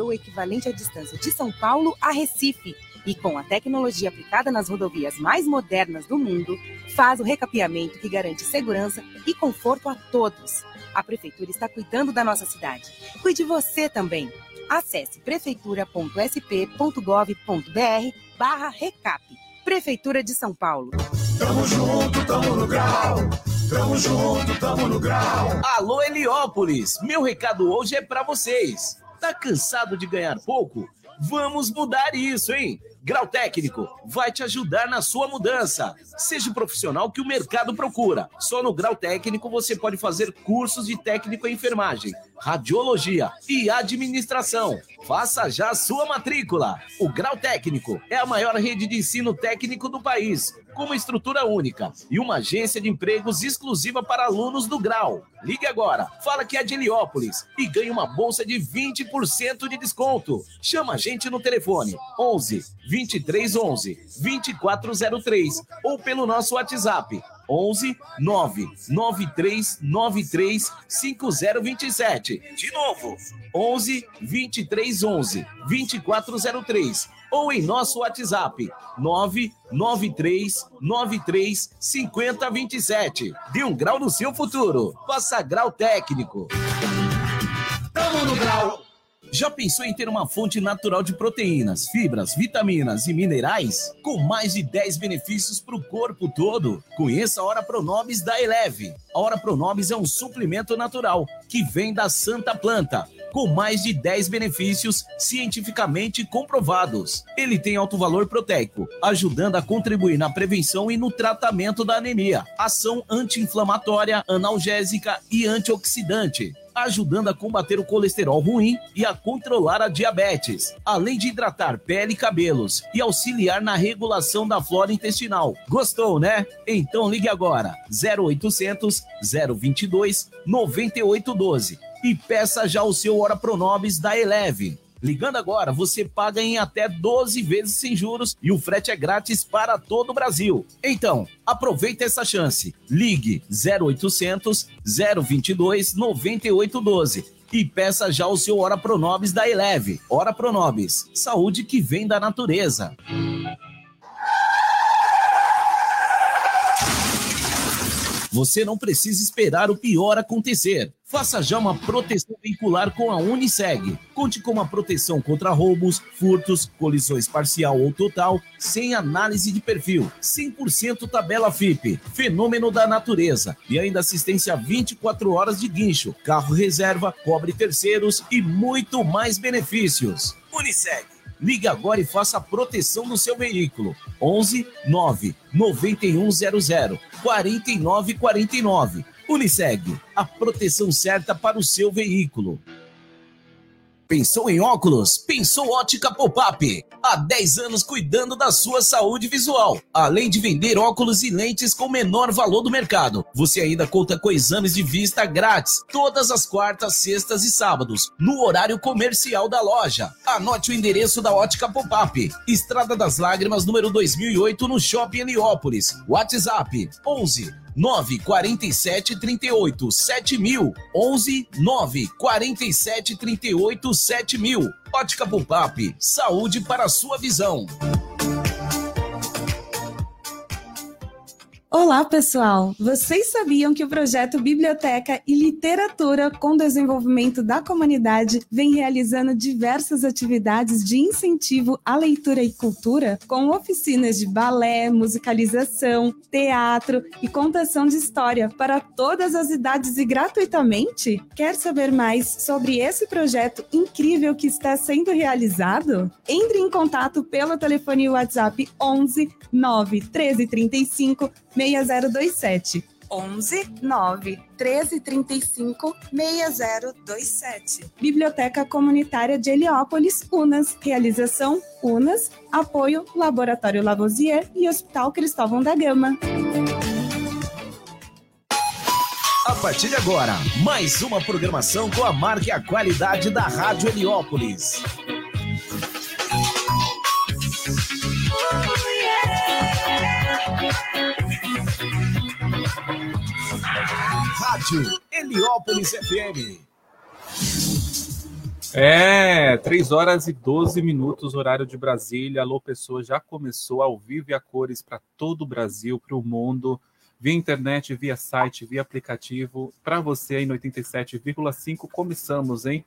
o equivalente à distância de São Paulo a Recife e com a tecnologia aplicada nas rodovias mais modernas do mundo, faz o recapeamento que garante segurança e conforto a todos. A prefeitura está cuidando da nossa cidade. Cuide você também. Acesse prefeitura.sp.gov.br barra recap. Prefeitura de São Paulo. Tamo junto, tamo no grau. Tamo junto, tamo no grau. Alô, Heliópolis! Meu recado hoje é para vocês. Tá cansado de ganhar pouco? Vamos mudar isso, hein? Grau Técnico vai te ajudar na sua mudança. Seja o profissional que o mercado procura. Só no Grau Técnico você pode fazer cursos de técnico em enfermagem, radiologia e administração. Faça já sua matrícula. O Grau Técnico é a maior rede de ensino técnico do país com uma estrutura única e uma agência de empregos exclusiva para alunos do Grau. Ligue agora, fala que é de Heliópolis e ganhe uma bolsa de 20% de desconto. Chama a gente no telefone 11 2311 2403 ou pelo nosso WhatsApp 11 993 93 5027. De novo, 11 23 11 2403 ou em nosso WhatsApp 993 93 5027. De um grau no seu futuro. Faça grau técnico. Tamo no grau. Já pensou em ter uma fonte natural de proteínas, fibras, vitaminas e minerais? Com mais de 10 benefícios para o corpo todo? Conheça a Hora Pronobis da Eleve. A Hora Pronobis é um suplemento natural que vem da Santa Planta com mais de 10 benefícios cientificamente comprovados. Ele tem alto valor proteico, ajudando a contribuir na prevenção e no tratamento da anemia, ação anti-inflamatória, analgésica e antioxidante ajudando a combater o colesterol ruim e a controlar a diabetes, além de hidratar pele e cabelos e auxiliar na regulação da flora intestinal. Gostou, né? Então ligue agora 0800 022 9812 e peça já o seu Hora Pronobis da Eleve. Ligando agora, você paga em até 12 vezes sem juros e o frete é grátis para todo o Brasil. Então, aproveita essa chance. Ligue 0800 022 9812 e peça já o seu Hora Pronobis da Eleve. Hora Pronobis, saúde que vem da natureza. Você não precisa esperar o pior acontecer. Faça já uma proteção veicular com a Uniseg. Conte com uma proteção contra roubos, furtos, colisões parcial ou total, sem análise de perfil. 100% tabela FIP. Fenômeno da natureza. E ainda assistência 24 horas de guincho, carro reserva, cobre terceiros e muito mais benefícios. Uniseg. Ligue agora e faça a proteção do seu veículo. 11 9 9100 4949. Uniseg, a proteção certa para o seu veículo. Pensou em óculos? Pensou Ótica Pop-Up. Há 10 anos cuidando da sua saúde visual. Além de vender óculos e lentes com menor valor do mercado, você ainda conta com exames de vista grátis todas as quartas, sextas e sábados, no horário comercial da loja. Anote o endereço da Ótica Pop-Up. Estrada das Lágrimas, número 2008, no Shopping Heliópolis. WhatsApp 11 947 38 7000 11 947 38 7000 Ótica Pulpap, saúde para a sua visão. Olá, pessoal! Vocês sabiam que o projeto Biblioteca e Literatura com Desenvolvimento da Comunidade vem realizando diversas atividades de incentivo à leitura e cultura, com oficinas de balé, musicalização, teatro e contação de história para todas as idades e gratuitamente? Quer saber mais sobre esse projeto incrível que está sendo realizado? Entre em contato pelo telefone WhatsApp 11 9 1335 6027. 11 9 13 35 6027. Biblioteca Comunitária de Heliópolis, UNAS. Realização UNAS. Apoio Laboratório Lavoisier e Hospital Cristóvão da Gama. A partir de agora, mais uma programação com a marca e a qualidade da Rádio Heliópolis. Rádio Heliópolis FM. É, 3 horas e 12 minutos, horário de Brasília. Alô, pessoa, já começou ao vivo e a cores para todo o Brasil, para o mundo, via internet, via site, via aplicativo. Para você aí no 87,5, começamos, hein?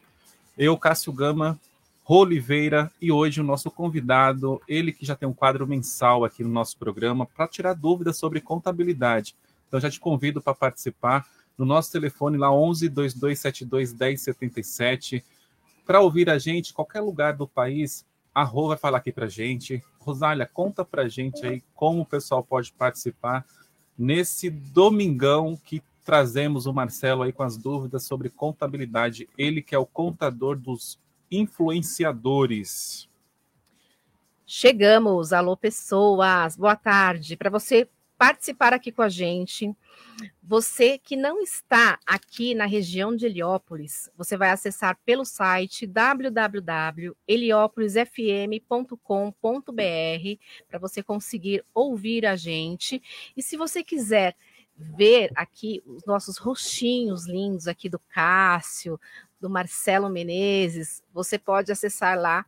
Eu, Cássio Gama, Oliveira e hoje o nosso convidado, ele que já tem um quadro mensal aqui no nosso programa para tirar dúvidas sobre contabilidade. Então já te convido para participar no nosso telefone lá 11 2272 1077 para ouvir a gente qualquer lugar do país. A Rô vai falar aqui para gente. Rosália, conta para gente aí como o pessoal pode participar nesse domingão que trazemos o Marcelo aí com as dúvidas sobre contabilidade. Ele que é o contador dos influenciadores. Chegamos, alô pessoas, boa tarde. Para você participar aqui com a gente, você que não está aqui na região de Heliópolis, você vai acessar pelo site www.heliopolisfm.com.br para você conseguir ouvir a gente. E se você quiser ver aqui os nossos rostinhos lindos aqui do Cássio, do Marcelo Menezes, você pode acessar lá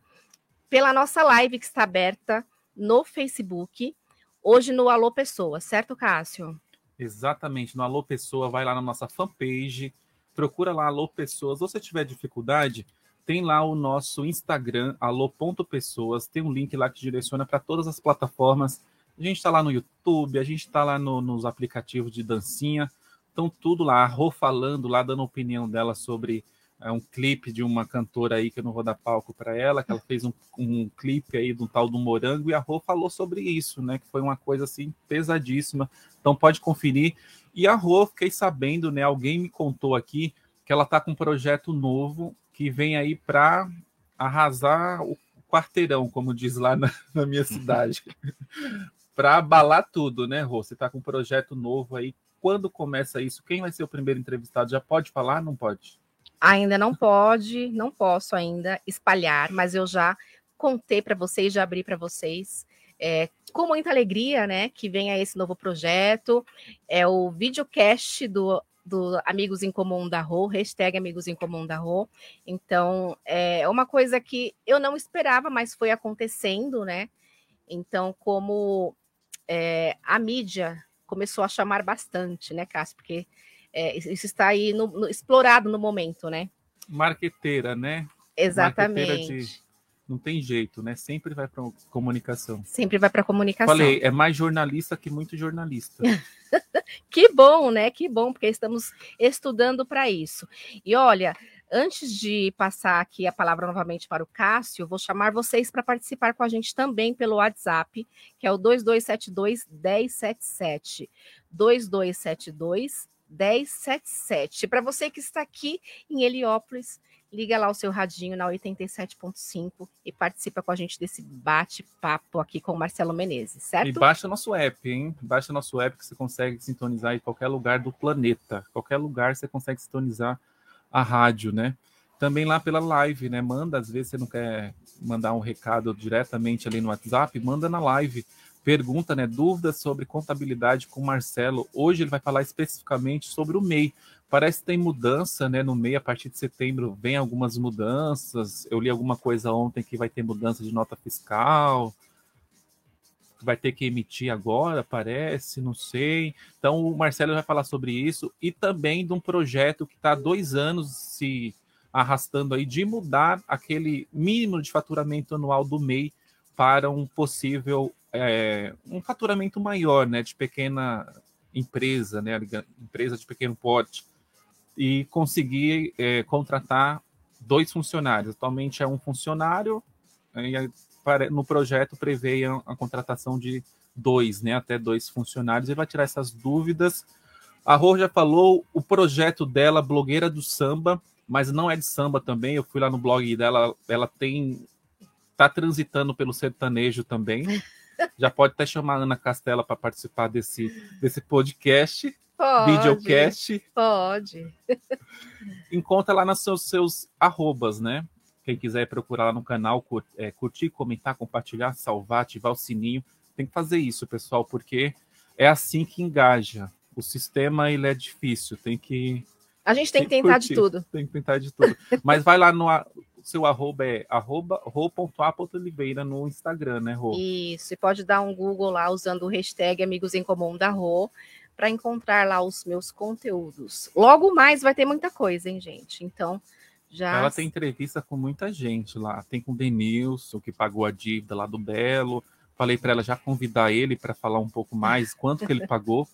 pela nossa live que está aberta no Facebook, hoje no Alô Pessoa, certo, Cássio? Exatamente, no Alô Pessoa, vai lá na nossa fanpage, procura lá Alô Pessoas. Ou se tiver dificuldade, tem lá o nosso Instagram, alô.pessoas, tem um link lá que direciona para todas as plataformas. A gente está lá no YouTube, a gente está lá no, nos aplicativos de dancinha. Então, tudo lá, a Rô falando lá, dando opinião dela sobre é um clipe de uma cantora aí que eu não vou dar palco para ela, que ela fez um, um clipe aí do tal do Morango e a Rô falou sobre isso, né? Que foi uma coisa assim pesadíssima. Então pode conferir. E a Rô, fiquei sabendo, né? Alguém me contou aqui que ela tá com um projeto novo que vem aí para arrasar o quarteirão, como diz lá na, na minha cidade. para abalar tudo, né, Rô? Você tá com um projeto novo aí. Quando começa isso? Quem vai ser o primeiro entrevistado? Já pode falar? Não pode? Ainda não pode, não posso ainda espalhar, mas eu já contei para vocês, já abri para vocês. É, com muita alegria, né, que venha esse novo projeto. É o videocast do, do Amigos em Comum da Rô, hashtag Amigos em Comum da Rô. Então, é uma coisa que eu não esperava, mas foi acontecendo, né? Então, como é, a mídia começou a chamar bastante, né, Cássio? Porque é, isso está aí no, no, explorado no momento, né? Marqueteira, né? Exatamente. Marqueteira de... Não tem jeito, né? Sempre vai para comunicação. Sempre vai para comunicação. Falei, é mais jornalista que muito jornalista. que bom, né? Que bom, porque estamos estudando para isso. E olha, Antes de passar aqui a palavra novamente para o Cássio, vou chamar vocês para participar com a gente também pelo WhatsApp, que é o 2272 1077. 2272 1077. Para você que está aqui em Heliópolis, liga lá o seu radinho na 87.5 e participa com a gente desse bate-papo aqui com o Marcelo Menezes, certo? E baixa nosso app, hein? Baixa nosso app que você consegue sintonizar em qualquer lugar do planeta. Qualquer lugar você consegue sintonizar a rádio, né? Também lá pela live, né? Manda, às vezes você não quer mandar um recado diretamente ali no WhatsApp, manda na live pergunta, né, dúvidas sobre contabilidade com o Marcelo. Hoje ele vai falar especificamente sobre o MEI. Parece que tem mudança, né, no MEI a partir de setembro vem algumas mudanças. Eu li alguma coisa ontem que vai ter mudança de nota fiscal. Vai ter que emitir agora, parece, não sei. Então o Marcelo vai falar sobre isso e também de um projeto que está há dois anos se arrastando aí de mudar aquele mínimo de faturamento anual do MEI para um possível é, um faturamento maior, né, de pequena empresa, né, empresa de pequeno porte, e conseguir é, contratar dois funcionários. Atualmente é um funcionário, e no projeto prevê a, contratação de dois, né, até dois funcionários, e vai tirar essas dúvidas. A Rô já falou o projeto dela, blogueira do samba, mas não é de samba também. Eu fui lá no blog dela, ela tem tá transitando pelo sertanejo também. Já pode até chamar a Ana Castela para participar desse, desse podcast. Pode, videocast. Pode. Encontra lá nos seus, seus arrobas, né? Quem quiser procurar lá no canal, é, curtir, comentar, compartilhar, salvar, ativar o sininho. Tem que fazer isso, pessoal, porque é assim que engaja. O sistema ele é difícil, tem que. A gente tem, tem que tentar curtir, de tudo. Tem que tentar de tudo. Mas vai lá no seu arroba é arroba ro.a.oliveira no Instagram, né, Rô? Isso, você pode dar um Google lá usando o hashtag Amigos em Comum da Rô para encontrar lá os meus conteúdos. Logo mais vai ter muita coisa, hein, gente? Então, já. Ela tem entrevista com muita gente lá. Tem com o Denilson, que pagou a dívida lá do Belo. Falei para ela já convidar ele para falar um pouco mais quanto que ele pagou.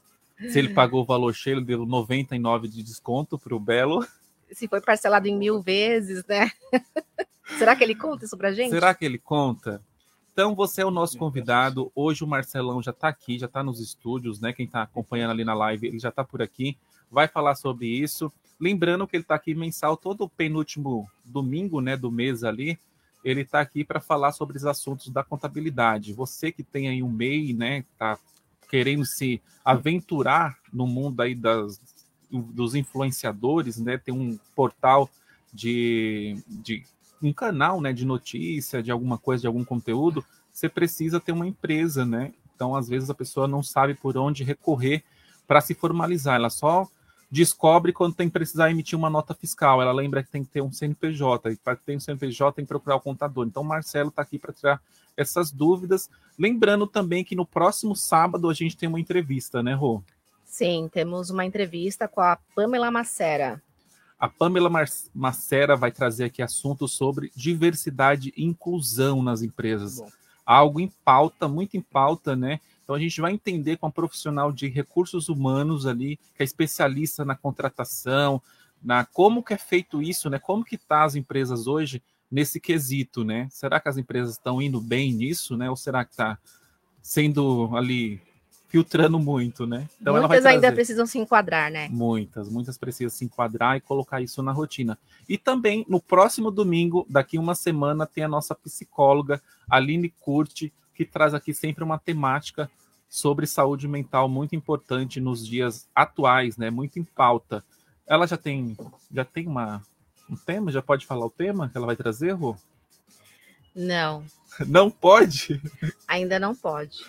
Se ele pagou o valor cheio, ele deu 99 de desconto para o Belo. Se foi parcelado em mil vezes, né? Será que ele conta isso para gente? Será que ele conta? Então, você é o nosso convidado. Hoje o Marcelão já está aqui, já está nos estúdios, né? Quem está acompanhando ali na live, ele já está por aqui. Vai falar sobre isso. Lembrando que ele está aqui mensal todo o penúltimo domingo, né, do mês ali. Ele está aqui para falar sobre os assuntos da contabilidade. Você que tem aí um MEI, né, está querendo se aventurar no mundo aí das, dos influenciadores, né? Tem um portal de, de um canal, né, de notícia, de alguma coisa, de algum conteúdo, você precisa ter uma empresa, né? Então, às vezes a pessoa não sabe por onde recorrer para se formalizar. Ela só descobre quando tem que precisar emitir uma nota fiscal. Ela lembra que tem que ter um CNPJ. E para ter um CNPJ tem que procurar o contador. Então, o Marcelo está aqui para tirar essas dúvidas. Lembrando também que no próximo sábado a gente tem uma entrevista, né, Rô? Sim, temos uma entrevista com a Pamela Macera. A Pamela Macera vai trazer aqui assuntos sobre diversidade e inclusão nas empresas. Bom. Algo em pauta, muito em pauta, né? Então a gente vai entender com a profissional de recursos humanos ali, que é especialista na contratação, na como que é feito isso, né? Como que tá as empresas hoje nesse quesito, né? Será que as empresas estão indo bem nisso, né? Ou será que está sendo ali filtrando muito, né? Então muitas ainda precisam se enquadrar, né? Muitas, muitas precisam se enquadrar e colocar isso na rotina. E também no próximo domingo, daqui uma semana, tem a nossa psicóloga Aline Curti, que traz aqui sempre uma temática sobre saúde mental muito importante nos dias atuais, né? Muito em pauta. Ela já tem já tem uma um tema? Já pode falar o tema que ela vai trazer, Rô? Não. Não pode? Ainda não pode.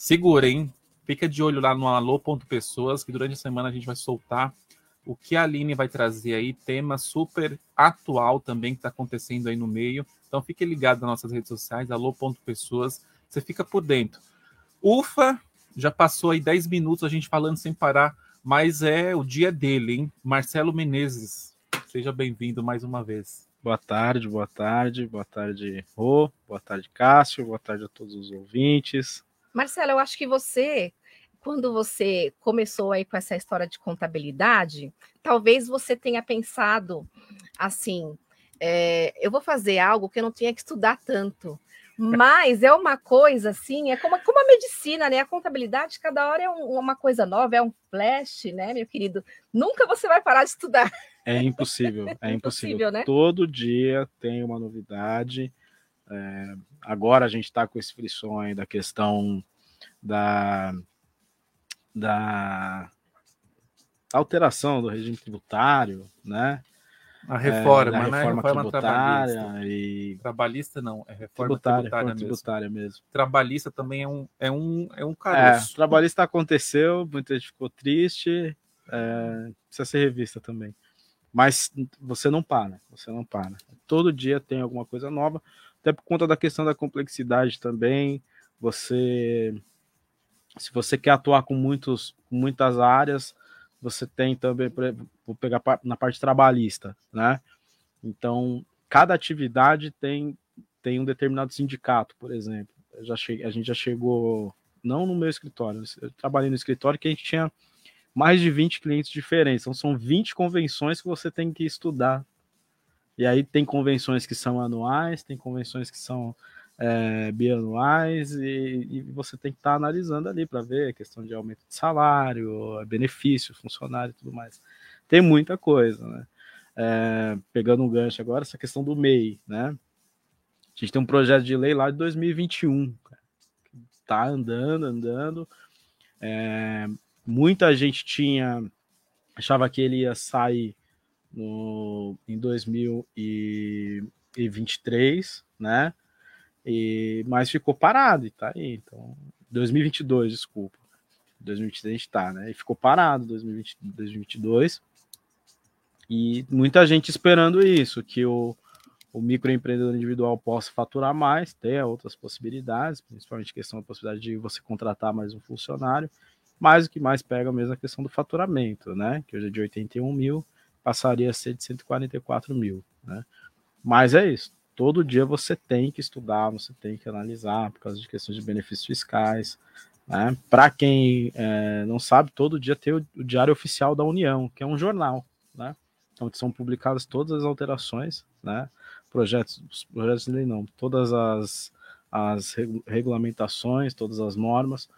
Segura, hein? Fica de olho lá no alô.pessoas, que durante a semana a gente vai soltar o que a Aline vai trazer aí, tema super atual também que está acontecendo aí no meio. Então fique ligado nas nossas redes sociais, alô.pessoas, você fica por dentro. Ufa, já passou aí 10 minutos a gente falando sem parar, mas é o dia dele, hein? Marcelo Menezes, Seja bem-vindo mais uma vez. Boa tarde, boa tarde, boa tarde, Rô, boa tarde, Cássio, boa tarde a todos os ouvintes. Marcelo, eu acho que você, quando você começou aí com essa história de contabilidade, talvez você tenha pensado assim: é, eu vou fazer algo que eu não tinha que estudar tanto. Mas é uma coisa assim, é como, como a medicina, né? A contabilidade, cada hora é um, uma coisa nova, é um flash, né, meu querido? Nunca você vai parar de estudar. É impossível, é, é impossível. impossível né? Todo dia tem uma novidade. É, agora a gente está com esse frisson aí da questão da, da alteração do regime tributário, né? A reforma, é, né? Reforma, reforma tributária trabalhista. e tribalista não, é reforma tributária, tributária, mesmo. tributária mesmo. Trabalhista também é um é um é um caroço. É, trabalhista aconteceu, muita gente ficou triste, é, precisa ser revista também. Mas você não para, você não para. Todo dia tem alguma coisa nova, até por conta da questão da complexidade também. Você se você quer atuar com muitos muitas áreas, você tem também, vou pegar na parte trabalhista, né? Então, cada atividade tem, tem um determinado sindicato, por exemplo. já cheguei, a gente já chegou, não no meu escritório, eu trabalhei no escritório que a gente tinha mais de 20 clientes diferentes. Então, são 20 convenções que você tem que estudar. E aí tem convenções que são anuais, tem convenções que são é, bianuais e, e, você tem que estar tá analisando ali para ver a questão de aumento de salário, benefício, funcionário e tudo mais. Tem muita coisa, né? É, pegando um gancho agora, essa questão do MEI, né? A gente tem um projeto de lei lá de 2021, cara, tá andando, andando. É, muita gente tinha achava que ele ia sair no, em 2023, né? E, mas ficou parado e tá aí. Então, 2022, desculpa. 2023 a gente tá, né? E ficou parado 2020, 2022. E muita gente esperando isso, que o, o microempreendedor individual possa faturar mais, ter outras possibilidades, principalmente questão da possibilidade de você contratar mais um funcionário, mas o que mais pega mesmo é a questão do faturamento, né? Que hoje é de 81 mil, passaria a ser de 144 mil, né? Mas é isso. Todo dia você tem que estudar, você tem que analisar por causa de questões de benefícios fiscais. Né? Para quem é, não sabe, todo dia tem o, o, Diário Oficial da União, que é um jornal, né? onde são publicadas todas as alterações, né? projetos, projetos de lei não, todas as, as regulamentações, todas as normas,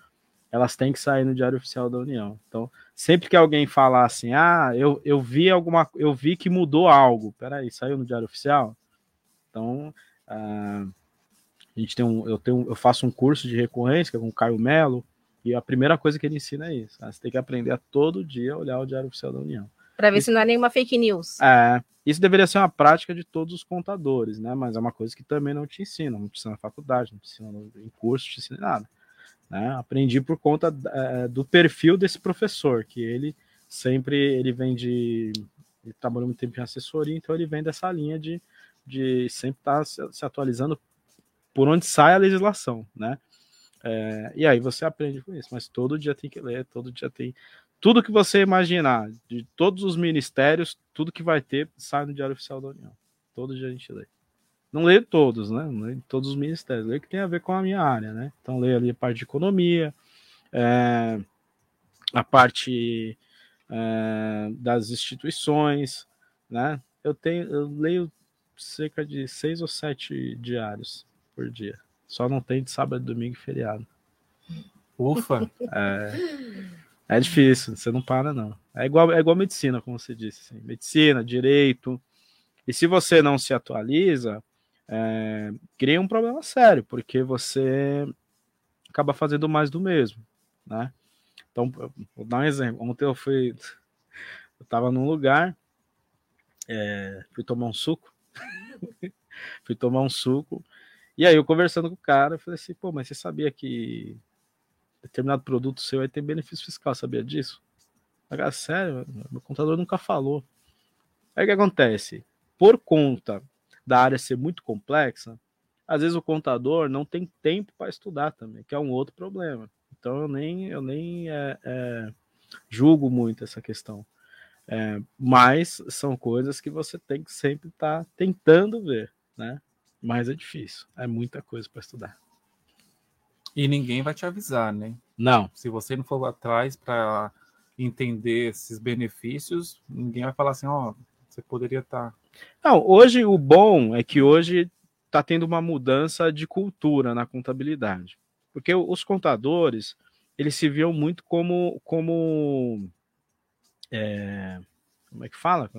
elas têm que sair no Diário Oficial da União. Então, sempre que alguém falar assim, ah, eu, eu vi alguma, eu vi que mudou algo, peraí, saiu no Diário Oficial? Então, uh, a gente tem um, eu tenho, eu faço um curso de recorrência com o Caio Melo e a primeira coisa que ele ensina é isso. Né? Você tem que aprender a todo dia olhar o Diário Oficial da União. Para ver isso, se não é nenhuma fake news. É, isso deveria ser uma prática de todos os contadores, né? Mas é uma coisa que também não te ensina, não te ensina na faculdade, não te ensina em curso, não te ensina nada. Né? Aprendi por conta é, do perfil desse professor, que ele sempre ele vem de ele trabalhou muito tempo em assessoria, então ele vem dessa linha de, de sempre estar tá se, se atualizando por onde sai a legislação, né? É, e aí você aprende com isso, mas todo dia tem que ler, todo dia tem tudo que você imaginar, de todos os ministérios, tudo que vai ter sai no Diário Oficial da União. Todo dia a gente lê. Não leio todos, né? Não leio todos os ministérios, leio que tem a ver com a minha área, né? Então leio ali a parte de economia, é, a parte é, das instituições, né? Eu tenho, eu leio cerca de seis ou sete diários por dia. Só não tem de sábado, domingo e feriado. Ufa! É, é difícil, você não para, não. É igual, é igual medicina, como você disse. Assim. Medicina, direito. E se você não se atualiza, é, cria um problema sério, porque você acaba fazendo mais do mesmo, né? Então, vou dar um exemplo. Ontem eu fui, eu tava num lugar, é, fui tomar um suco, fui tomar um suco, e aí eu conversando com o cara, eu falei assim, pô, mas você sabia que determinado produto seu vai ter benefício fiscal, sabia disso? Cara, sério, meu contador nunca falou. Aí o que acontece? Por conta da área ser muito complexa, às vezes o contador não tem tempo para estudar também, que é um outro problema. Então eu nem, eu nem é, é, julgo muito essa questão. É, mas são coisas que você tem que sempre estar tá tentando ver, né? Mas é difícil, é muita coisa para estudar. E ninguém vai te avisar, né? Não. Se você não for atrás para entender esses benefícios, ninguém vai falar assim, ó, oh, você poderia estar. Tá... Não, hoje o bom é que hoje está tendo uma mudança de cultura na contabilidade. Porque os contadores, eles se viam muito como. como é, como é que fala?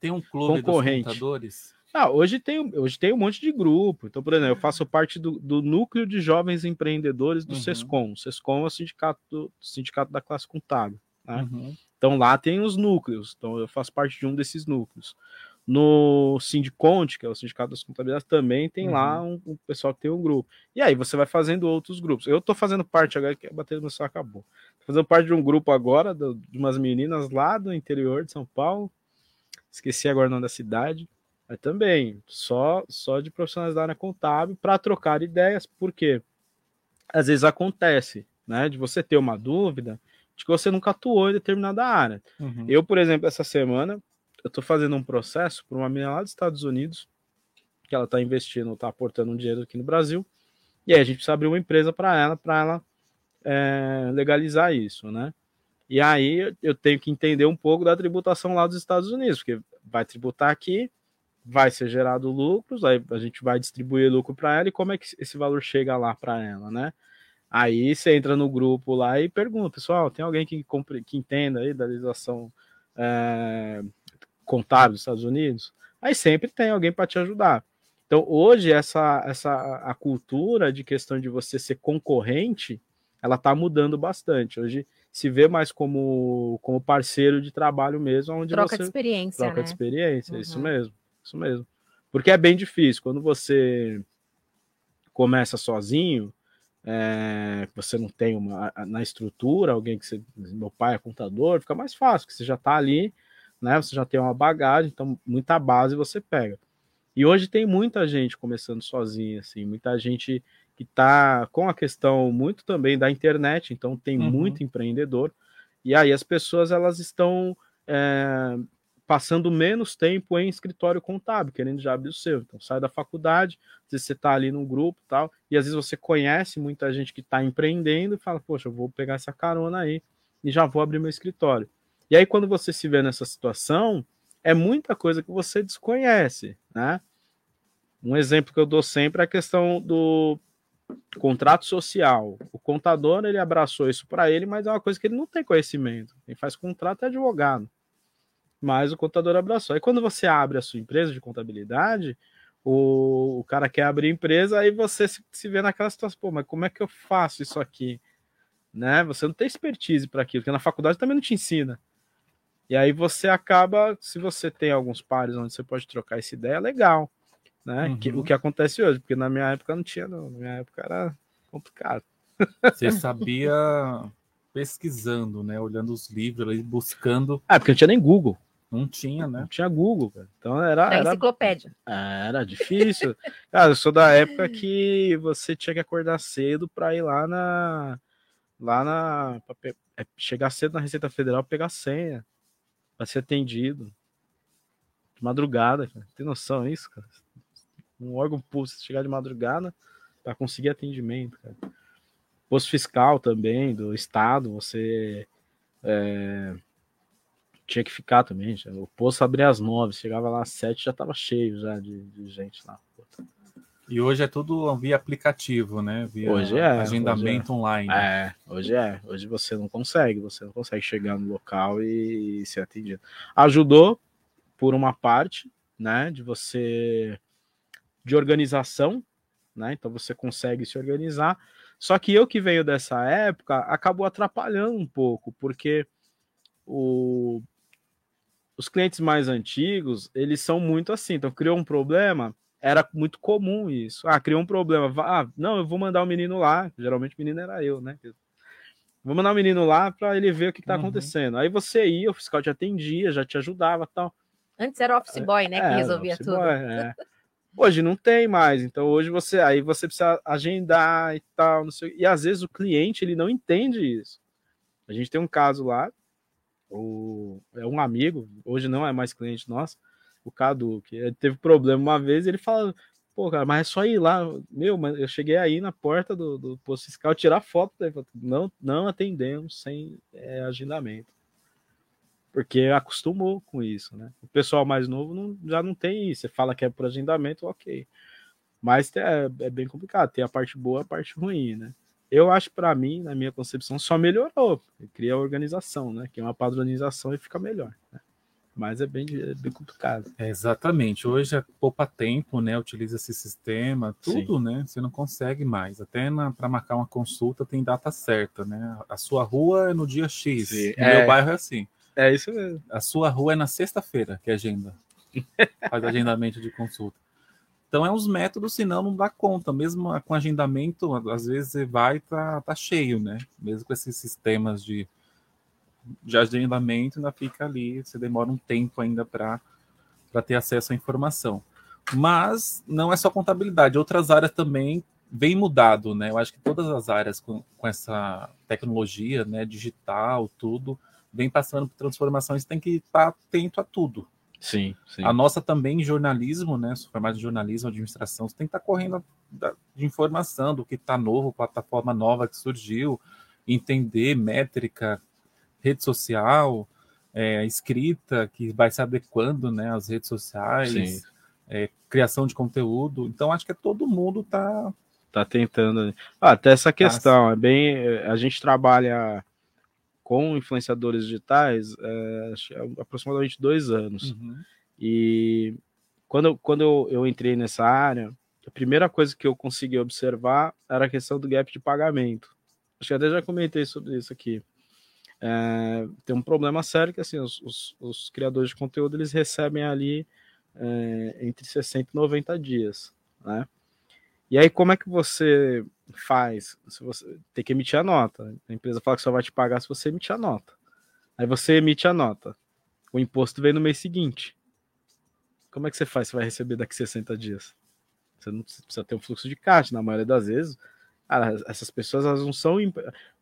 Tem um clube Concorrente. dos contadores? Ah, hoje tem, hoje tem um monte de grupo. Então, por exemplo, eu faço parte do, do núcleo de jovens empreendedores do uhum. SESCOM. O SESCOM é o sindicato, do, sindicato da classe contábil. Né? Uhum. Então lá tem os núcleos. Então eu faço parte de um desses núcleos. No Sindiconte, que é o Sindicato das Contabilidades, também tem uhum. lá um, um, pessoal que tem um grupo. E aí você vai fazendo outros grupos. Eu tô fazendo parte agora, que a bateria no céu acabou. Tô fazendo parte de um grupo agora, do, de umas meninas lá do interior de São Paulo. Esqueci agora o nome da cidade. Mas também, só, só de profissionais da área contábil para trocar ideias, porque às vezes acontece, né? De você ter uma dúvida de que você nunca atuou em determinada área. Uhum. Eu, por exemplo, essa semana, eu estou fazendo um processo para uma menina lá dos Estados Unidos, que ela está investindo, está aportando um dinheiro aqui no Brasil, e aí a gente precisa abrir uma empresa para ela, para ela é, legalizar isso, né? E aí eu tenho que entender um pouco da tributação lá dos Estados Unidos, porque vai tributar aqui, vai ser gerado lucros, aí a gente vai distribuir lucro para ela e como é que esse valor chega lá para ela, né? Aí você entra no grupo lá e pergunta, pessoal, tem alguém que, compre, que entenda aí da legislação é, contábil dos Estados Unidos? Aí sempre tem alguém para te ajudar. Então hoje essa, essa a cultura de questão de você ser concorrente, ela está mudando bastante. Hoje se vê mais como, como parceiro de trabalho mesmo, onde troca você de experiência, troca né? de experiência, uhum. isso mesmo, isso mesmo. Porque é bem difícil quando você começa sozinho, é, você não tem uma na estrutura, alguém que você, meu pai é contador, fica mais fácil, que você já está ali, né? Você já tem uma bagagem, então muita base você pega. E hoje tem muita gente começando sozinha, assim, muita gente que está com a questão muito também da internet, então tem uhum. muito empreendedor. E aí as pessoas elas estão é, passando menos tempo em escritório contábil, querendo já abrir o seu. Então sai da faculdade, às vezes você está ali num grupo tal, e às vezes você conhece muita gente que está empreendendo e fala, poxa, eu vou pegar essa carona aí e já vou abrir meu escritório. E aí quando você se vê nessa situação, é muita coisa que você desconhece, né? Um exemplo que eu dou sempre é a questão do contrato social. O contador ele abraçou isso para ele, mas é uma coisa que ele não tem conhecimento. Quem faz contrato é advogado. Mas o contador abraçou. Aí quando você abre a sua empresa de contabilidade, o, o cara quer abrir empresa, aí você se, se vê naquela situação, pô, mas como é que eu faço isso aqui? Né? Você não tem expertise para aquilo, porque na faculdade também não te ensina. E aí você acaba, se você tem alguns pares onde você pode trocar essa ideia, legal. Né? Uhum. Que, o que acontece hoje, porque na minha época não tinha, não. Na minha época era complicado. Você sabia pesquisando, né? Olhando os livros, buscando. Ah, porque não tinha nem Google. Não tinha, né? Não tinha Google, cara. Então era. era enciclopédia. Era difícil. cara, eu sou da época que você tinha que acordar cedo para ir lá na. Lá na. Pe... É, chegar cedo na Receita Federal pegar senha para ser atendido. De madrugada, cara. Tem noção disso, cara? Um órgão público chegar de madrugada para conseguir atendimento, cara. Posto fiscal também, do Estado, você é, tinha que ficar também. O posto abria às nove, chegava lá às sete, já estava cheio já de, de gente lá. E hoje é tudo via aplicativo, né? Via hoje é, agendamento hoje é. online. É, hoje é. Hoje você não consegue, você não consegue chegar no local e, e ser atendido. Ajudou por uma parte, né? De você de organização, né? Então você consegue se organizar. Só que eu que venho dessa época acabou atrapalhando um pouco, porque o, os clientes mais antigos eles são muito assim. Então criou um problema, era muito comum isso. Ah, criou um problema. Ah, não, eu vou mandar o menino lá. Geralmente o menino era eu, né? Vou mandar o menino lá para ele ver o que está uhum. acontecendo. Aí você ia, o fiscal te atendia, já te ajudava tal. Antes era o office boy, né? É, que resolvia tudo. Boy, é. Hoje não tem mais. Então hoje você aí você precisa agendar e tal, não sei. E às vezes o cliente ele não entende isso. A gente tem um caso lá, o, é um amigo, hoje não é mais cliente nosso o Cadu, que teve problema uma vez, ele fala, pô, cara, mas é só ir lá. Meu, mas eu cheguei aí na porta do, do posto fiscal tirar foto, né? não, não atendemos sem é, agendamento. Porque acostumou com isso, né? O pessoal mais novo não, já não tem isso. Você fala que é por agendamento, ok. Mas é, é bem complicado. Tem a parte boa a parte ruim, né? Eu acho, para mim, na minha concepção, só melhorou. Cria organização, né? Que é uma padronização e fica melhor. Né? Mas é bem, é bem complicado. É, exatamente. Hoje é poupa tempo, né? Utiliza esse sistema, tudo, Sim. né? Você não consegue mais. Até para marcar uma consulta tem data certa, né? A sua rua é no dia X. Sim. No é, meu bairro é assim. É isso mesmo. A sua rua é na sexta-feira que agenda. Faz agendamento de consulta. Então é uns métodos, senão não dá conta. Mesmo com agendamento, às vezes você vai e tá, tá cheio, né? Mesmo com esses sistemas de de agendamento ainda fica ali, você demora um tempo ainda para ter acesso à informação. Mas não é só contabilidade, outras áreas também vem mudado, né? Eu acho que todas as áreas com, com essa tecnologia, né, digital, tudo, vem passando por transformações, tem que estar atento a tudo. Sim, sim. A nossa também jornalismo, né? Formado em jornalismo, administração, você tem que estar correndo de informação do que está novo, plataforma nova que surgiu, entender métrica, rede social, é, escrita, que vai se adequando né, às redes sociais, é, criação de conteúdo. Então, acho que é todo mundo está tá tentando. Ah, até essa questão, é bem. A gente trabalha com influenciadores digitais é, há aproximadamente dois anos. Uhum. E quando, quando eu, eu entrei nessa área, a primeira coisa que eu consegui observar era a questão do gap de pagamento. Acho que até já comentei sobre isso aqui é, tem um problema sério que assim, os, os, os, criadores de conteúdo eles recebem ali é, entre 60 e 90 dias, né? E aí, como é que você faz? Se você tem que emitir a nota. A empresa fala que só vai te pagar se você emitir a nota. Aí você emite a nota. O imposto vem no mês seguinte. como é que você faz? Você vai receber daqui 60 dias? Você não precisa ter um fluxo de caixa, na maioria das vezes. Cara, essas pessoas elas não são.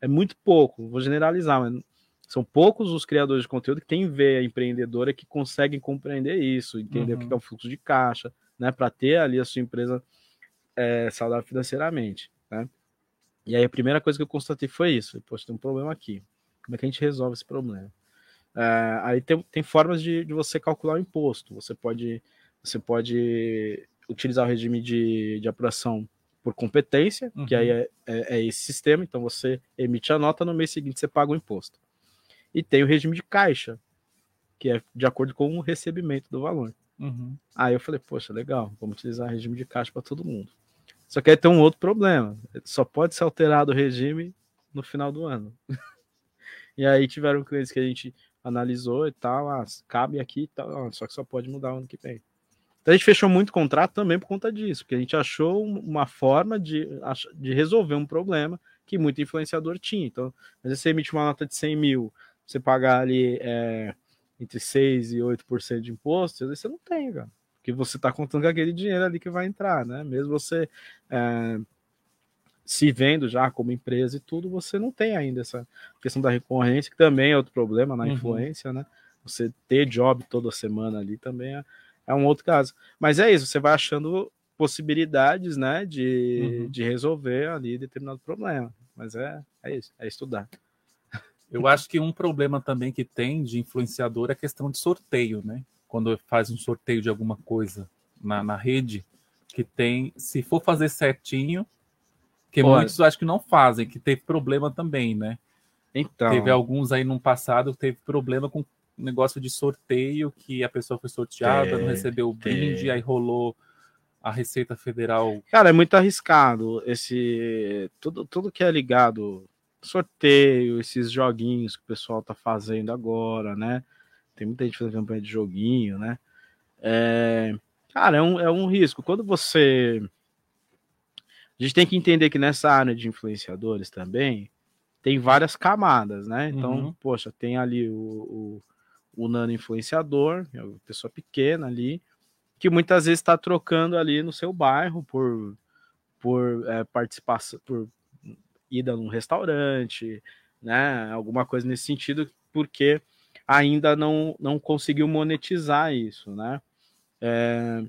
É muito pouco, vou generalizar, mas são poucos os criadores de conteúdo que têm veia empreendedora que conseguem compreender isso, entender uhum. o que é o fluxo de caixa, né? Para ter ali a sua empresa é, saudável financeiramente, né? E aí a primeira coisa que eu constatei foi isso. Poxa, tem um problema aqui. Como é que a gente resolve esse problema? É, aí tem, tem formas de, de, você calcular o imposto. Você pode, você pode utilizar o regime de, de apuração por competência, uhum. que aí uhum. é, é, é, esse sistema. Então você emite a nota, no mês seguinte você paga o imposto. E tem o regime de caixa, que é de acordo com o recebimento do valor. Uhum. Aí eu falei, poxa, legal, vamos utilizar o regime de caixa para todo mundo. Só que aí tem um outro problema. Só pode ser alterado o regime no final do ano. e aí tiveram clientes que a gente analisou e tal, ah, cabe aqui e tal, só que só pode mudar o ano que vem. Então a gente fechou muito contrato também por conta disso, porque a gente achou uma forma de, de resolver um problema que muito influenciador tinha. Então, às vezes você emite uma nota de 100 mil, você pagar ali é, entre 6% e 8% de imposto, às vezes você não tem, cara. Porque você está contando com aquele dinheiro ali que vai entrar, né? Mesmo você é, se vendo já como empresa e tudo, você não tem ainda essa questão da recorrência, que também é outro problema na uhum. influência, né? Você ter job toda semana ali também é, é, um outro caso. Mas é isso, você vai achando possibilidades, né, de, uhum. de resolver ali determinado problema. Mas é, é isso, é estudar. Eu acho que um problema também que tem de influenciador é a questão de sorteio, né? Quando faz um sorteio de alguma coisa na, na rede, que tem, se for fazer certinho, que Pô, muitos acho que não fazem, que teve problema também, né? Então. Teve alguns aí no passado que teve problema com negócio de sorteio, que a pessoa foi sorteada, é, não recebeu o brinde, é. aí rolou a Receita Federal. Cara, é muito arriscado esse tudo, tudo que é ligado sorteio, esses joguinhos que o pessoal tá fazendo agora, né? Tem muita gente fazendo campanha de joguinho, né? É, cara, é um, é um risco. Quando você a gente tem que entender que nessa área de influenciadores também tem várias camadas, né? Então, uhum. poxa, tem ali o, o, o nano influenciador, é uma pessoa pequena ali, que muitas vezes está trocando ali no seu bairro por, por é, participação, por ida num restaurante, né? Alguma coisa nesse sentido, porque ainda não, não conseguiu monetizar isso, né? É,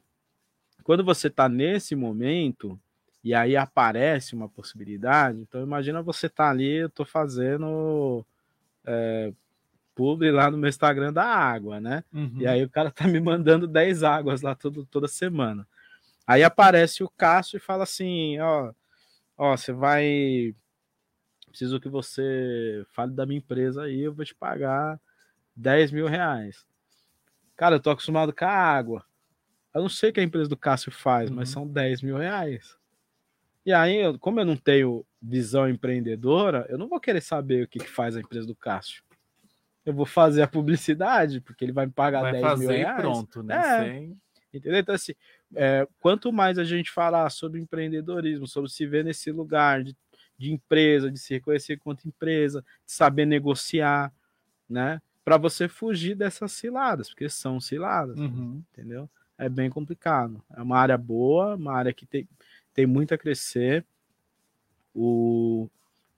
quando você está nesse momento, e aí aparece uma possibilidade. Então, imagina você tá ali, eu tô fazendo é, publi lá no meu Instagram da água, né? Uhum. E aí o cara tá me mandando 10 águas lá todo, toda semana. Aí aparece o Cássio e fala assim: ó, ó, você vai. Preciso que você fale da minha empresa aí, eu vou te pagar 10 mil reais. Cara, eu tô acostumado com a água. Eu não sei o que a empresa do Cássio faz, uhum. mas são 10 mil reais. E aí, como eu não tenho visão empreendedora, eu não vou querer saber o que, que faz a empresa do Cássio. Eu vou fazer a publicidade, porque ele vai me pagar vai 10 mil reais. pronto, né? É. Sem... Entendeu? Então, assim, é, quanto mais a gente falar sobre empreendedorismo, sobre se ver nesse lugar de, de empresa, de se reconhecer quanto empresa, de saber negociar, né? Para você fugir dessas ciladas, porque são ciladas, uhum. entendeu? É bem complicado. É uma área boa, uma área que tem, tem muito a crescer. O,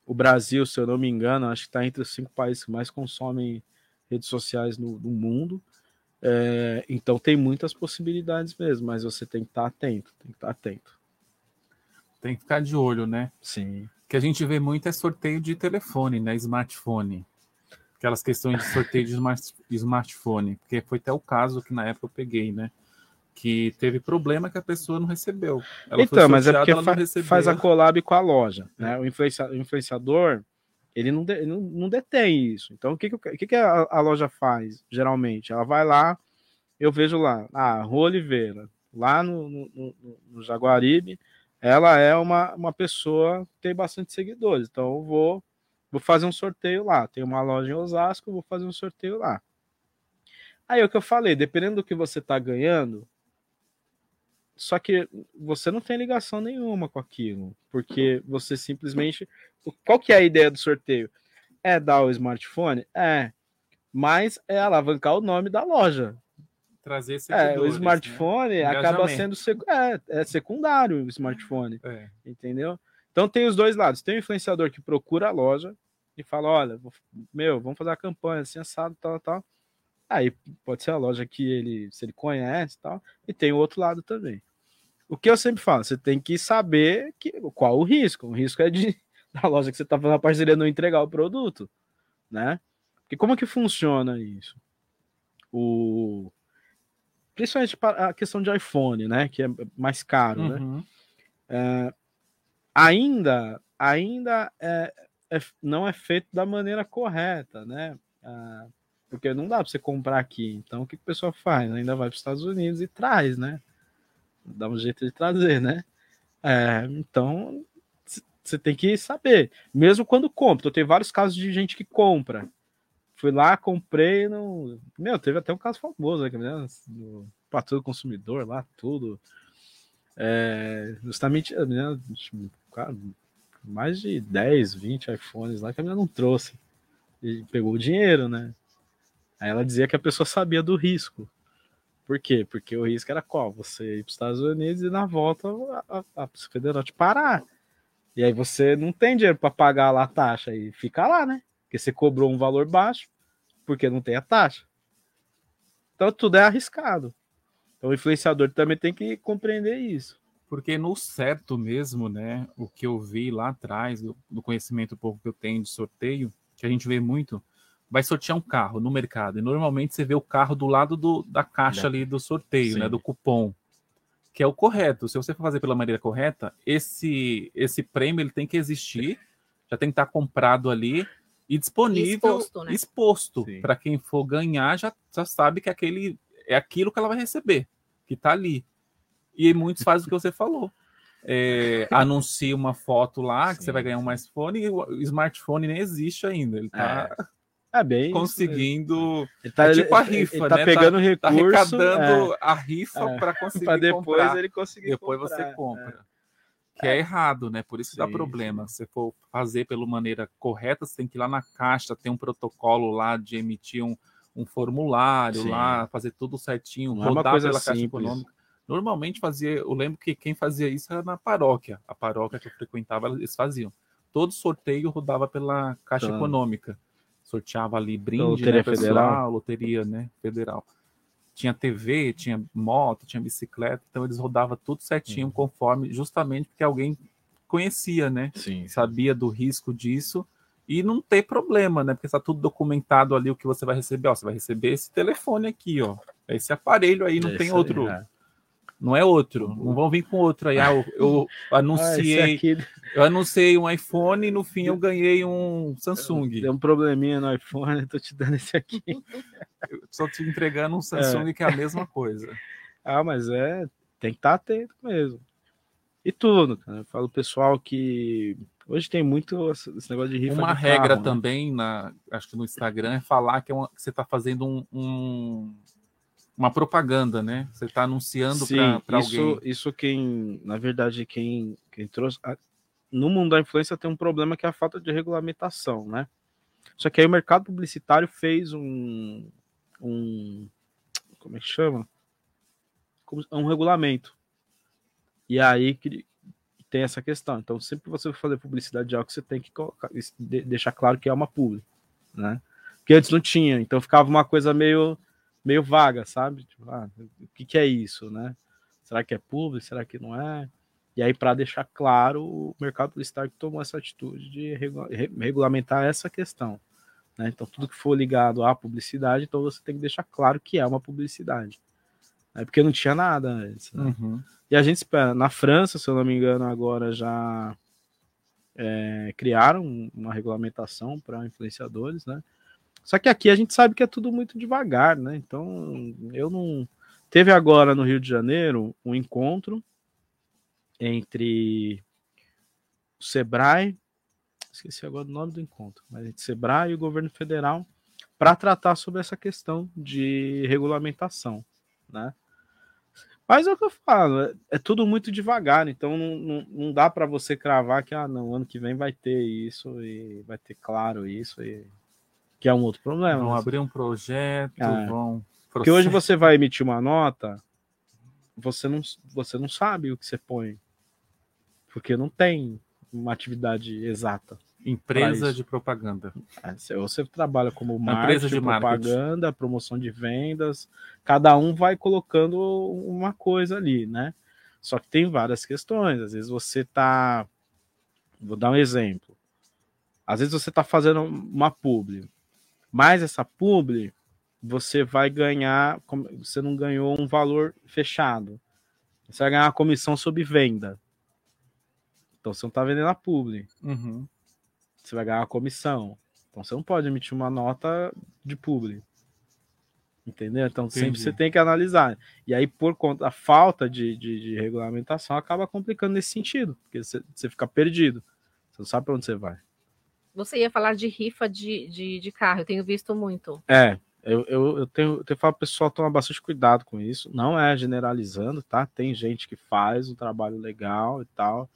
o Brasil, se eu não me engano, acho que está entre os cinco países que mais consomem redes sociais no, no mundo. É, então tem muitas possibilidades mesmo, mas você tem que estar tá atento, tem que estar tá atento. Tem que ficar de olho, né? Sim. O que a gente vê muito é sorteio de telefone, né? Smartphone. Aquelas questões de sorteio de smart, smartphone, porque foi até o caso que na época eu peguei, né? Que teve problema que a pessoa não recebeu. Ela então, mas é porque fa faz a collab com a loja, né? É. O, influencia o influenciador, ele não, de, não, não, detém isso. Então, o que, que, que, a, a, loja faz, geralmente? Ela vai lá, eu vejo lá, ah, Rua Oliveira, lá no, no, no, no Jaguaribe, ela é uma, uma pessoa que tem bastante seguidores. Então, eu vou, vou fazer um sorteio lá. Tem uma loja em Osasco, vou fazer um sorteio lá. Aí é o que eu falei, dependendo do que você está ganhando, só que você não tem ligação nenhuma com aquilo, porque você simplesmente. Qual que é a ideia do sorteio? É dar o smartphone? É. Mas é alavancar o nome da loja. trazer É, o seguidores, smartphone né? acaba sendo sec- é, é secundário o smartphone, É. entendeu? Então tem os dois lados. Tem o influenciador que procura a loja e fala: olha, meu, vamos fazer a campanha assim, assado, tal, tal. Aí pode ser a loja que ele, se ele conhece e tal. E tem o outro lado também. O que eu sempre falo, você tem que saber que, qual o risco. O risco é de da loja que você está fazendo a parceria não entregar o produto, né? Porque como que funciona isso? O principalmente para a questão de iPhone, né, que é mais caro, né? Uhum. ainda ainda é, é- não é feito da maneira correta, né? Ah, porque não dá para você comprar aqui. Então o que, que o pessoal faz? Ainda vai para os Estados Unidos e traz, né? Dá um jeito de trazer, né? É, então você tem que saber. Mesmo quando compra, eu tenho vários casos de gente que compra. Fui lá, comprei, não. Meu, teve até um caso famoso, né? menina Do Consumidor lá, tudo. É, justamente a menina, mais de 10, 20 iPhones lá que a menina não trouxe. E pegou o dinheiro, né? Aí ela dizia que a pessoa sabia do risco. Por quê? Porque o risco era qual? Você ir para os Estados Unidos e na volta a, Polícia Federal te parar. E aí você não tem dinheiro para pagar lá a taxa e fica lá, né? Porque você cobrou um valor baixo porque não tem a taxa. Então tudo é arriscado. Então o influenciador também tem que compreender isso. Porque no certo mesmo, né? O que eu vi lá atrás, do, do conhecimento pouco que eu tenho de sorteio, que a gente vê muito, vai sortear um carro no mercado. E normalmente você vê o carro do lado do, da caixa ali do sorteio, Sim. né? Do cupom. Que é o correto. Se você for fazer pela maneira correta, esse, esse prêmio ele tem que existir, já tem que estar comprado ali e disponível, Exposto, né? exposto Sim. para quem for ganhar já, já sabe que aquele é aquilo que ela vai receber, que está ali. E muitos fazem o que você falou. É, anuncia uma foto lá que Sim, você vai ganhar um smartphone e o smartphone nem existe ainda. Ele está É bem. isso conseguindo, Ele tá, É tipo a ele- rifa, ele tá né? pegando tá recurso arrecadando a rifa é, para conseguir para depois comprar. ele conseguir Depois comprar, você compra. Que é. errado, né? Por isso que dá Sim, problema. Se você for fazer pela maneira correta, você tem que ir lá na caixa, tem um protocolo lá de emitir um, um formulário Sim. lá, fazer tudo certinho, Não é uma rodar coisa pela caixa simples. econômica. Normalmente fazia, eu lembro que quem fazia isso era na paróquia. A paróquia que eu frequentava, eles faziam. Todo sorteio rodava pela caixa Tá. econômica. Sorteava ali brinde, Loteria né, pessoal, Federal. loteria, né, federal. Tinha TV, tinha moto, tinha bicicleta, então eles rodavam tudo certinho, Uhum. conforme, justamente porque alguém conhecia, né? Sim. Sabia do risco disso e não ter problema, né? Porque está tudo documentado ali o que você vai receber. Ó, você vai receber esse telefone aqui, ó. Esse aparelho aí, não Esse tem outro. é. Não é outro. Não vão vir com outro aí. Ah, eu, eu Ah, esse anunciei, aqui eu anunciei um iPhone e no fim eu ganhei um Samsung. deu um probleminha no iPhone, tô te dando esse aqui. Eu só te entregando um Samsung que é a mesma coisa. Ah, mas é, tem que estar atento mesmo. E tudo, cara. Eu falo pessoal que hoje tem muito esse negócio de rifa Uma de regra carro, né? também, na, acho que no Instagram, é falar que, é uma- que você está fazendo um, um- uma propaganda, né? Você está anunciando para isso, alguém. isso quem, na verdade, quem, quem trouxe. a- no mundo da influência tem um problema que é a falta de regulamentação, né? Só que aí o mercado publicitário fez um. um como é que chama? Um regulamento. E aí que tem essa questão. Então, sempre que você for fazer publicidade de algo, você tem que colocar- deixar claro que é uma publi, né? Porque antes não tinha, então ficava uma coisa meio, meio vaga, sabe? Tipo, ah, o que, que é isso, né? Será que é publi? Será que não é? E aí, para deixar claro, o mercado publicitário tomou essa atitude de regula- re- regulamentar essa questão. Né? Então, tudo que for ligado à publicidade, então você tem que deixar claro que é uma publicidade. Né? Porque não tinha nada antes. Né? Uhum. E a gente espera. Na França, se eu não me engano, agora já é, criaram uma regulamentação para influenciadores, né? Só que aqui a gente sabe que é tudo muito devagar, né? Então, eu não. Teve agora no Rio de Janeiro um encontro entre o Sebrae, esqueci agora o nome do encontro, mas entre o Sebrae e o governo federal para tratar sobre essa questão de regulamentação, né? Mas é o que eu falo, é, é tudo muito devagar, então não, não, não dá para você cravar que ah, não, ano que vem vai ter isso e vai ter claro isso e que é um outro problema. Vão né? abrir um projeto, Ah. vão Porque hoje você vai emitir uma nota, você não, você não sabe o que você põe. Porque não tem uma atividade exata. Empresa de propaganda. É, você trabalha como marketing, empresa de marketing. propaganda, promoção de vendas, cada um vai colocando uma coisa ali, né? Só que tem várias questões. Às vezes você tá. Vou dar um exemplo. Às vezes você tá fazendo uma publi, mas essa publi você vai ganhar. Você não ganhou um valor fechado. Você vai ganhar uma comissão sobre venda. Então você não tá vendendo a publi Uhum. você vai ganhar uma comissão. Então você não pode emitir uma nota de publi. Entendeu? Então sempre Entendi. você tem que analisar. E aí, por conta da falta de, de, de regulamentação, acaba complicando nesse sentido, porque você, você fica perdido. Você não sabe para onde você vai. Você ia falar de rifa de, de, de carro, eu tenho visto muito. É, eu, eu, eu tenho, eu tenho pro pessoal tomar bastante cuidado com isso. Não é generalizando, tá? Tem gente que faz um trabalho legal e tal.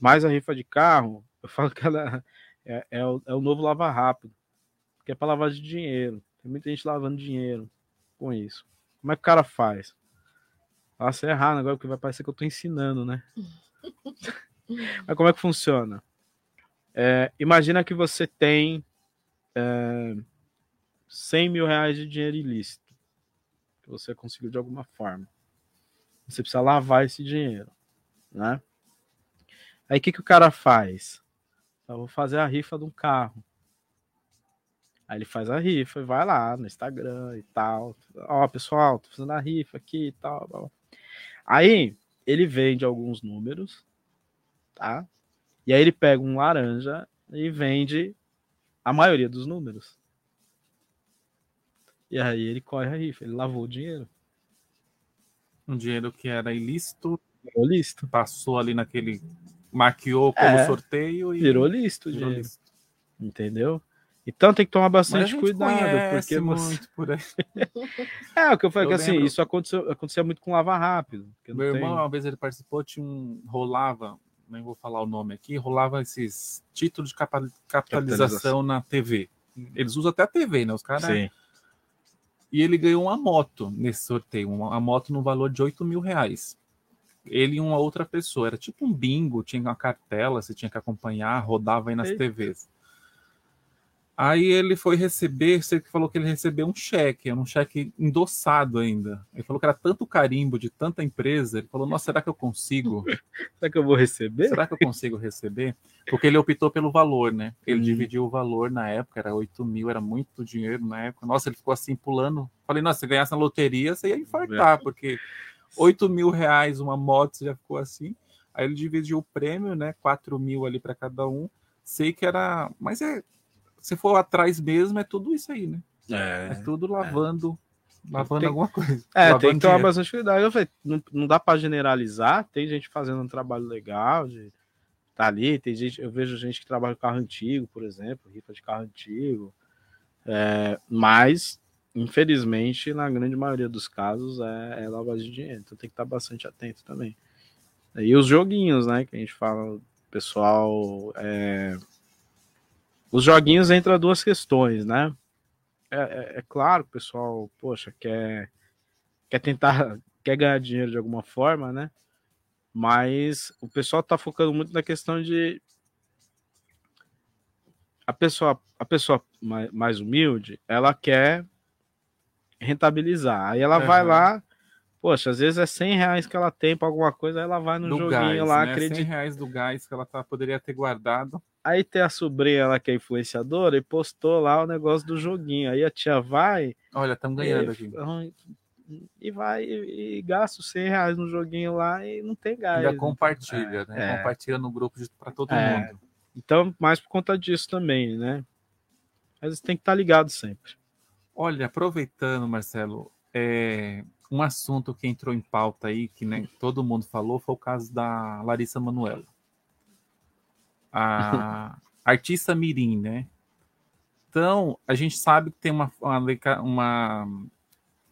Mas a rifa de carro, eu falo que ela é, é, o, é o novo lava rápido. Que é para lavar de dinheiro. Tem muita gente lavando dinheiro com isso. Como é que o cara faz? Faça errado agora, porque vai parecer que eu tô ensinando, né? Mas como é que funciona? É, imagina que você tem é, 100 mil reais de dinheiro ilícito que você conseguiu de alguma forma. Você precisa lavar esse dinheiro, né? Aí o que, que o cara faz? Eu vou fazer a rifa de um carro. Aí ele faz a rifa e vai lá no Instagram e tal. Ó, pessoal, tô fazendo a rifa aqui e tal. Aí ele vende alguns números, tá? E aí ele pega um laranja e vende a maioria dos números. E aí ele corre a rifa, ele lavou o dinheiro. Um dinheiro que era ilícito, Virou listo. passou ali naquele. Maquiou como É. sorteio e. Virou listo virou dinheiro. listo. Entendeu? Então tem que tomar bastante cuidado, porque você... por aí. É, o que eu falei Eu que assim, lembro. isso aconteceu, acontecia muito com lava rápido. Meu irmão, uma vez ele participou, tinha um. rolava, nem vou falar o nome aqui, rolava esses títulos de capa- capitalização na TV. Eles usam até a TV, né? Os caras. Sim. E ele ganhou uma moto nesse sorteio, uma, uma moto no valor de 8 mil reais. Ele e uma outra pessoa. Era tipo um bingo, tinha uma cartela, você tinha que acompanhar, rodava aí nas Eita. TVs. Aí ele foi receber, você que falou que ele recebeu um cheque, era um cheque endossado ainda. Ele falou que era tanto carimbo de tanta empresa. Ele falou: Nossa, será que eu consigo? Será que eu vou receber? Será que eu consigo receber? Porque ele optou pelo valor, né? Ele Hum. dividiu o valor na época, era 8 mil, era muito dinheiro na época. Nossa, ele ficou assim pulando. Falei, nossa, se ganhasse na loteria, você ia infartar, É. porque 8 mil reais uma moto, você já ficou assim. Aí ele dividiu o prêmio, né? 4 mil ali para cada um. Sei que era. Mas é. Se for atrás mesmo, é tudo isso aí, né? É, É, tudo lavando. Lavando Tem- alguma coisa. é Lavando tem que tomar bastante cuidado. Eu falei, não, não dá para generalizar. Tem gente fazendo um trabalho legal, de tá ali. Tem gente, eu vejo gente que trabalha com carro antigo, por exemplo, rifa de carro antigo. É, mas, infelizmente, na grande maioria dos casos é, é lavagem de dinheiro. Então tem que estar bastante atento também. E os joguinhos, né? Que a gente fala, pessoal. é, Os joguinhos entra duas questões, né? É, é- é claro que o pessoal, poxa, quer, quer tentar, quer ganhar dinheiro de alguma forma, né? Mas o pessoal tá focando muito na questão de a pessoa, a pessoa mais, mais humilde, ela quer rentabilizar. Aí ela vai Aham. lá, poxa, às vezes é 100 reais que ela tem para alguma coisa, aí ela vai no Do joguinho gás, lá, né? acredita. 100 reais do gás que ela tá, poderia ter guardado. Aí tem a sobrinha lá que é influenciadora e postou lá o negócio do joguinho. Aí a tia vai Olha, estamos ganhando aqui. e, e vai e, e gasta os 100 reais no joguinho lá e não tem gás. Ainda compartilha, né? é. Compartilha no grupo para todo É. mundo. Então, mais por conta disso também, né? Mas tem que estar ligado sempre. Olha, aproveitando, Marcelo, é, um assunto que entrou em pauta aí, que né, todo mundo falou, foi o caso da Larissa Manoela. A artista Mirim, né? Então, a gente sabe que tem uma, uma,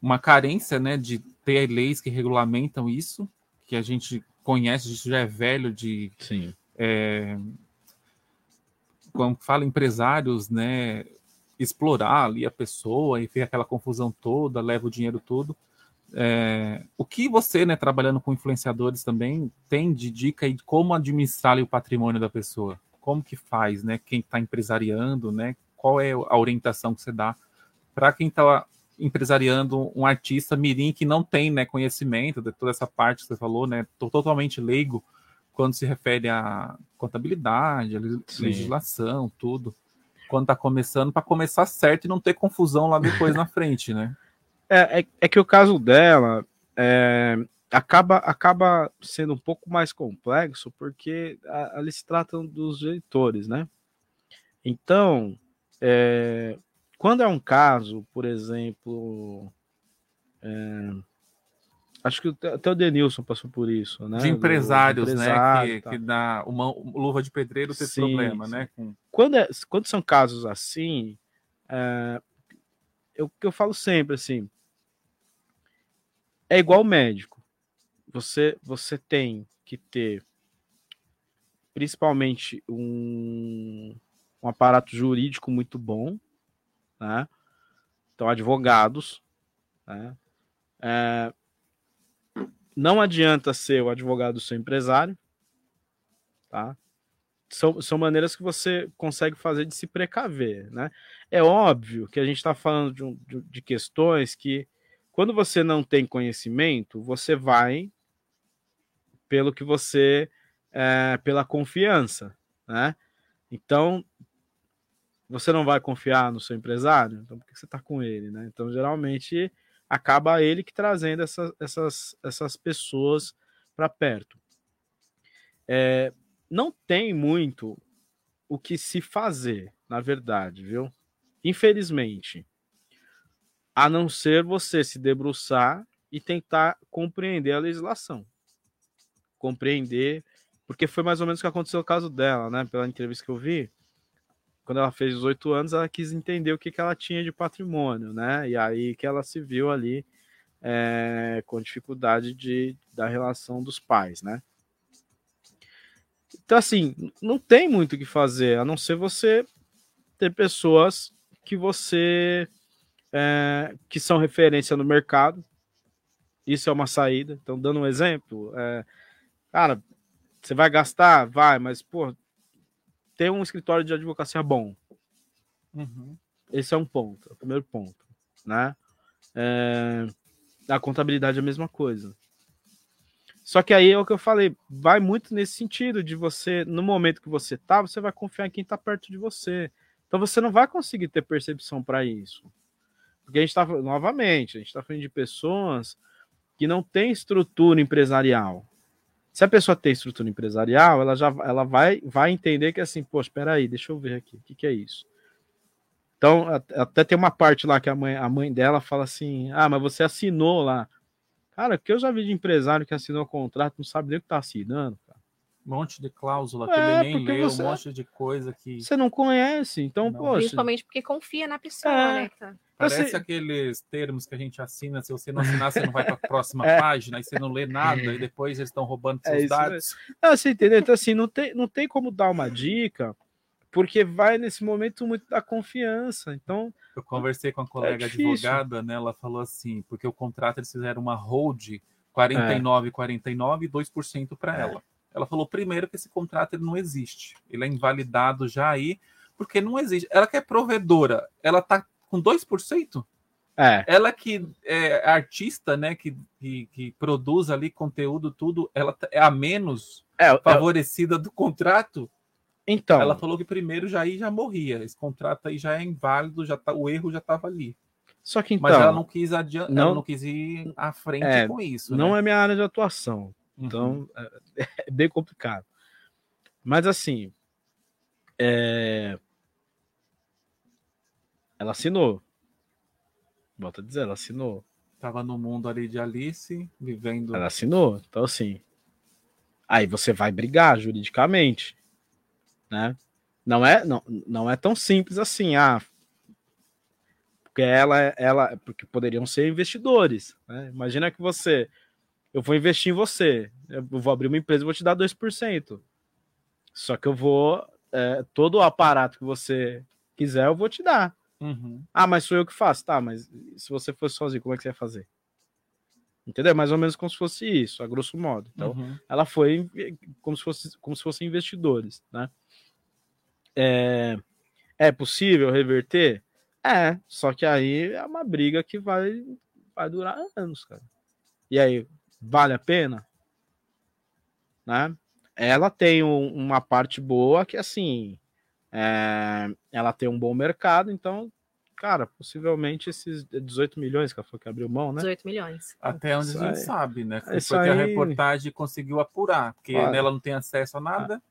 uma, carência né, de ter leis que regulamentam isso, que a gente conhece, isso já é velho de Sim. como fala empresários, né, explorar ali a pessoa e fica aquela confusão toda, leva o dinheiro todo. É, o que você, né, trabalhando com influenciadores também, tem de dica de como administrar o patrimônio da pessoa? Como que faz, né? Quem está empresariando, né? Qual é a orientação que você dá para quem está empresariando um artista mirim que não tem né, conhecimento de toda essa parte que você falou, né? Tô totalmente leigo quando se refere à contabilidade, à legislação, tudo. Quando está começando, para começar certo e não ter confusão lá depois na frente, né? É, é, é, que o caso dela é, acaba, acaba sendo um pouco mais complexo, porque ali se tratam dos leitores, né? Então, é, quando é um caso, por exemplo, é, acho que até o Denilson passou por isso, né? De empresários, Do, empresário, né? Que, que dá uma luva de pedreiro tem problema, sim. né? Com... Quando, é, quando são casos assim, é, eu, eu falo sempre assim, é igual médico. Você, você tem que ter principalmente um, um aparato jurídico muito bom, né? Então, advogados, né? É, não adianta ser o advogado do seu empresário, tá? São, são maneiras que você consegue fazer de se precaver, né? É óbvio que a gente está falando de, de, de questões que, quando você não tem conhecimento, você vai pelo que você, é, pela confiança, né? Então, você não vai confiar no seu empresário? Então, por que você está com ele, né? Então, geralmente, acaba ele que trazendo essa, essas, essas pessoas para perto. É, não tem muito o que se fazer, na verdade, viu? Infelizmente. A não ser você se debruçar e tentar compreender a legislação. Compreender, porque foi mais ou menos o que aconteceu no caso dela, né? Pela entrevista que eu vi quando ela fez 18 anos, ela quis entender o que, que ela tinha de patrimônio, né? E aí que ela se viu ali é, com dificuldade de, da relação dos pais, né? Então, assim, não tem muito o que fazer, a não ser você ter pessoas que você é, que são referência no mercado. Isso é uma saída. Então, dando um exemplo, é, cara, você vai gastar? Vai, mas, pô, ter um escritório de advocacia bom. Uhum. Esse é um ponto, é o primeiro ponto, né? É, a contabilidade é a mesma coisa. Só que aí é o que eu falei, vai muito nesse sentido de você, no momento que você tá, você vai confiar em quem tá perto de você. Então você não vai conseguir ter percepção para isso. Porque a gente está novamente, a gente está falando de pessoas que não têm estrutura empresarial. Se a pessoa tem estrutura empresarial, ela já ela vai, vai entender que assim, pô, espera aí, deixa eu ver aqui, o que, que é isso? Então, até tem uma parte lá que a mãe, a mãe dela fala assim: ah, mas você assinou lá. Cara, que eu já vi de empresário que assinou o contrato, não sabe nem o que tá assinando. Um monte de cláusula que é, ele nem leu, você, um monte de coisa que. Você não conhece, então, não. Principalmente porque confia na pessoa, é, né? Tá? Parece assim, aqueles termos que a gente assina, se você não assinar, você não vai para a próxima é. página, e você não lê nada, e depois eles estão roubando é seus é dados. Não, você entendeu? Então, assim, não tem, não tem como dar uma dica, porque vai nesse momento muito da confiança. Então. Eu conversei com a colega é advogada, né? Ela falou assim, porque o contrato eles fizeram uma hold 49, 49 e 2% para é. ela. Ela falou primeiro que esse contrato ele não existe. Ele é invalidado já aí, porque não existe. Ela que é provedora, ela tá com 2%? É. Ela que é artista, né, que, que, que, produz ali conteúdo, tudo, ela é a menos é, favorecida do contrato. Então. Ela falou que primeiro já aí já morria. Esse contrato aí já é inválido, já tá, o erro já estava ali. Só que então. Mas ela não quis adiante, não, não quis ir à frente é, com isso. Não né? é minha área de atuação. Então uhum. é, é bem complicado. Mas assim. É, ela assinou. Volta a dizer, ela assinou. Tava no mundo ali de Alice, vivendo. Ela assinou. Então, assim. Aí você vai brigar juridicamente. Né? Não é, não, não é tão simples assim. Ah, porque ela, ela, porque poderiam ser investidores. Né? Imagina que você, eu vou investir em você, eu vou abrir uma empresa e vou te dar 2%. Só que eu vou, é, todo o aparato que você quiser, eu vou te dar. Uhum. Ah, mas sou eu que faço. Tá, mas se você fosse sozinho, como é que você ia fazer? Entendeu? Mais ou menos como se fosse isso, a grosso modo. Então, uhum. ela foi como se fosse como se fossem investidores, né? É, é possível reverter? É, só que aí é uma briga que vai, vai durar anos, cara. E aí, vale a pena? Né? Ela tem um, uma parte boa que, assim, é, ela tem um bom mercado, então, cara, possivelmente esses 18 milhões que ela falou que abriu mão, né? 18 milhões. Até onde Isso a gente aí- sabe, né? Foi isso que a aí- reportagem conseguiu apurar, porque Olha. ela não tem acesso a nada.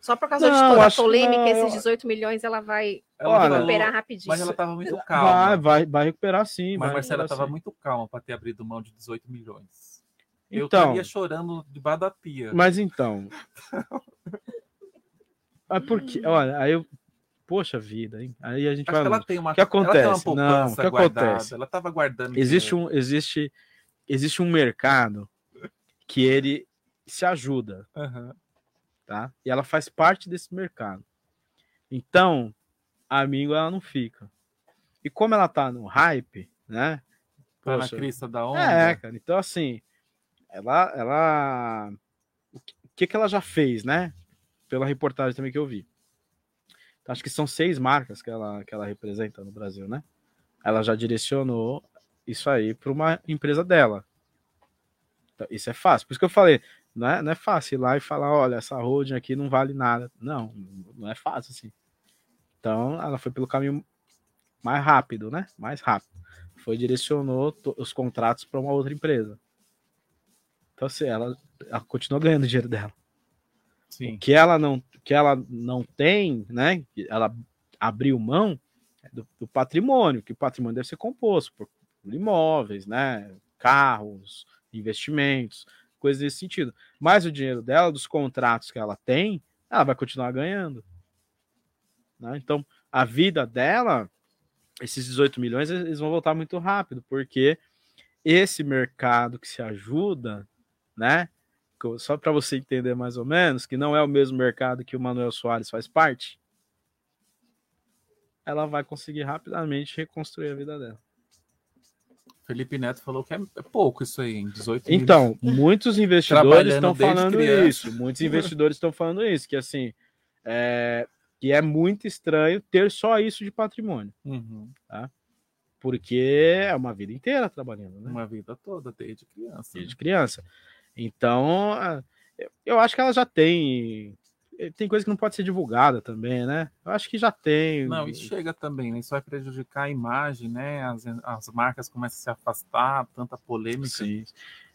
Só por causa Não, de toda a polêmica, não, esses eu- 18 milhões ela vai Ela Olha, falou- recuperar rapidinho. mas ela estava muito Vai, calma. vai, vai recuperar sim. Mas vai Marcela recuperar estava muito calma para ter abrido mão de 18 milhões. Eu Então, estaria chorando debaixo da pia. mas então. Mas por quê? Olha, aí eu. Poxa vida, hein? Aí a gente Acho vai. ela tem uma, O que ela acontece? poupança Não, o que guardada. acontece? Ela estava guardando. Existe dinheiro. um, existe, existe um mercado que ele se ajuda, Aham. tá? E ela faz parte desse mercado. Então, amigo ela não fica. E como ela tá no hype, né? Tá na Poxa, crista da onda. É, cara. Então, assim, ela. ela o que- que, ela já fez, né? Pela reportagem também que eu vi. Então, acho que são seis marcas que ela, que ela representa no Brasil, né? Ela já direcionou isso aí para uma empresa dela. Então, isso é fácil. Por isso que eu falei, não é, não é fácil ir lá e falar, olha, essa holding aqui não vale nada. Não, não é fácil assim. Então, ela foi pelo caminho mais rápido, né? Mais rápido foi direcionou os contratos para uma outra empresa. Então, assim, ela, ela continua ganhando dinheiro dela. Sim. O que ela não, que ela não tem, né? Ela abriu mão é do, do patrimônio, que o patrimônio deve ser composto por imóveis, né? Carros, investimentos, coisas nesse sentido. Mas o dinheiro dela, dos contratos que ela tem, ela vai continuar ganhando. né? Então, a vida dela esses 18 milhões eles vão voltar muito rápido, porque esse mercado que se ajuda, né? Só para você entender mais ou menos, que não é o mesmo mercado que o Manuel Soares faz parte, ela vai conseguir rapidamente reconstruir a vida dela. Felipe Neto falou que é é pouco isso aí, hein? 18 milhões. Então, muitos investidores estão falando criança. isso. Muitos investidores estão falando isso, que assim, é, que é muito estranho ter só isso de patrimônio, Uhum. porque é uma vida inteira trabalhando, né? Uma vida toda, desde criança. né? desde criança. Então, eu- acho que ela já tem. eh, Tem coisa que não pode ser divulgada também, né? Eu acho que já tem. Não, isso chega também, né? Isso vai prejudicar a imagem, né? As, as marcas começam a se afastar, tanta polêmica. Sim.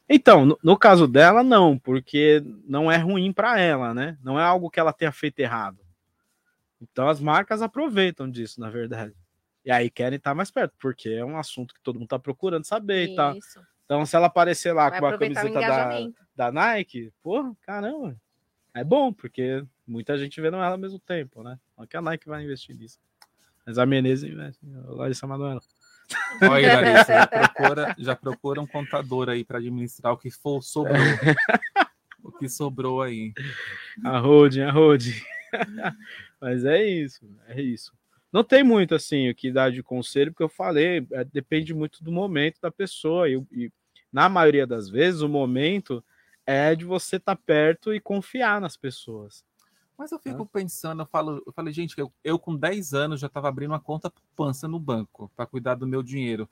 Então, no, no caso dela, não, porque não é ruim para ela, né? Não é algo que ela tenha feito errado. Então, as marcas aproveitam disso, na verdade. E aí querem estar mais perto, porque é um assunto que todo mundo está procurando saber e tal. Então, se ela aparecer lá Vai com a camiseta da, da Nike, porra, caramba, é bom, porque muita gente vendo ela ao mesmo tempo, né? Não que a Nike vai investir nisso. Mas a Menezes investe, a Larissa Manoela. Olha aí, Larissa, já procura, já procura um contador aí para administrar o que for, sobrou. o que sobrou aí. A holding, a holding. Mas é isso, é isso. Não tem muito assim o que dar de conselho, porque eu falei, é, depende muito do momento da pessoa. E, e na maioria das vezes, o momento é de você estar perto e confiar nas pessoas. Mas eu fico pensando, eu falo, eu falei, gente, eu, eu com 10 anos já estava abrindo uma conta poupança no banco para cuidar do meu dinheiro.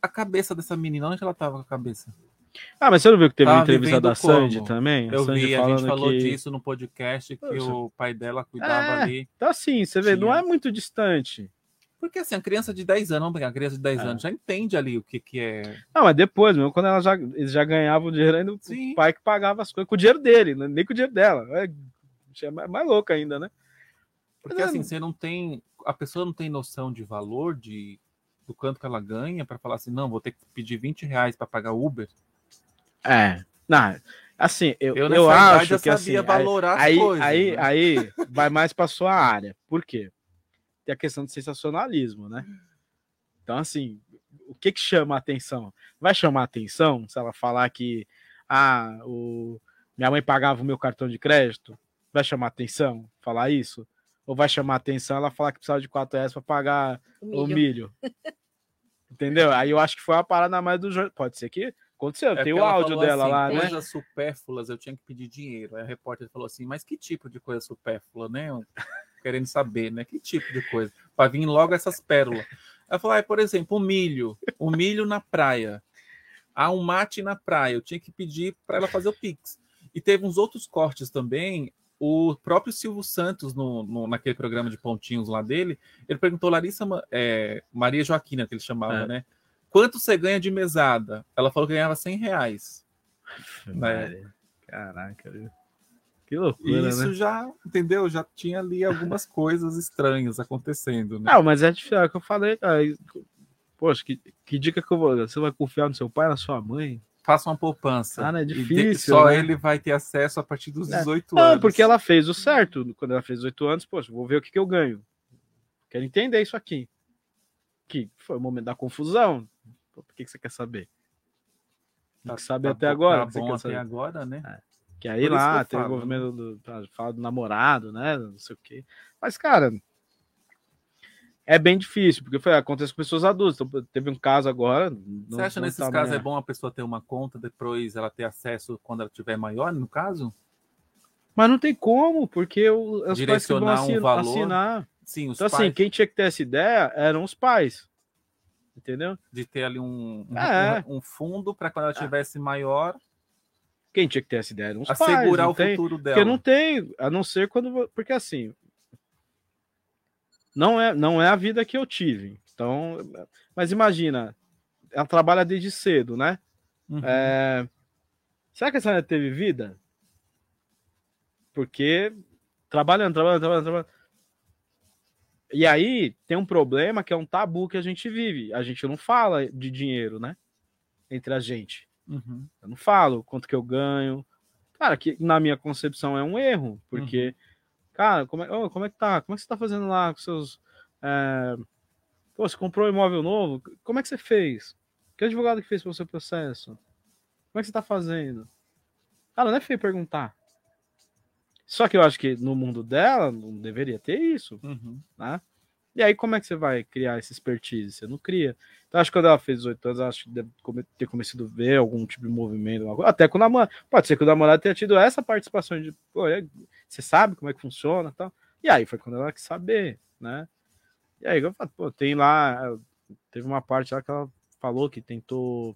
A cabeça dessa menina, onde ela estava com a cabeça? Ah, mas você não viu que teve uma Tava entrevista vivendo da Sandy como? também? Eu Sandy vi, a gente falou que- disso no podcast que Poxa. o pai dela cuidava É. ali. Então, assim, você vê, não Tinha. é muito distante. Porque assim, a criança de 10 anos, vamos pegar, a criança de 10 É. anos já entende ali o que, que é. Não, mas depois, mesmo, quando ela já, eles já ganhavam o dinheiro, ainda Sim. o pai que pagava as coisas com o dinheiro dele, né? nem com o dinheiro dela. É, é mais, mais louco ainda, né? Porque Mas é- assim, você não tem. A pessoa não tem noção de valor de do quanto que ela ganha para falar assim, não, vou ter que pedir 20 reais para pagar Uber. É. Não, assim, eu, Eu, eu, acho que assim, valorar aí, as coisas. aí, né? aí vai mais para sua área. Por quê? Tem a questão do sensacionalismo, né? Então, assim, o que que chama a atenção? Vai chamar a atenção se ela falar que ah, o... minha mãe pagava o meu cartão de crédito? Vai chamar a atenção falar isso? Ou vai chamar atenção ela falar que precisava de 4 reais para pagar o milho. Entendeu? Aí eu acho que foi uma parada mais do jornal. Pode ser que aconteceu, É tem o ela áudio dela assim, lá, né? Coisas supérfluas, eu tinha que pedir dinheiro. Aí a repórter falou assim, mas que tipo de coisa supérflua, né? Querendo saber, né? Que tipo de coisa? Para vir logo essas pérolas. Ela falou, ah, por exemplo, o milho. O milho na praia. Ah, um mate na praia. Eu tinha que pedir para ela fazer o Pix. E teve uns outros cortes também. O próprio Silvio Santos, no, no- naquele programa de pontinhos lá dele, ele perguntou Larissa é, Maria Joaquina, que ele chamava, É. né? Quanto você ganha de mesada? Ela falou que ganhava 100 reais. né? Caraca, viu? Que E loucura, isso né? já, entendeu? Já tinha ali algumas coisas estranhas acontecendo, né? Não, mas é difícil, é o que eu falei. Aí, poxa, que, que dica que eu vou. Você vai confiar no seu pai, na sua mãe? Faça uma poupança. Ah, não é E difícil, só né? ele vai ter acesso a partir dos É. 18 Não, anos. porque ela fez o certo. Quando ela fez 18 anos, poxa, vou ver o que, que eu ganho. Quero entender isso aqui. Que foi o momento da confusão. Por que, que você quer saber? Tem que saber até bom- agora. Tá bom até saber. agora, né? Que aí Por lá que tem o envolvimento do, pra- fala do namorado, né? Não sei o quê. Mas, cara, é bem difícil, porque foi, acontece com pessoas adultas. Então, teve um caso agora. não- Você acha nesses tá casos é bom a pessoa ter uma conta, depois ela ter acesso quando ela tiver maior, no caso? Mas não tem como, porque o, os pais que vão Direcionar um assin- valor. assinar. Sim, os Então, assim, pais quem tinha que ter essa ideia eram os pais. Entendeu? de ter ali um, um, É. um fundo para quando ela tivesse maior, Quem tinha que ter essa ideia eram os pais. assegurar não o tem- futuro dela. Porque não tem, a não ser quando. Porque assim. Não é, não é a vida que eu tive. Então. Mas imagina, ela trabalha desde cedo, né? Uhum. É, será que essa mulher teve vida? Porque trabalhando, trabalhando, trabalhando, trabalhando. E aí tem um problema que é um tabu que a gente vive. A gente não fala de dinheiro, né? Entre a gente. Uhum. Eu não falo quanto que eu ganho. Cara, que na minha concepção é um erro, porque, cara, como é, ô, como é que tá? Como é que você tá fazendo lá com seus. é, Pô, você comprou um imóvel novo? Como é que você fez? Que advogado que fez para o seu processo? Como é que você tá fazendo? Cara, não é feio perguntar. Só que eu acho que no mundo dela não deveria ter isso Uhum. né? E aí, como é que você vai criar esse expertise? Você não cria. Então, acho que quando ela fez 18 anos, acho que deve ter começado a ver algum tipo de movimento, até com o namorado. Pode ser que o namorado tenha tido essa participação de, pô, você sabe como é que funciona e tal. E aí foi quando ela quis saber, né? E aí eu falo, pô, tem lá, teve uma parte lá que ela falou que tentou.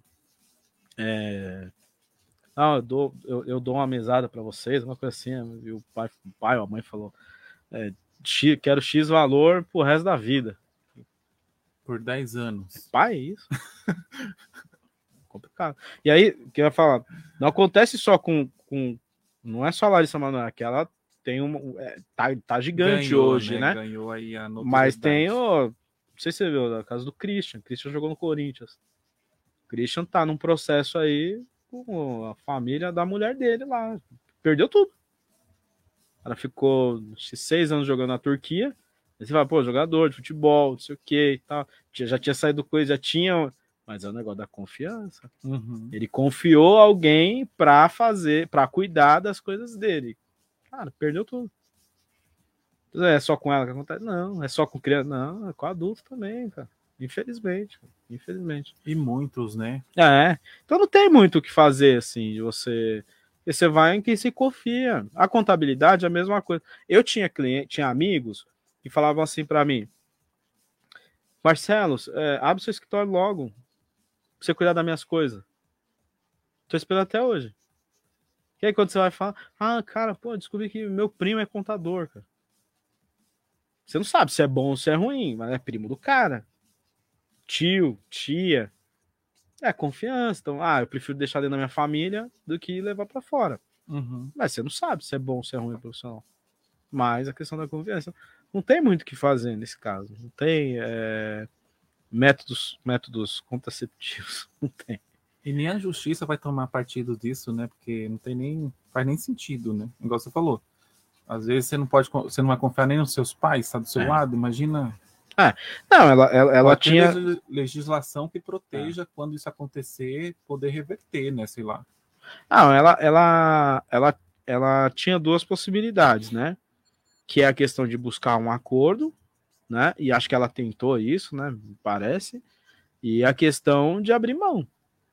É, não, eu dou, eu, eu dou uma mesada para vocês, uma coisa assim. E o pai, o pai ou a mãe falou: é, quero X valor pro resto da vida. Por 10 anos. Pai, é isso? Complicado. E aí, o que eu ia falar? Não acontece só com. com não é só a Larissa Manoela, que ela tem um. É, tá, tá gigante Ganhou, hoje, né? Ganhou aí a Mas tem o. Não sei se você viu, a casa do Christian. Christian jogou no Corinthians. Christian tá num processo aí com a família da mulher dele lá. Perdeu tudo. Ela ficou seis anos jogando na Turquia. Aí você fala, pô, jogador de futebol, não sei o que e tal. Já tinha saído coisa, já tinha. Mas é o negócio da confiança. Uhum. Ele confiou alguém pra fazer, pra cuidar das coisas dele. Cara, perdeu tudo. É só com ela que acontece? Não, é só com criança. Não, é com adulto também, cara. Infelizmente. cara. Infelizmente. E muitos, né? É. Então não tem muito o que fazer, assim, de você. Você vai em quem se confia. A contabilidade é a mesma coisa. Eu tinha cliente, tinha amigos que falavam assim pra mim: Marcelo, é, abre seu escritório logo. Pra você cuidar das minhas coisas. Tô esperando até hoje. E aí quando você vai falar, ah, cara, pô, descobri que meu primo é contador, cara. Você não sabe se é bom ou se é ruim, mas é primo do cara. Tio, tia. É confiança. Então, ah, eu prefiro deixar dentro da minha família do que levar pra fora. Uhum. Mas você não sabe se é bom ou se é ruim profissional. Mas a questão da confiança. Não tem muito o que fazer nesse caso. Não tem é, métodos, métodos contraceptivos. Não tem. E nem a justiça vai tomar partido disso, né? Porque não tem nem. faz nem sentido, né? Igual você falou. Às vezes você não pode, você não vai confiar nem nos seus pais, tá do seu É. lado, imagina. Não, ela, ela, ela tinha. legis- legislação que proteja quando isso acontecer, poder reverter, né? Sei lá. Não, ela, ela, ela, ela tinha duas possibilidades, né? Que é a questão de buscar um acordo, né? E acho que ela tentou isso, né? Parece. E a questão de abrir mão.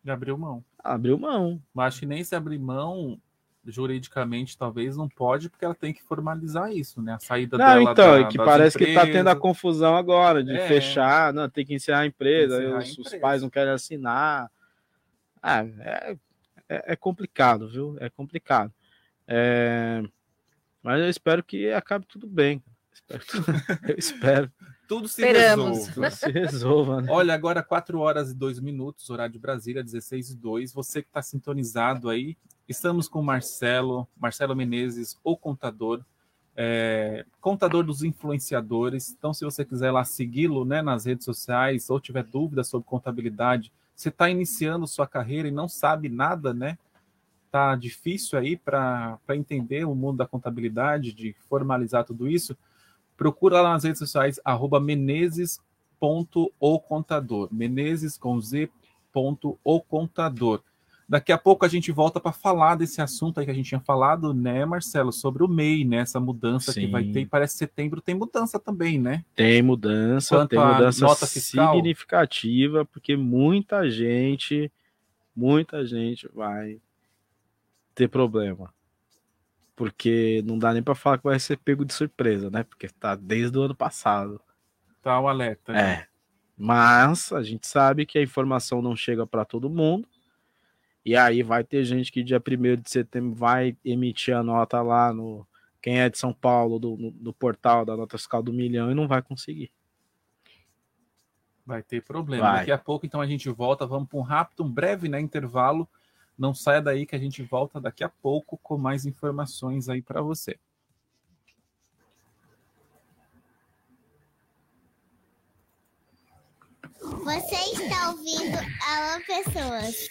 De abrir mão. Abriu mão. Mas acho que nem se abrir mão, juridicamente talvez não pode, porque ela tem que formalizar isso, né? A saída não, dela. então, da, é que parece empresas. que tá tendo a confusão agora de É. fechar, não, tem que encerrar a empresa, Encerrar a os, os empresa. pais não querem assinar. Ah, é, é, é complicado, viu? É complicado. É, Mas eu espero que acabe tudo bem. Espero que- Eu espero Tudo se Esperamos. resolve. que tudo se resolva, né? Olha, agora 4 horas e 2 minutos, horário de Brasília, 16 e 2. Você que está sintonizado aí, estamos com o Marcelo, Marcelo Menezes, o contador, é, contador dos influenciadores. Então, se você quiser lá segui-lo né, nas redes sociais ou tiver dúvidas sobre contabilidade, você está iniciando sua carreira e não sabe nada, né? Tá difícil aí para entender o mundo da contabilidade, de formalizar tudo isso. Procura lá nas redes sociais, arroba Menezes ponto o contador. Menezes com Z ponto o contador. Daqui a pouco a gente volta para falar desse assunto aí que a gente tinha falado, né, Marcelo, sobre o MEI, né? Essa mudança que Sim. vai ter. Parece que setembro tem mudança também, né? Tem mudança, Quanto tem mudança nota fiscal? significativa, porque muita gente, muita gente vai ter problema. Porque não dá nem para falar que vai ser pego de surpresa, né? Porque tá desde o ano passado. Tá o alerta. né? É. Mas a gente sabe que a informação não chega para todo mundo. E aí vai ter gente que dia 1 de setembro vai emitir a nota lá no quem é de São Paulo, do, no, do portal da nota fiscal do milhão e não vai conseguir. Vai ter problema. Vai. Daqui a pouco, então, a gente volta. Vamos para um rápido, um breve né, intervalo. Não saia daí que a gente volta daqui a pouco com mais informações aí para você. Você está ouvindo Alô Pessoas.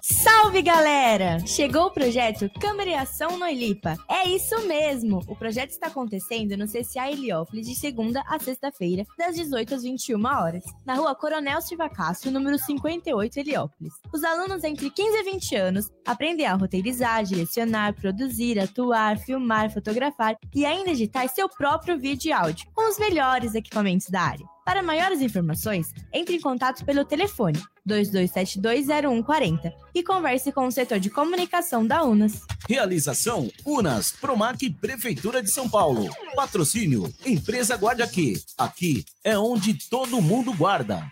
Salve galera! Chegou o projeto Câmara e Ação no Ilipa. É isso mesmo! O projeto está acontecendo no CCA Heliópolis de segunda a sexta-feira, das 18 às 21 horas, na rua Coronel Silva número 58, Heliópolis. Os alunos entre 15 e 20 anos aprendem a roteirizar, direcionar, produzir, atuar, filmar, fotografar e ainda editar seu próprio vídeo e áudio, com os melhores equipamentos da área. Para maiores informações, entre em contato pelo telefone 22720140 e converse com o setor de comunicação da UNAS. Realização Unas, Promac Prefeitura de São Paulo. Patrocínio Empresa Guarda Aqui. Aqui é onde todo mundo guarda.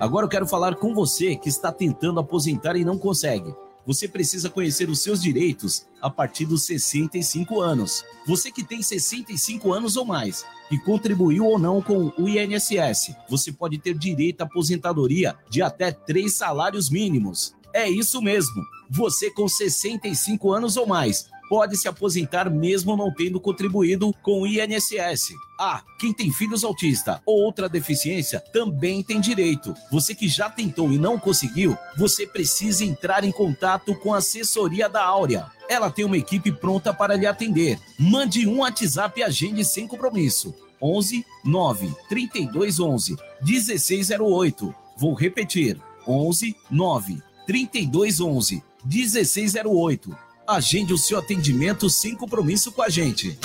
Agora eu quero falar com você que está tentando aposentar e não consegue. Você precisa conhecer os seus direitos a partir dos 65 anos. Você que tem 65 anos ou mais, que contribuiu ou não com o INSS, você pode ter direito à aposentadoria de até três salários mínimos. É isso mesmo. Você com 65 anos ou mais pode se aposentar mesmo não tendo contribuído com o INSS. Ah, quem tem filhos autista ou outra deficiência também tem direito. Você que já tentou e não conseguiu, você precisa entrar em contato com a assessoria da Áurea. Ela tem uma equipe pronta para lhe atender. Mande um WhatsApp e agende sem compromisso. 11 9 32 11 1608. Vou repetir. 11 9 32 11 1608. Agende o seu atendimento sem compromisso com a gente.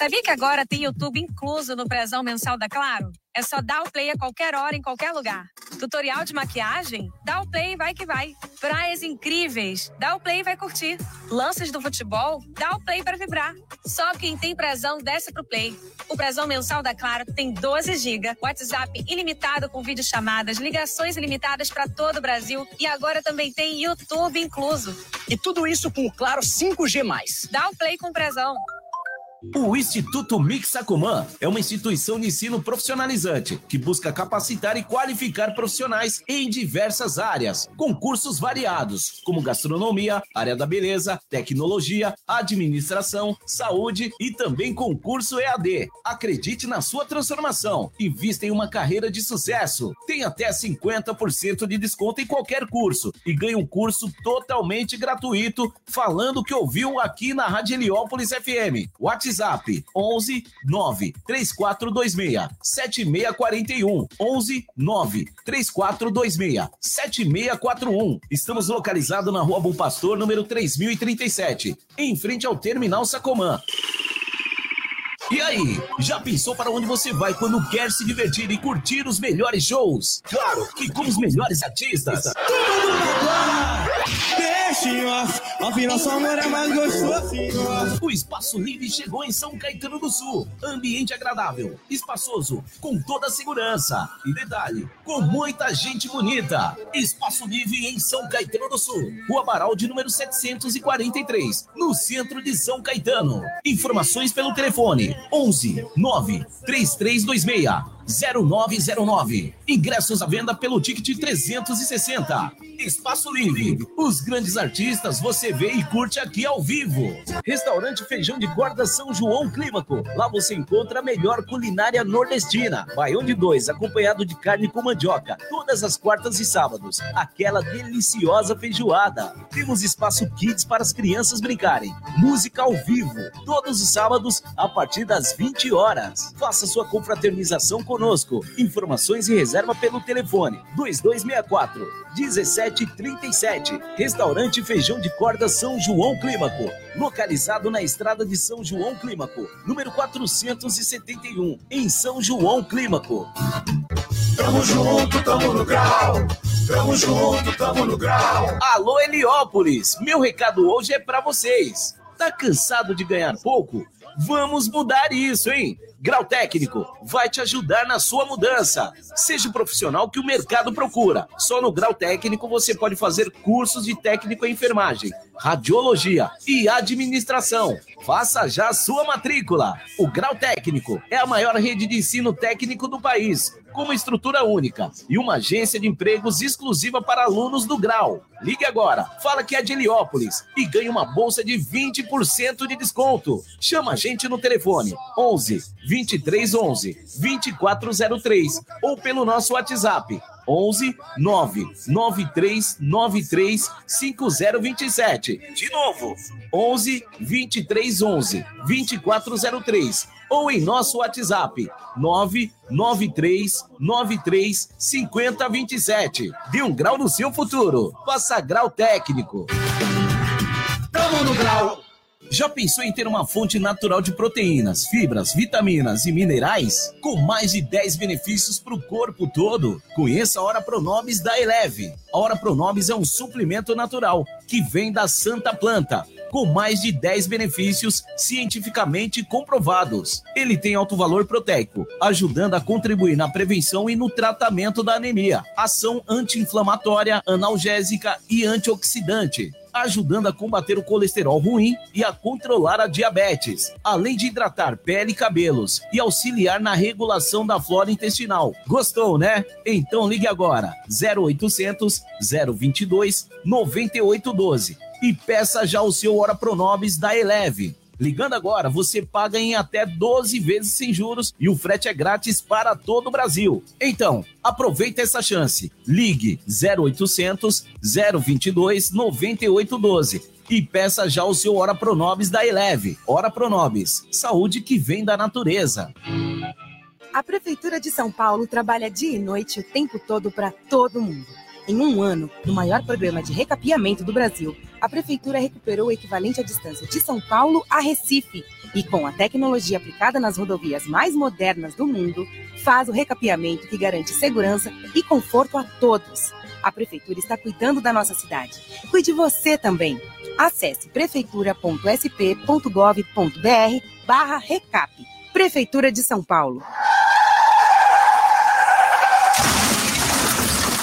Sabia que agora tem YouTube incluso no prezão mensal da Claro? É só dar o play a qualquer hora, em qualquer lugar. Tutorial de maquiagem? Dá o play e vai que vai. Praias incríveis? Dá o play e vai curtir. Lances do futebol? Dá o play para vibrar. Só quem tem prezão desce pro play. O prezão mensal da Claro tem 12 GB, WhatsApp ilimitado com videochamadas, ligações ilimitadas para todo o Brasil e agora também tem YouTube incluso. E tudo isso com o Claro 5G+. Dá o play com prezão. O Instituto Mixacoman é uma instituição de ensino profissionalizante que busca capacitar e qualificar profissionais em diversas áreas, com cursos variados, como gastronomia, área da beleza, tecnologia, administração, saúde e também concurso EAD. Acredite na sua transformação. Invista em uma carreira de sucesso. Tem até 50% de desconto em qualquer curso e ganhe um curso totalmente gratuito falando que ouviu aqui na Rádio Heliópolis FM. WhatsApp WhatsApp 11 9 3426 7641 11 9 3426 7641. Estamos localizados na Rua Bom Pastor, número 3037, em frente ao Terminal Sacomã. E aí, já pensou para onde você vai quando quer se divertir e curtir os melhores shows? Claro que com os melhores artistas. Mundo off, off nosso amor é mais gostoso. O Espaço Livre chegou em São Caetano do Sul. Ambiente agradável, espaçoso, com toda a segurança. E detalhe, com muita gente bonita. Espaço Livre em São Caetano do Sul. Rua Baraldi, número 743, no centro de São Caetano. Informações pelo telefone 11 9 3326 0909. Ingressos à venda pelo ticket 360. Espaço Livre. Os grandes artistas você vê e curte aqui ao vivo. Restaurante Feijão de Corda São João Clímaco. Lá você encontra a melhor culinária nordestina. Baião de dois, acompanhado de carne com mandioca. Todas as quartas e sábados. Aquela deliciosa feijoada. Temos espaço kids para as crianças brincarem. Música ao vivo. Todos os sábados, a partir das 20 horas. Faça sua confraternização conosco. Informações e reserva pelo telefone 2264 1737. Restaurante Feijão de Corda São João Clímaco. Localizado na estrada de São João Clímaco, número 471, em São João Clímaco. Tamo junto, tamo no grau. Tamo junto, tamo no grau. Alô Heliópolis, meu recado hoje é para vocês. Tá cansado de ganhar pouco? Vamos mudar isso, hein? Grau Técnico vai te ajudar na sua mudança. Seja o profissional que o mercado procura. Só no Grau Técnico você pode fazer cursos de técnico em enfermagem, radiologia e administração. Faça já sua matrícula. O Grau Técnico é a maior rede de ensino técnico do país, com uma estrutura única e uma agência de empregos exclusiva para alunos do Grau. Ligue agora, fala que é de Heliópolis e ganhe uma bolsa de 20% de desconto. Chama a gente no telefone 11 2311 2403 ou pelo nosso WhatsApp 11 993 93 5027. De novo, 11 2311 2403 ou em nosso WhatsApp 993 93 5027. De um grau no seu futuro. Faça grau técnico. Tamo no grau. Já pensou em ter uma fonte natural de proteínas, fibras, vitaminas e minerais? Com mais de 10 benefícios para o corpo todo? Conheça a Hora Pronobis da Eleve. A Hora Pronobis é um suplemento natural que vem da Santa Planta com mais de 10 benefícios cientificamente comprovados. Ele tem alto valor proteico, ajudando a contribuir na prevenção e no tratamento da anemia, ação anti-inflamatória, analgésica e antioxidante ajudando a combater o colesterol ruim e a controlar a diabetes, além de hidratar pele e cabelos e auxiliar na regulação da flora intestinal. Gostou, né? Então ligue agora 0800 022 9812 e peça já o seu Hora Pronobis da Eleve. Ligando agora, você paga em até 12 vezes sem juros e o frete é grátis para todo o Brasil. Então, aproveita essa chance. Ligue 0800 022 9812 e peça já o seu Hora Pronobis da Eleve. Hora Pronobis, saúde que vem da natureza. A Prefeitura de São Paulo trabalha dia e noite o tempo todo para todo mundo. Em um ano, no maior programa de recapeamento do Brasil, a Prefeitura recuperou o equivalente à distância de São Paulo a Recife e, com a tecnologia aplicada nas rodovias mais modernas do mundo, faz o recapeamento que garante segurança e conforto a todos. A Prefeitura está cuidando da nossa cidade. Cuide você também. Acesse prefeitura.sp.gov.br barra recap. Prefeitura de São Paulo.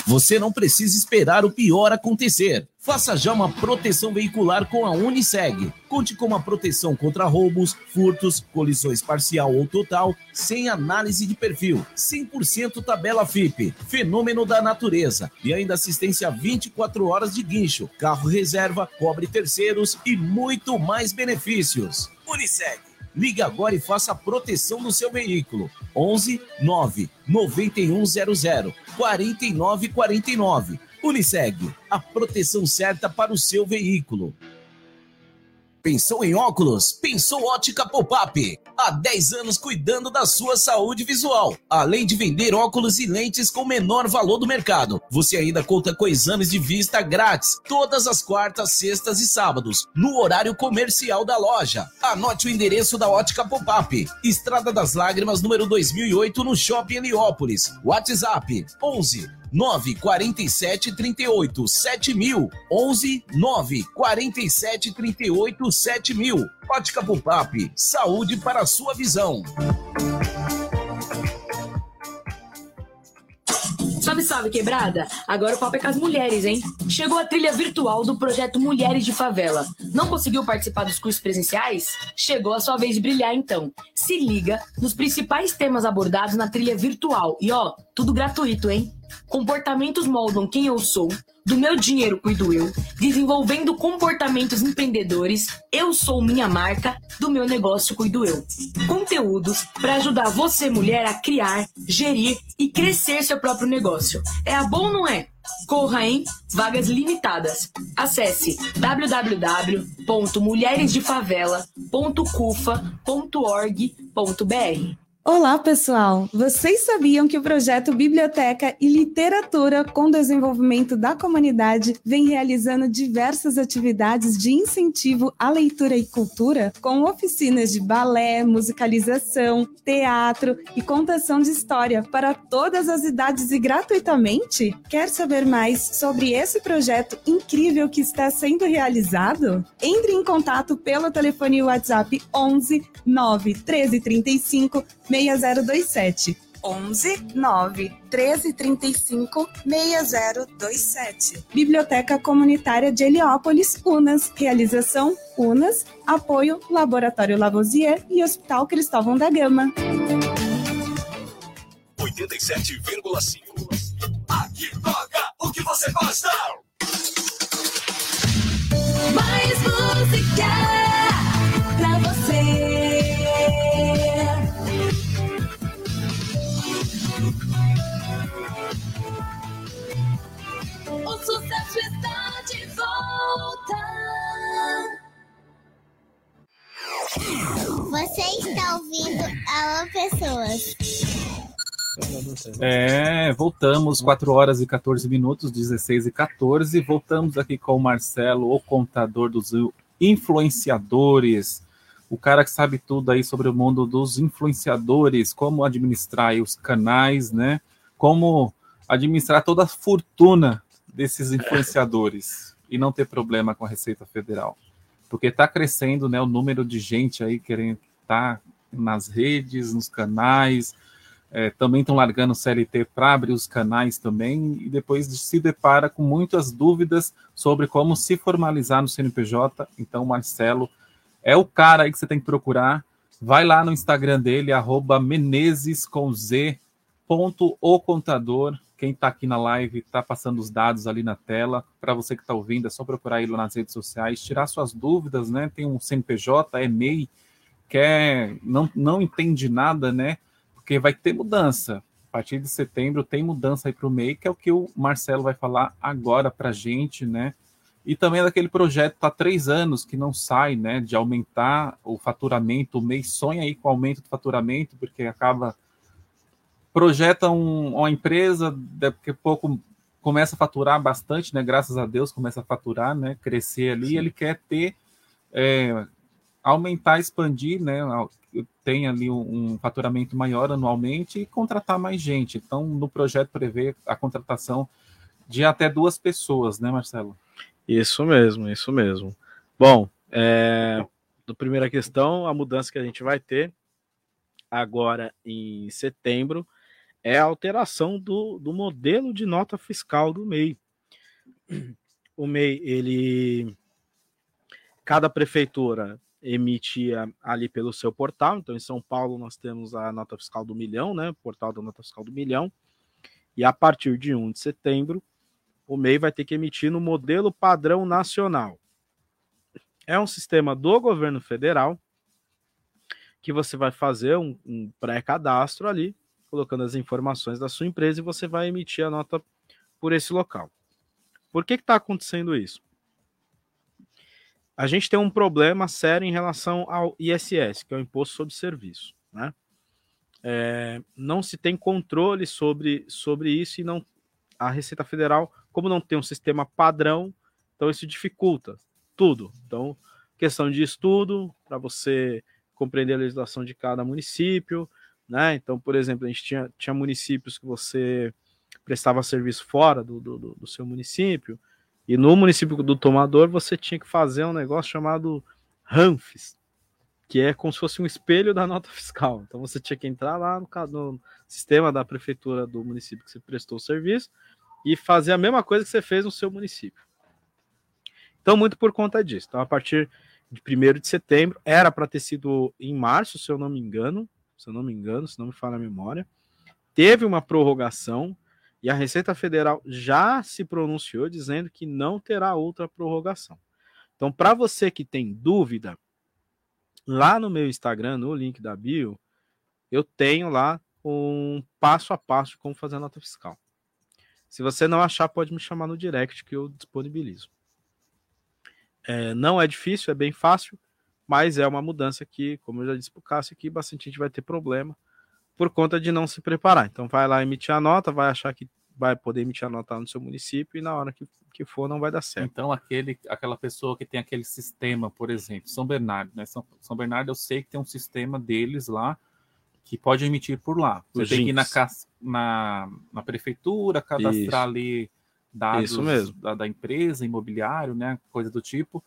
Você não precisa esperar o pior acontecer. Faça já uma proteção veicular com a Uniseg. Conte com uma proteção contra roubos, furtos, colisões parcial ou total, sem análise de perfil, 100% tabela FIP, fenômeno da natureza e ainda assistência 24 horas de guincho, carro reserva, cobre terceiros e muito mais benefícios. Uniseg. Ligue agora e faça a proteção do seu veículo. 11 9 9100 4949. Uniseg, a proteção certa para o seu veículo. Pensou em óculos? Pensou Ótica Pop-Up. Há 10 anos cuidando da sua saúde visual. Além de vender óculos e lentes com menor valor do mercado, você ainda conta com exames de vista grátis todas as quartas, sextas e sábados, no horário comercial da loja. Anote o endereço da Ótica Pop-Up. Estrada das Lágrimas, número 2008, no Shopping Heliópolis. WhatsApp 11 947 38 7000 11 947 38 7000 Ótica Pupap, saúde para a sua visão. Salve, quebrada! Agora o papo é com as mulheres, hein? Chegou a trilha virtual do projeto Mulheres de Favela. Não conseguiu participar dos cursos presenciais? Chegou a sua vez de brilhar, então. Se liga nos principais temas abordados na trilha virtual. E ó, tudo gratuito, hein? Comportamentos moldam quem eu sou. Do meu dinheiro cuido eu. Desenvolvendo comportamentos empreendedores. Eu sou minha marca. Do meu negócio cuido eu. Conteúdos para ajudar você, mulher, a criar, gerir e crescer seu próprio negócio. É a bom, não é? Corra em vagas limitadas. Acesse www.mulheresdefavela.cufa.org.br. Olá, pessoal! Vocês sabiam que o projeto Biblioteca e Literatura com Desenvolvimento da Comunidade vem realizando diversas atividades de incentivo à leitura e cultura, com oficinas de balé, musicalização, teatro e contação de história para todas as idades e gratuitamente? Quer saber mais sobre esse projeto incrível que está sendo realizado? Entre em contato pelo telefone WhatsApp 11 9 1335 6027. 11 9 13 35 6027. Biblioteca Comunitária de Heliópolis, UNAS. Realização UNAS. Apoio Laboratório Lavoisier e Hospital Cristóvão da Gama. 87,5. Aqui toca o que você gosta. Pessoas. É, voltamos, 4 horas e 14 minutos, 16 e 14. Voltamos aqui com o Marcelo, o contador dos influenciadores. O cara que sabe tudo aí sobre o mundo dos influenciadores, como administrar os canais, né? Como administrar toda a fortuna desses influenciadores e não ter problema com a Receita Federal. Porque está crescendo né, o número de gente aí querendo estar tá nas redes, nos canais, é, também estão largando o CLT para abrir os canais também, e depois se depara com muitas dúvidas sobre como se formalizar no CNPJ. Então, Marcelo é o cara aí que você tem que procurar. Vai lá no Instagram dele, arroba Menezes com Z, ponto o contador. Quem está aqui na live está passando os dados ali na tela. Para você que está ouvindo, é só procurar ele nas redes sociais, tirar suas dúvidas, né? Tem um CNPJ, é MEI, quer, não, não entende nada, né? Porque vai ter mudança. A partir de setembro tem mudança aí para o MEI, que é o que o Marcelo vai falar agora para a gente, né? E também daquele projeto há três anos que não sai, né? De aumentar o faturamento. O MEI sonha aí com o aumento do faturamento, porque acaba projeta um, uma empresa, daqui a pouco começa a faturar bastante, né? Graças a Deus começa a faturar, né? Crescer ali, ele quer ter, é, aumentar, expandir, né? Tem ali um, um, faturamento maior anualmente e contratar mais gente. Então, no projeto prevê a contratação de até duas pessoas, né, Marcelo? Isso mesmo, isso mesmo. Bom, é, do primeira questão, a mudança que a gente vai ter agora em setembro é a alteração do, do modelo de nota fiscal do MEI. O MEI, ele. Cada prefeitura emitia ali pelo seu portal. Então, em São Paulo, nós temos a nota fiscal do milhão, né? O portal da nota fiscal do milhão. E a partir de 1 de setembro, o MEI vai ter que emitir no modelo padrão nacional. É um sistema do governo federal que você vai fazer um, um pré-cadastro ali colocando as informações da sua empresa e você vai emitir a nota por esse local. Por que está acontecendo isso? A gente tem um problema sério em relação ao ISS, que é o Imposto sobre Serviço. Né? É, não se tem controle sobre, sobre isso e não a Receita Federal, como não tem um sistema padrão, então isso dificulta tudo. Então, questão de estudo para você compreender a legislação de cada município, né? Então, por exemplo, a gente tinha, tinha municípios que você prestava serviço fora do, do, do seu município, e no município do tomador você tinha que fazer um negócio chamado RANFES, que é como se fosse um espelho da nota fiscal. Então você tinha que entrar lá no, no sistema da prefeitura do município que você prestou o serviço e fazer a mesma coisa que você fez no seu município. Então, muito por conta disso. Então, a partir de 1 de setembro, era para ter sido em março, se eu não me engano, se eu não me engano, se não me falha a memória, teve uma prorrogação e a Receita Federal já se pronunciou dizendo que não terá outra prorrogação. Então, para você que tem dúvida, lá no meu Instagram, no link da bio, eu tenho lá um passo a passo de como fazer a nota fiscal. Se você não achar, pode me chamar no direct que eu disponibilizo. É, não é difícil, é bem fácil, mas é uma mudança que, como eu já disse para o Cássio aqui, bastante gente vai ter problema por conta de não se preparar. Então vai lá emitir a nota, vai achar que vai poder emitir a nota no seu município e na hora que, que for não vai dar certo. Então aquele, aquela pessoa que tem aquele sistema, por exemplo, São Bernardo, né? São, São Bernardo eu sei que tem um sistema deles lá que pode emitir por lá. Você tem que ir na, na, na prefeitura, cadastrar Isso. ali dados da, da, empresa, imobiliário, né? Coisa do tipo.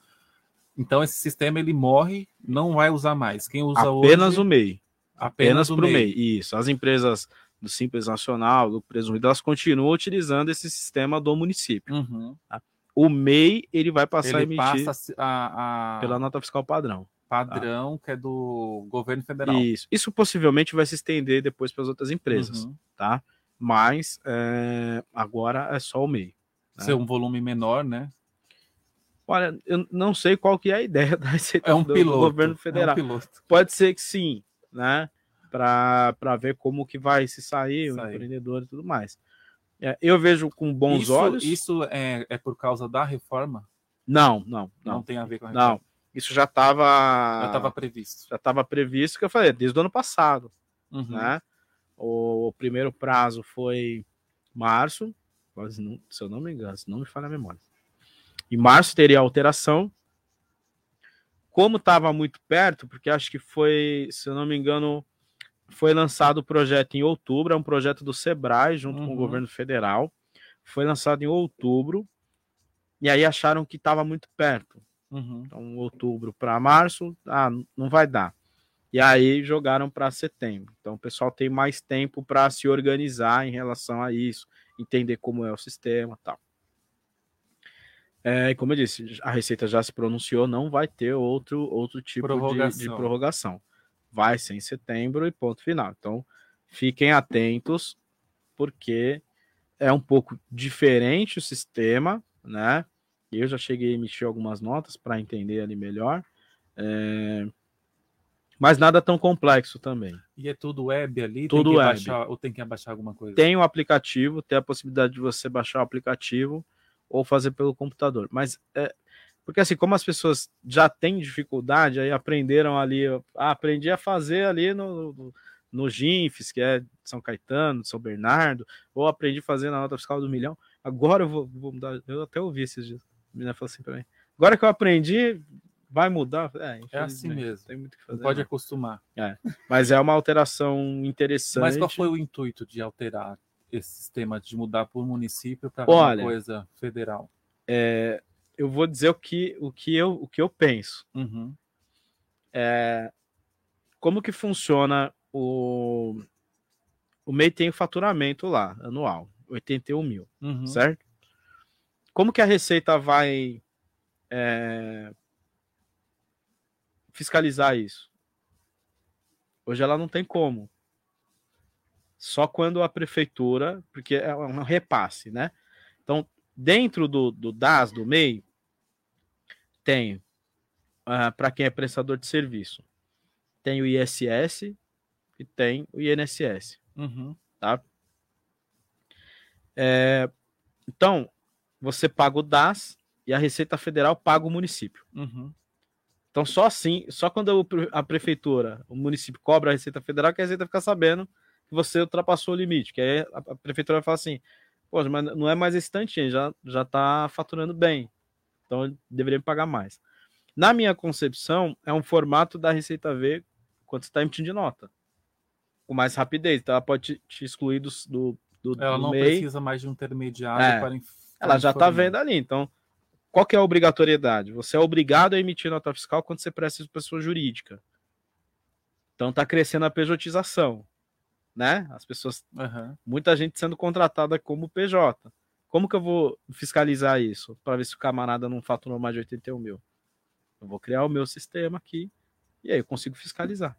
Então esse sistema ele morre, não vai usar mais. Quem usa apenas hoje, o MEI. Apenas, para o MEI. MEI. Isso. As empresas do Simples Nacional, do Presumido, elas continuam utilizando esse sistema do município. Uhum. Tá? O MEI ele vai passar ele a emitir passa a, a... pela nota fiscal padrão. Padrão, tá? que é do governo federal. Isso. Isso possivelmente vai se estender depois para as outras empresas, uhum. tá? Mas é, agora é só o MEI. Né? Ser um volume menor, né? Olha, eu não sei qual que é a ideia da receita é um do, piloto, do governo federal. É um Pode ser que sim, né? Para ver como que vai se sair, sair. o empreendedor e tudo mais. É, eu vejo com bons isso, olhos. Isso é, é por causa da reforma? Não, não, não. Não tem a ver com a reforma. Não, isso já estava. Já estava previsto. Já estava previsto, que eu falei, desde o ano passado. Uhum. Né? O, o, primeiro prazo foi março, se eu não me engano, se não me falha a memória. Em março teria alteração. Como estava muito perto, porque acho que foi, se eu não me engano, foi lançado o projeto em outubro, é um projeto do Sebrae, junto uhum. com o uhum. governo federal. Foi lançado em outubro, e aí acharam que estava muito perto. Uhum. Então, outubro para março, ah, não vai dar. E aí jogaram para setembro. Então, o pessoal tem mais tempo para se organizar em relação a isso, entender como é o sistema tal. É, como eu disse, a Receita já se pronunciou, não vai ter outro, outro tipo prorrogação. De, de prorrogação. Vai ser em setembro e ponto final. Então, fiquem atentos, porque é um pouco diferente o sistema, né? Eu já cheguei a emitir algumas notas para entender ali melhor. É... Mas nada tão complexo também. E é tudo web ali? Tudo tem web. Baixar, ou tem que abaixar alguma coisa? Tem o um aplicativo, tem a possibilidade de você baixar o aplicativo ou fazer pelo computador. Mas é, porque assim, como as pessoas já têm dificuldade, aí aprenderam ali, ah, aprendi a fazer ali no, no, no GINFES, que é São Caetano, São Bernardo, ou aprendi a fazer na nota fiscal do milhão, agora eu vou, vou mudar, eu até ouvi esses dias, a menina falou assim para mim, agora que eu aprendi, vai mudar? É, é assim mesmo, tem muito que fazer. Pode não. acostumar. É, mas é uma alteração interessante. Mas qual foi o intuito de alterar esse sistema de mudar por município para uma coisa federal? É, eu vou dizer o que, o que, eu, o que eu penso. Uhum. É, como que funciona o. O MEI tem o faturamento lá, anual, 81 mil, uhum. certo? Como que a Receita vai é, fiscalizar isso? Hoje ela não tem como só quando a prefeitura, porque é um repasse, né? Então, dentro do, do DAS, do MEI, tem, uh, ah, para quem é prestador de serviço, tem o ISS e tem o INSS, uhum. tá? É, então, você paga o DAS, e a Receita Federal paga o município. Uhum. Então, só assim, só quando a prefeitura, o município cobra a Receita Federal, que a Receita fica sabendo você ultrapassou o limite. Que aí a, prefeitura vai falar assim: Poxa, mas não é mais esse tantinho, já, já tá faturando bem. Então, deveria me pagar mais. Na minha concepção, é um formato da Receita V quando você está emitindo de nota. Com mais rapidez. Então, ela pode te, excluir do, do, do, Ela do não MEI. precisa mais de um intermediário É. para. Ela já está vendo ali. Então, qual que é a obrigatoriedade? Você é obrigado a emitir nota fiscal quando você presta isso pessoa jurídica. Então está crescendo a pejotização, né? As pessoas, Aham. muita gente sendo contratada como PJ. Como que eu vou fiscalizar isso para ver se o camarada não faturou mais de 81 mil? Eu vou criar o meu sistema aqui e aí eu consigo fiscalizar.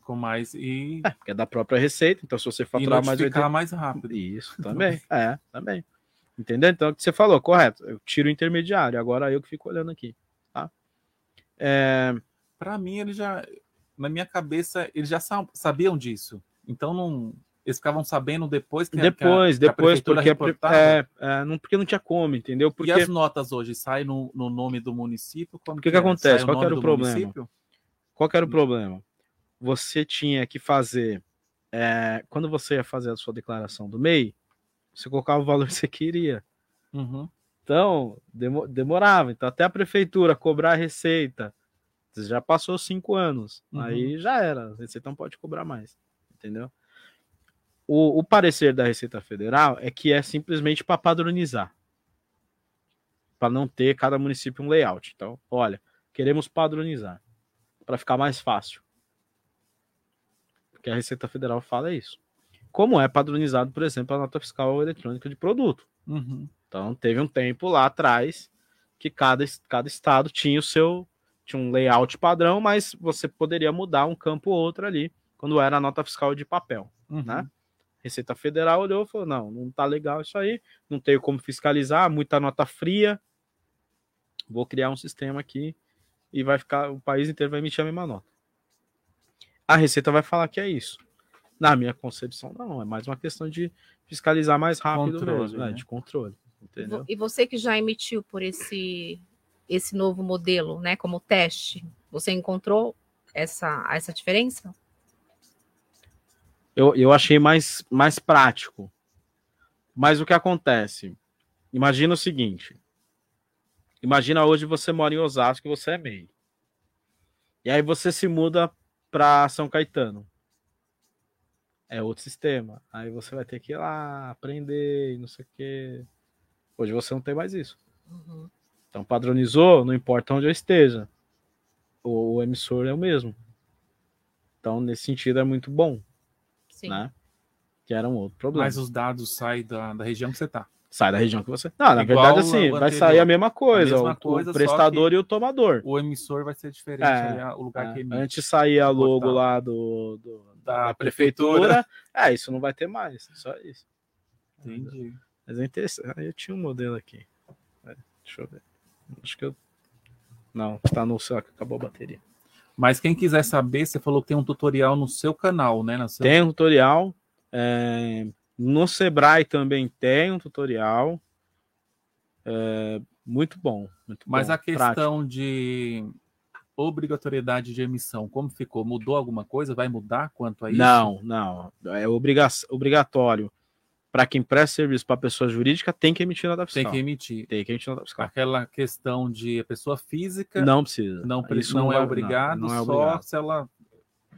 Com mais e. É, porque é da própria receita. Então, se você faturar mais de notificar 80 mais rápido. Isso, também. é, também. Entendeu? Então, o que você falou, correto. Eu tiro o intermediário, agora eu que fico olhando aqui. Tá? É, Para mim, ele já. Na minha cabeça, eles já sa- sabiam disso. Então não. Eles ficavam sabendo depois que depois, que a, que depois, prefeitura porque, é, é, não, porque não tinha como, entendeu? Porque E as notas hoje saem no, no nome do município? Como o que, que é? acontece? Qual que era o problema? município? Qual que era o problema? Você tinha que fazer. é, quando você ia fazer a sua declaração do MEI, você colocava o valor que você queria. Uhum. Então, demo- demorava. Então, até a prefeitura cobrar a receita, você já passou cinco anos. Uhum. Aí já era. A receita não pode cobrar mais. Entendeu? O, o parecer da Receita Federal é que é simplesmente para padronizar. Para não ter cada município um layout. Então, olha, queremos padronizar. Para ficar mais fácil. Porque a Receita Federal fala isso. Como é padronizado, por exemplo, a nota fiscal eletrônica de produto. Uhum. Então teve um tempo lá atrás que cada, cada estado tinha o seu tinha um layout padrão, mas você poderia mudar um campo ou outro ali quando era a nota fiscal de papel, Uhum. né? Receita Federal olhou e falou: "Não, não tá legal isso aí, não tenho como fiscalizar, muita nota fria. Vou criar um sistema aqui e vai ficar o país inteiro vai emitir a mesma nota". A Receita vai falar que é isso. Na minha concepção, não, é mais uma questão de fiscalizar mais rápido Controle, mesmo, né? né? de controle, entendeu? E você que já emitiu por esse esse novo modelo, né, como teste, você encontrou essa essa diferença? Eu, eu achei mais, mais prático. Mas o que acontece? Imagina o seguinte: imagina hoje você mora em Osasco e você é MEI. E aí você se muda para São Caetano. É outro sistema. Aí você vai ter que ir lá aprender e não sei o quê. Hoje você não tem mais isso. Uhum. Então padronizou, não importa onde eu esteja. O, o emissor é o mesmo. Então, nesse sentido, é muito bom Sim. né? Que era um outro problema. Mas os dados saem da, da região que você está. Sai da região que você. Não, na Igual verdade, assim, o vai anterior. sair a mesma coisa. A mesma o, coisa, o prestador e o tomador. O emissor vai ser diferente, É, aí o lugar É, que emite. Antes saía a logo Portal. lá do, do- Da da, prefeitura. prefeitura. É, isso não vai ter mais. Só isso. Entendi. Mas é interessante. Eu tinha um modelo aqui. É, Deixa eu ver. Acho que eu. Não, tá no que acabou a bateria. Mas quem quiser saber, você falou que tem um tutorial no seu canal, né? Seu... Tem um tutorial. é, no Sebrae também tem um tutorial. é, muito bom. Muito Mas bom, a prático. questão de obrigatoriedade de emissão, como ficou? Mudou alguma coisa? Vai mudar quanto a isso? Não, não. É obriga obrigatório. Para quem presta serviço para pessoa jurídica, tem que emitir nota fiscal. Tem que emitir. Tem que emitir nota fiscal. Aquela questão de pessoa física Não precisa. não, Isso não, não é vai- obrigado, não, não é só obrigado. se ela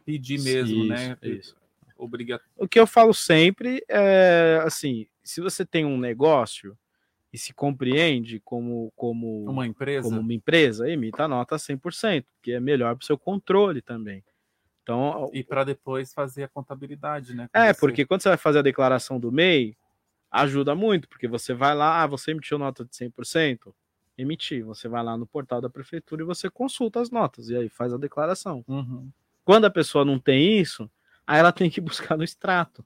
pedir mesmo, Isso, né? isso. Obriga... O que eu falo sempre é assim: se você tem um negócio e se compreende como, como Uma empresa? como uma empresa, emita a nota 100%, que é melhor para o seu controle também. Então, E para depois fazer a contabilidade, né? É, Você- porque quando você vai fazer a declaração do MEI, ajuda muito, porque você vai lá, ah, você emitiu nota de 100%? Emitir. Você vai lá no portal da prefeitura e você consulta as notas, e aí faz a declaração. Uhum. Quando a pessoa não tem isso, aí ela tem que buscar no extrato.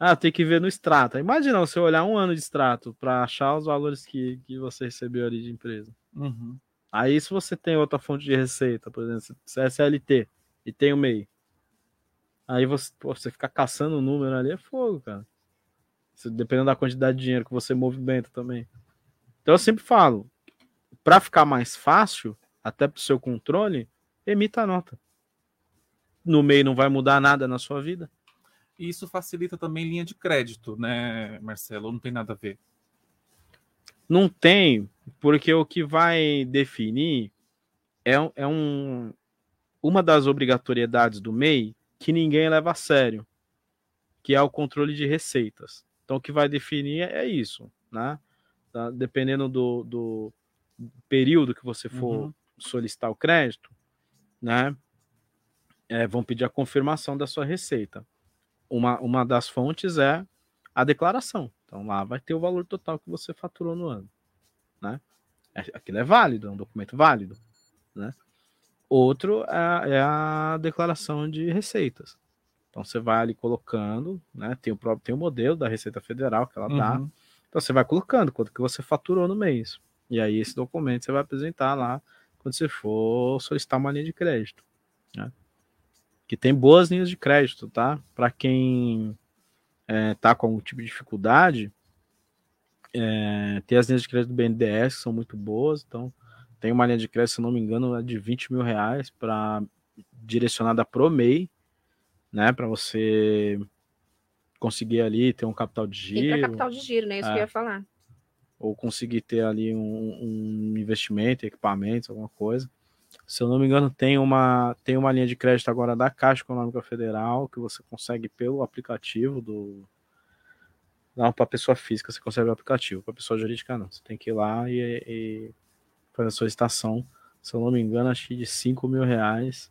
Ah, tem que ver no extrato. Imagina você olhar um ano de extrato para achar os valores que, que você recebeu ali de empresa. Uhum. Aí, se você tem outra fonte de receita, por exemplo, é SLT e tem o MEI, aí você, pô, você ficar caçando o número ali é fogo, cara. Isso, dependendo da quantidade de dinheiro que você movimenta também. Então, eu sempre falo: para ficar mais fácil, até para o seu controle, emita a nota. No meio não vai mudar nada na sua vida. E isso facilita também linha de crédito, né, Marcelo? Não tem nada a ver. Não tem, porque o que vai definir é, é um, uma das obrigatoriedades do MEI que ninguém leva a sério, que é o controle de receitas. Então, o que vai definir é isso, né? Tá? Dependendo do, do período que você for Uhum. solicitar o crédito, né? É, vão pedir a confirmação da sua receita. Uma, uma das fontes é a declaração. Então, lá vai ter o valor total que você faturou no ano, né? É- Aquilo é válido, é um documento válido, né? Outro é, é a declaração de receitas. Então você vai ali colocando, né? Tem o próprio tem o modelo da Receita Federal que ela dá. Uhum. Então você vai colocando quanto que você faturou no mês. E aí esse documento você vai apresentar lá quando você for solicitar uma linha de crédito, né? Que tem boas linhas de crédito, tá? Para quem é, tá com algum tipo de dificuldade, é, tem as linhas de crédito do BNDES que são muito boas, então tem uma linha de crédito, se eu não me engano, é de 20 mil reais para direcionada pro MEI, né? Para você conseguir ali ter um capital de giro. capital de giro, né? Isso que eu É. ia falar. Ou conseguir ter ali um, um investimento, equipamentos, alguma coisa. Se eu não me engano, tem uma, tem uma linha de crédito agora da Caixa Econômica Federal que você consegue pelo aplicativo do. Não, para pessoa física você consegue o aplicativo, para pessoa jurídica não. Você tem que ir lá e, e fazer a solicitação. Se eu não me engano, acho que de 5 mil reais.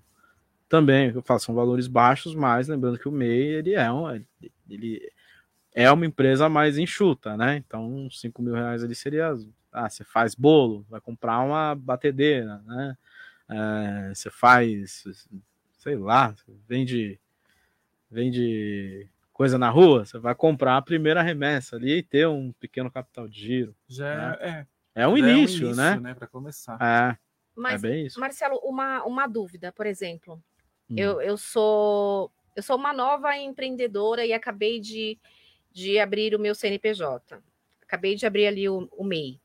Também, eu falo, são valores baixos, mas lembrando que o MEI ele é um, ele é uma empresa mais enxuta, né? Então, 5 mil reais ali seria. Ah, você faz bolo, vai comprar uma batedeira, né? É, você faz, sei lá, vende, vende coisa na rua, você vai comprar a primeira remessa ali e ter um pequeno capital de giro. Já né? é. É um já início, né? né? Para começar. É, Mas, é bem isso. Marcelo, uma, uma dúvida, por exemplo. Hum. Eu, eu sou eu sou uma nova empreendedora e acabei de, de abrir o meu CNPJ. Acabei de abrir ali o, o MEI.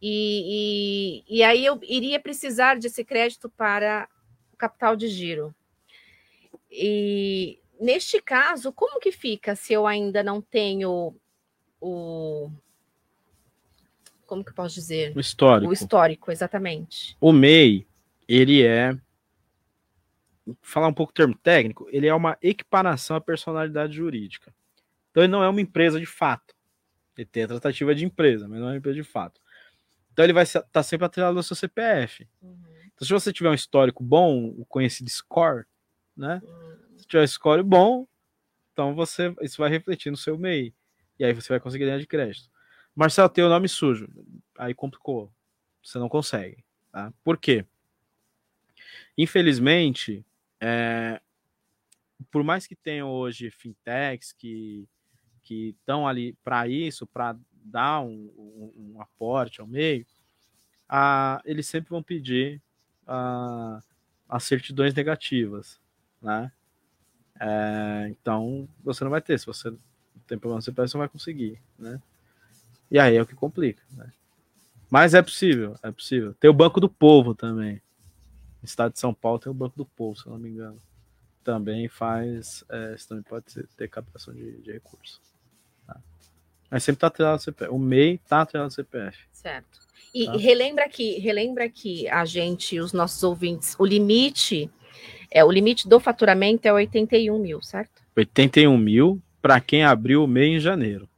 E, e, e aí eu iria precisar desse crédito para o capital de giro. E neste caso, como que fica se eu ainda não tenho o. Como que eu posso dizer? O histórico. O histórico, exatamente. O MEI, ele é. Falar um pouco o termo técnico, ele é uma equiparação à personalidade jurídica. Então ele não é uma empresa de fato. Ele tem a tratativa de empresa, mas não é uma empresa de fato. Então ele vai estar sempre atrelado ao seu CPF. Então, se você tiver um histórico bom, o conhecido score, né? Se tiver um score bom, então você isso vai refletir no seu MEI. E aí você vai conseguir linha de crédito. Marcelo tem o nome sujo. Aí complicou. Você não consegue. Tá? Por quê? Infelizmente, é, por mais que tenham hoje fintechs que que estão ali para isso, para dar um, um, um aporte ao meio, a, eles sempre vão pedir a, as certidões negativas, né? É, então você não vai ter, se você não tem problema você não vai conseguir, né? E aí é o que complica, né? Mas é possível, é possível. Tem o Banco do Povo também. No estado de São Paulo tem o Banco do Povo, se eu não me engano. Também faz, é, isso também pode ser, ter captação de, de recursos. Tá? Mas sempre está atrelado ao CPF. O MEI está atrelado ao CPF. Certo. E Tá. relembra que relembra que a gente, os nossos ouvintes, o limite é o limite do faturamento é 81 mil, certo? 81 mil para quem abriu o MEI em janeiro.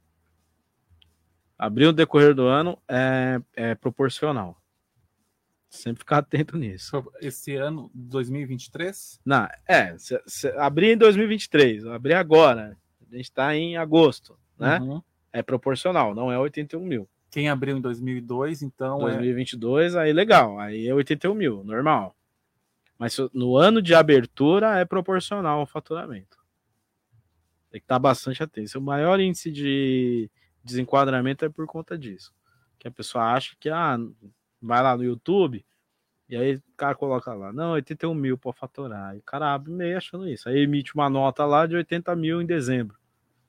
Abriu no decorrer do ano é, é proporcional. Sempre ficar atento nisso. Esse ano, 2023? Não, é, se, se abrir em 2023, abrir agora, a gente está em agosto, né? Uhum. É proporcional, não é 81 mil. Quem abriu em 2002, então é 2022, aí legal, aí é 81 mil, normal. Mas se- no ano de abertura é proporcional ao faturamento. Tem que estar bastante atento. O maior índice de desenquadramento é por conta disso. Que a pessoa acha que ah, vai lá no YouTube e aí o cara coloca lá, não, 81 mil para faturar. E o cara abre meio achando isso. Aí emite uma nota lá de 80 mil em dezembro.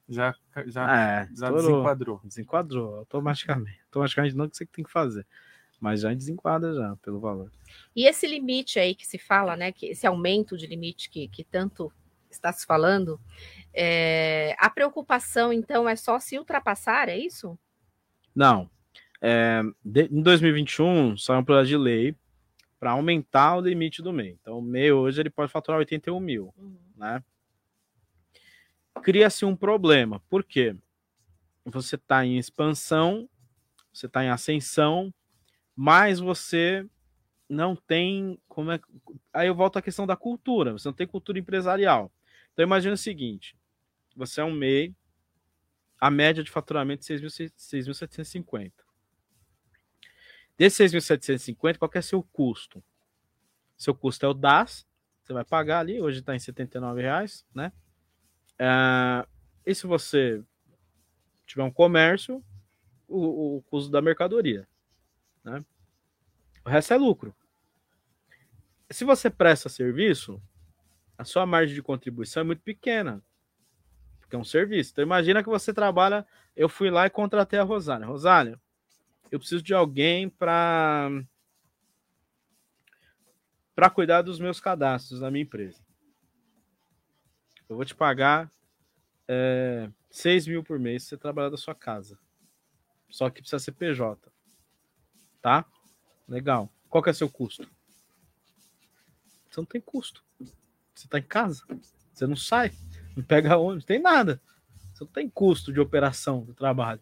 já, já, É, já estourou. desenquadrou. Desenquadrou, automaticamente. Automaticamente não que você tem que fazer. Mas já desenquadra já pelo valor. E esse limite aí que se fala, né? Que esse aumento de limite que, que tanto está se falando, é, a preocupação, então, é só se ultrapassar, é isso? Não. É, de, em 2021, saiu um projeto de lei para aumentar o limite do MEI. Então, o MEI hoje ele pode faturar 81 mil, uhum. né? Cria-se um problema. Por quê? Você está em expansão, você está em ascensão, mas você não tem como é aí eu volto à questão da cultura você não tem cultura empresarial então imagina o seguinte você é um MEI a média de faturamento de 6.750 Desses 6.750, qual que é seu custo? Seu custo é o DAS, você vai pagar ali, hoje está em R$ reais, né? Uh, e se você tiver um comércio, o, o custo da mercadoria, né? O resto é lucro. Se você presta serviço, a sua margem de contribuição é muito pequena, porque é um serviço. Então imagina que você trabalha, eu fui lá e contratei a Rosália. Rosália, eu preciso de alguém para para cuidar dos meus cadastros na minha empresa. Eu vou te pagar é, 6 mil por mês se você trabalhar da sua casa. Só que precisa ser PJ. Tá? Legal. Qual que é seu custo? Você não tem custo. Você está em casa. Você não sai. Não pega. Não tem nada. Não tem custo de operação do trabalho.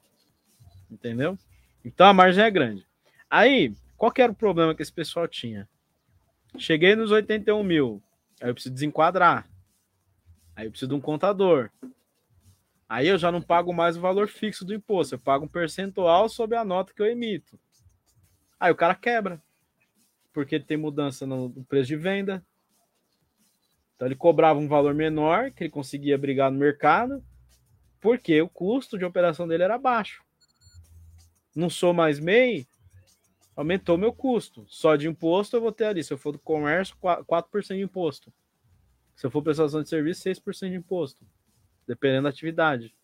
Entendeu? Então a margem é grande. Aí, qual que era o problema que esse pessoal tinha? Cheguei nos 81 mil. Aí eu preciso desenquadrar. Aí eu preciso de um contador. Aí eu já não pago mais o valor fixo do imposto. Eu pago um percentual sobre a nota que eu emito. Aí o cara quebra. Porque tem mudança no preço de venda. Então ele cobrava um valor menor, que ele conseguia brigar no mercado, porque o custo de operação dele era baixo não sou mais MEI, aumentou meu custo. Só de imposto eu vou ter ali. Se eu for do comércio, 4% de imposto. Se eu for prestação de serviço, 6% de imposto. Dependendo da atividade.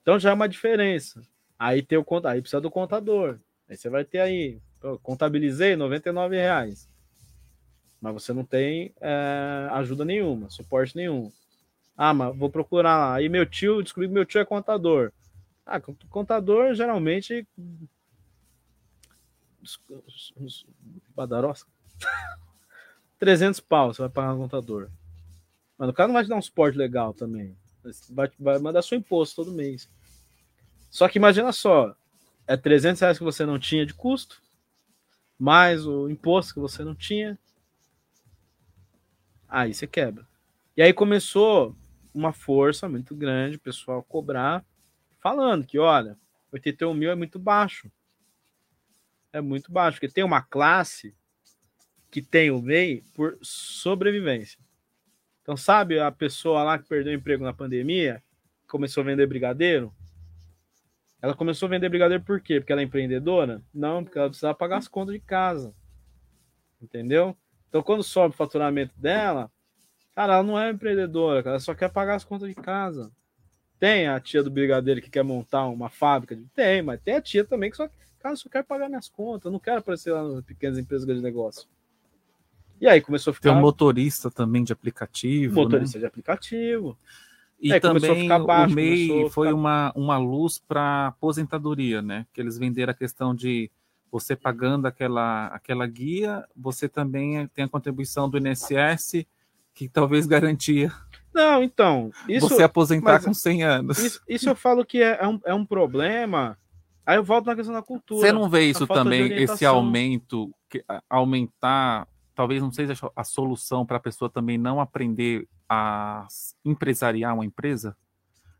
Então já é uma diferença. Aí tem o aí precisa do contador. Aí você vai ter aí, contabilizei 99 reais. Mas você não tem é, ajuda nenhuma, suporte nenhum. Ah, mas vou procurar lá. Aí meu tio, descobri que meu tio é contador. Ah, contador geralmente. Os, os, os badarós. 300 pau você vai pagar no contador. Mas o cara não vai te dar um suporte legal também. Vai, vai mandar seu imposto todo mês. Só que imagina só: é 300 reais que você não tinha de custo, mais o imposto que você não tinha. Aí você quebra. E aí começou uma força muito grande, o pessoal cobrar falando que, olha, 81 mil é muito baixo. É muito baixo, porque tem uma classe que tem o MEI por sobrevivência. Então, sabe a pessoa lá que perdeu o emprego na pandemia, começou a vender brigadeiro? Ela começou a vender brigadeiro por quê? Porque ela é empreendedora? Não, porque ela precisava pagar as contas de casa. Entendeu? Então, quando sobe o faturamento dela, cara, ela não é empreendedora, ela só quer pagar as contas de casa. Tem a tia do brigadeiro que quer montar uma fábrica? Tem, mas tem a tia também que só, cara, só quer pagar minhas contas, não quero aparecer lá nas pequenas empresas de negócio. E aí começou a ficar. Tem um motorista também de aplicativo. Motorista né? de aplicativo. E aí também baixo, o MEI foi ficar... uma, uma luz para aposentadoria, né? Que eles venderam a questão de você pagando aquela, aquela guia, você também tem a contribuição do INSS, que talvez garantia não, então. Isso, Você aposentar com 100 anos. Isso, isso, eu falo que é, é, um, é um problema. Aí eu volto na questão da cultura. Você não vê isso também, esse aumento, que, aumentar, talvez não seja a solução para a pessoa também não aprender a empresariar uma empresa?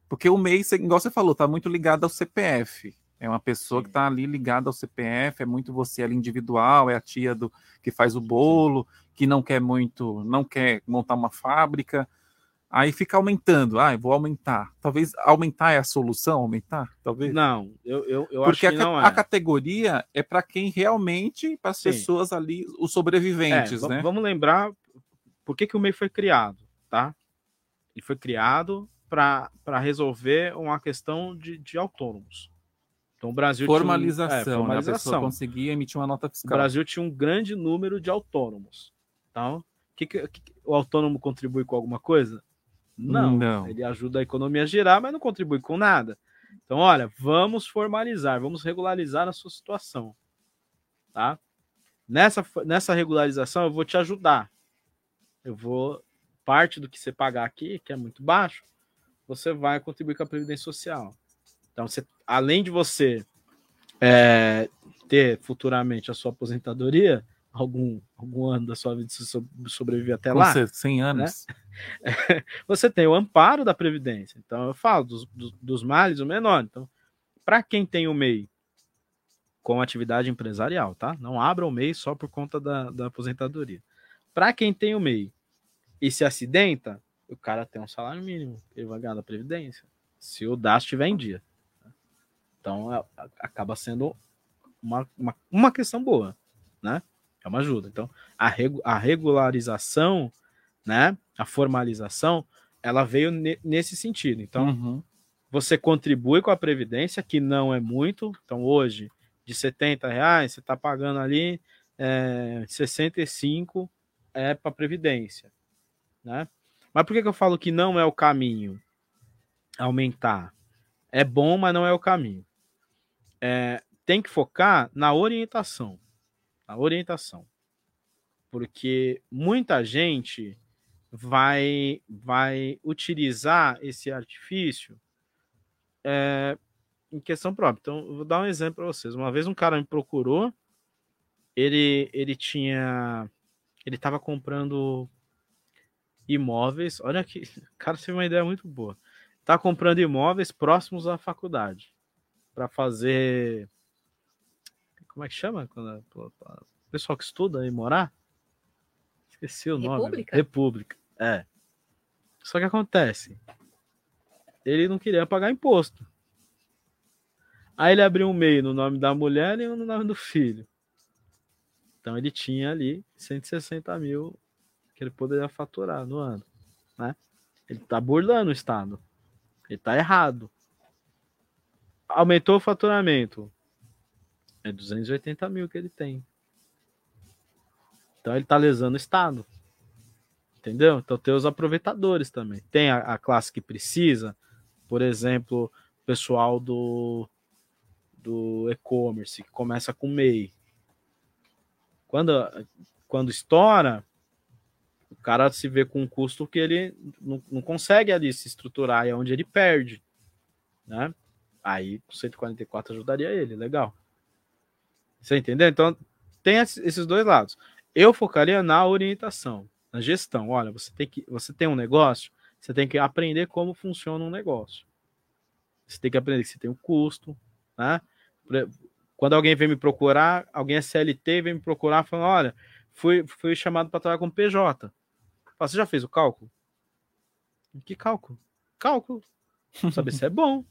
Porque o MEI, igual você falou, está muito ligado ao CPF. É uma pessoa que está ali ligada ao CPF, é muito você ali individual, é a tia do que faz o bolo, que não quer muito, não quer montar uma fábrica. Aí fica aumentando. Ah, vou aumentar. Talvez aumentar é a solução, aumentar? Talvez? Não, eu, eu, eu Porque acho que a, não é. a categoria é para quem realmente, para as pessoas ali, os sobreviventes, é, né? Vamos lembrar por que, que o MEI foi criado, tá? Ele foi criado para resolver uma questão de, de autônomos. Então o Brasil tinha um- Formalização, é, né? Formalização. conseguia emitir uma nota O fiscal. Brasil tinha um grande número de autônomos. Então, que que- que- o autônomo contribui com alguma coisa? Não. Não. Ele ajuda a economia a girar, mas não contribui com nada. Então, olha, vamos formalizar, vamos regularizar a sua situação. Tá? Nessa, nessa regularização, eu vou te ajudar. Eu vou. Parte do que você pagar aqui, que é muito baixo, você vai contribuir com a Previdência Social. Então, você, além de você é, ter futuramente a sua aposentadoria, algum, algum ano da sua vida se so- sobreviver até Com lá. ce- 100 anos. né? Você tem o amparo da Previdência. Então, eu falo dos, dos, dos males, o menor. Então, para quem tem o MEI com atividade empresarial, tá? Não abra o MEI só por conta da, da aposentadoria. Para quem tem o MEI e se acidenta, o cara tem um salário mínimo, ele vai ganhar da Previdência, se o DAS estiver em dia. Então, a- a- acaba sendo uma, uma, uma questão boa, né? É uma ajuda. Então, a, regu- a regularização, né? A formalização, ela veio ne- nesse sentido. Então, Uhum. você contribui com a Previdência, que não é muito. Então, hoje, de 70 reais, você está pagando ali é, 65 é para Previdência. Né? Mas por que, que eu falo que não é o caminho aumentar? É bom, mas não é o caminho. É, tem que focar na orientação. Na orientação. Porque muita gente vai, vai utilizar esse artifício é, em questão própria. Então, vou dar um exemplo para vocês. Uma vez um cara me procurou, ele, ele tinha. Ele estava comprando imóveis. Olha que. Cara teve uma ideia muito boa. Tá comprando imóveis próximos à faculdade. Para fazer. Como é que chama? Quando, o pessoal que estuda e morar? Esqueci o nome. República? República. É. Só que acontece. Ele não queria pagar imposto. Aí ele abriu um MEI no nome da mulher e um no nome do filho. Então ele tinha ali 160 mil que ele poderia faturar no ano. Né? Ele está burlando o Estado. Ele está errado. Aumentou o faturamento. É 280 mil que ele tem. Então ele está lesando o Estado. Entendeu? Então tem os aproveitadores também. Tem a, a classe que precisa, por exemplo, o pessoal do, do e-commerce, que começa com MEI. Quando, quando estoura, o cara se vê com um custo que ele não, não consegue ali se estruturar, e é onde ele perde. Né? Aí o 144 ajudaria ele, legal. Você entendeu? Então tem esses dois lados. Eu focaria na orientação, na gestão. Olha, você tem que, você tem um negócio, você tem que aprender como funciona um negócio. Você tem que aprender que você tem um custo, né? Quando alguém vem me procurar, alguém é CLT vem me procurar falando, olha, fui, fui chamado para trabalhar com PJ. Você já fez o cálculo? Que cálculo? Cálculo. Saber se é bom.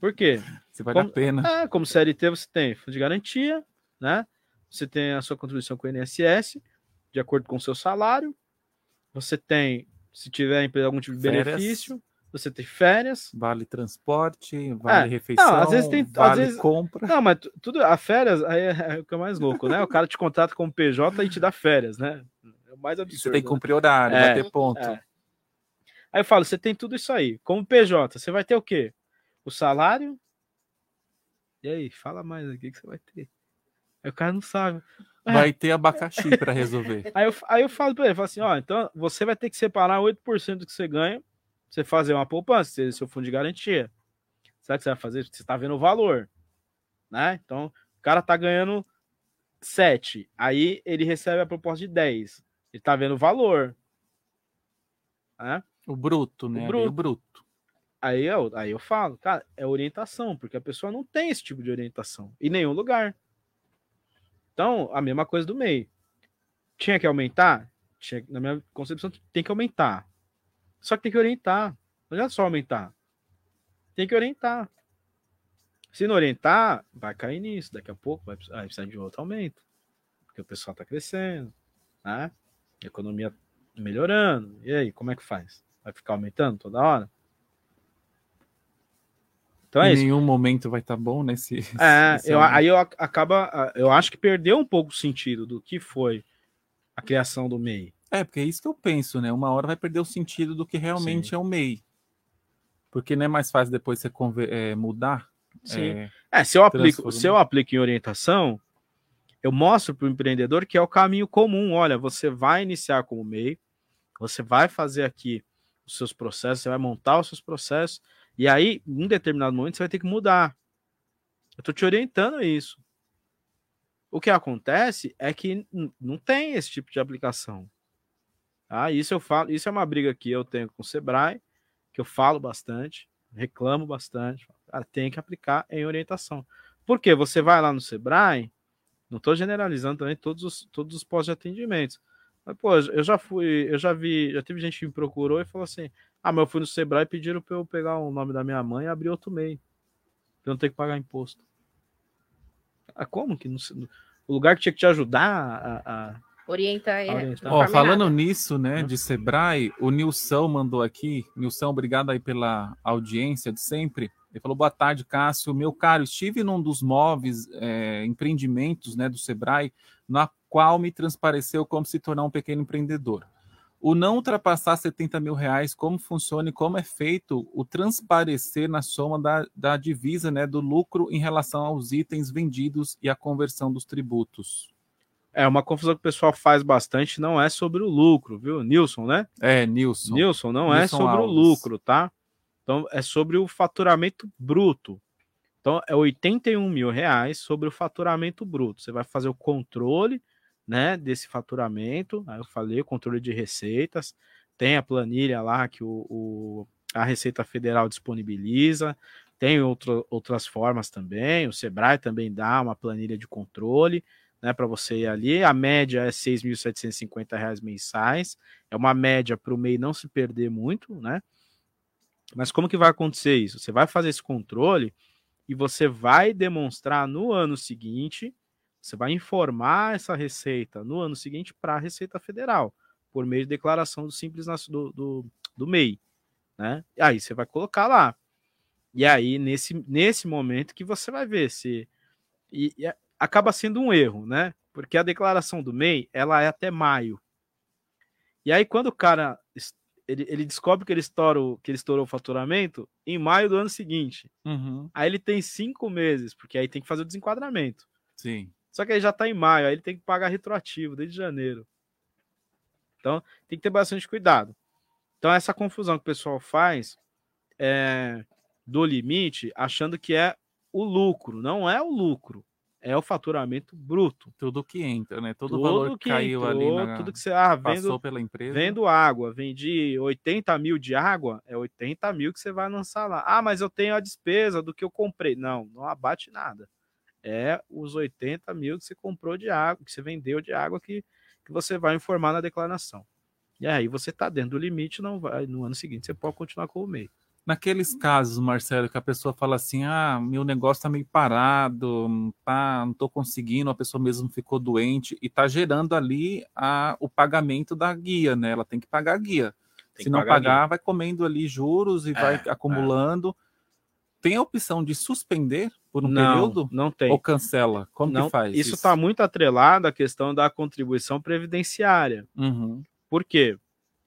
Por quê? Se vale como, a pena. É, como CLT você tem fundo de garantia, né? Você tem a sua contribuição com o INSS, de acordo com o seu salário. Você tem, se tiver algum tipo de Férias. benefício, você tem férias. Vale transporte, vale É, refeição, não, às vezes tem, vale às vezes, compra. Não, mas tu- tudo, a férias aí é, é o que é mais louco, né? O cara te contrata como PJ e te dá férias, né? É o mais absurdo. Você tem que né? cumprir horário, É, bater ponto. é. Aí eu falo, você tem tudo isso aí. Como PJ, você vai ter o quê? O salário? E aí, fala mais aqui que você vai ter. Aí o cara não sabe. É. Vai ter abacaxi para resolver. Aí eu, aí eu falo pra ele, eu falo assim, ó, então você vai ter que separar 8% do que você ganha, você fazer uma poupança, ser seu fundo de garantia. Sabe o que você vai fazer? Você tá vendo o valor, né? Então, o cara tá ganhando 7, aí ele recebe a proposta de 10. Ele tá vendo o valor. Né? O bruto, né? O bruto. O bruto. Aí eu, aí eu falo, cara, é orientação, porque a pessoa não tem esse tipo de orientação em nenhum lugar. Então, a mesma coisa do MEI. Tinha que aumentar? Tinha, na minha concepção, tem que aumentar. Só que tem que orientar. Não adianta só aumentar. Tem que orientar. Se não orientar, vai cair nisso. Daqui a pouco vai precisar, vai precisar de outro aumento. Porque o pessoal está crescendo, né? A economia melhorando. E aí, como é que faz? Vai ficar aumentando toda hora? Então é em isso. nenhum momento vai estar bom nesse. É, eu, aí eu ac- acaba, eu acho que perdeu um pouco o sentido do que foi a criação do MEI. É, porque é isso que eu penso, né? Uma hora vai perder o sentido do que realmente é o MEI. Porque não é mais fácil depois você é, mudar? Sim. É, É, se eu aplico, se eu aplico em orientação, eu mostro para o empreendedor que é o caminho comum. Olha, você vai iniciar como MEI, você vai fazer aqui os seus processos, você vai montar os seus processos, e aí, em um determinado momento, você vai ter que mudar. Eu estou te orientando isso. O que acontece é que não tem esse tipo de aplicação. Tá? Isso eu falo, isso é uma briga que eu tenho com o Sebrae, que eu falo bastante, reclamo bastante. Cara, tem que aplicar em orientação. Porque você vai lá no Sebrae, não estou generalizando também todos os, todos os postos de atendimentos. Mas, pô, eu já fui, eu já vi, já teve gente que me procurou e falou assim: ah, mas eu fui no Sebrae e pediram para eu pegar o nome da minha mãe e abrir outro MEI. Pra eu não ter que pagar imposto. Ah, como que não, o lugar que tinha que te ajudar a. a- Orienta é, Orientar. Ó, falando nisso, né, de Sebrae, o Nilson mandou aqui. Nilson, obrigado aí pela audiência de sempre. Ele falou: boa tarde, Cássio. Meu caro, estive num dos móveis é, empreendimentos né, do Sebrae, na qual me transpareceu como se tornar um pequeno empreendedor. O não ultrapassar 70 mil reais, como funciona e como é feito o transparecer na soma da, da divisa né, do lucro em relação aos itens vendidos e a conversão dos tributos. É uma confusão que o pessoal faz bastante, não é sobre o lucro, viu? Nilson, né? É, Nilson. Nilson, não é Nilson sobre o Alves. lucro, tá? Então é sobre o faturamento bruto. Então é 81 mil reais sobre o faturamento bruto. Você vai fazer o controle, né, desse faturamento. Aí eu falei, controle de receitas. Tem a planilha lá que o, o- a Receita Federal disponibiliza. Tem outro, outras formas também. O Sebrae também dá uma planilha de controle né, para você ir ali. A média é 6.750 reais mensais. É uma média para o MEI não se perder muito, né? Mas como que vai acontecer isso? Você vai fazer esse controle e você vai demonstrar no ano seguinte, você vai informar essa receita no ano seguinte para a Receita Federal, por meio de declaração do Simples do, do, do MEI, né? E aí você vai colocar lá. E aí, nesse, nesse momento que você vai ver se. E, e acaba sendo um erro, né? Porque a declaração do MEI ela é até maio. E aí, quando o cara ele, ele descobre que ele, estoura o, que ele estourou o faturamento em maio do ano seguinte. Uhum, Aí ele tem cinco meses, porque aí tem que fazer o desenquadramento. sim. Só que aí já está em maio, aí ele tem que pagar retroativo desde janeiro. Então tem que ter bastante cuidado. Então essa confusão que o pessoal faz é, do limite, achando que é o lucro, não é o lucro, é o faturamento bruto. Tudo que entra, né? Todo o valor que caiu ali entrou, na... tudo que você ah, passou vendo, pela empresa. vendo água, vendi 80 mil de água, é 80 mil que você vai lançar lá. Ah, mas eu tenho a despesa do que eu comprei. Não, não abate nada. É os 80 mil que você comprou de água, que você vendeu de água que, que você vai informar na declaração. E aí você está dentro do limite, não vai. No ano seguinte você pode continuar com o MEI. Naqueles casos, Marcelo, que a pessoa fala assim: ah, meu negócio tá meio parado, tá, não tô conseguindo, a pessoa mesmo ficou doente e tá gerando ali a, o pagamento da guia, né? Ela tem que pagar a guia. Tem Se não pagar pagar, vai comendo ali juros e vai É, acumulando. Tem a opção de suspender por um Não, período? não tem. Ou cancela? Como não, que faz? isso está muito atrelado à questão da contribuição previdenciária. Uhum. Por quê?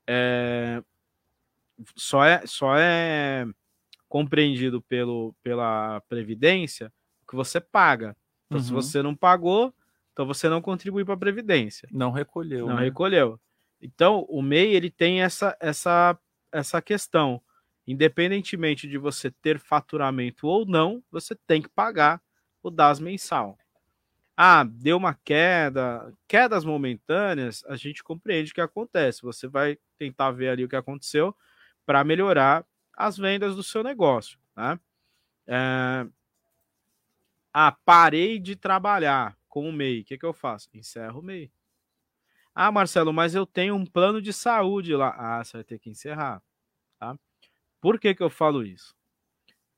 É, só, é, só é compreendido pelo, pela Previdência o que você paga. Então, se Uhum. você não pagou, então você não contribui para a Previdência. Não recolheu. Não né? recolheu. Então, o MEI ele tem essa, essa, essa questão. Independentemente de você ter faturamento ou não, você tem que pagar o DAS mensal. Ah, deu uma queda, quedas momentâneas, a gente compreende o que acontece. Você vai tentar ver ali o que aconteceu para melhorar as vendas do seu negócio. Né? É, Ah, parei de trabalhar com o MEI. O que, que eu faço? Encerro o MEI. Ah, Marcelo, mas eu tenho um plano de saúde lá. Ah, você vai ter que encerrar. Tá? Por que, que eu falo isso?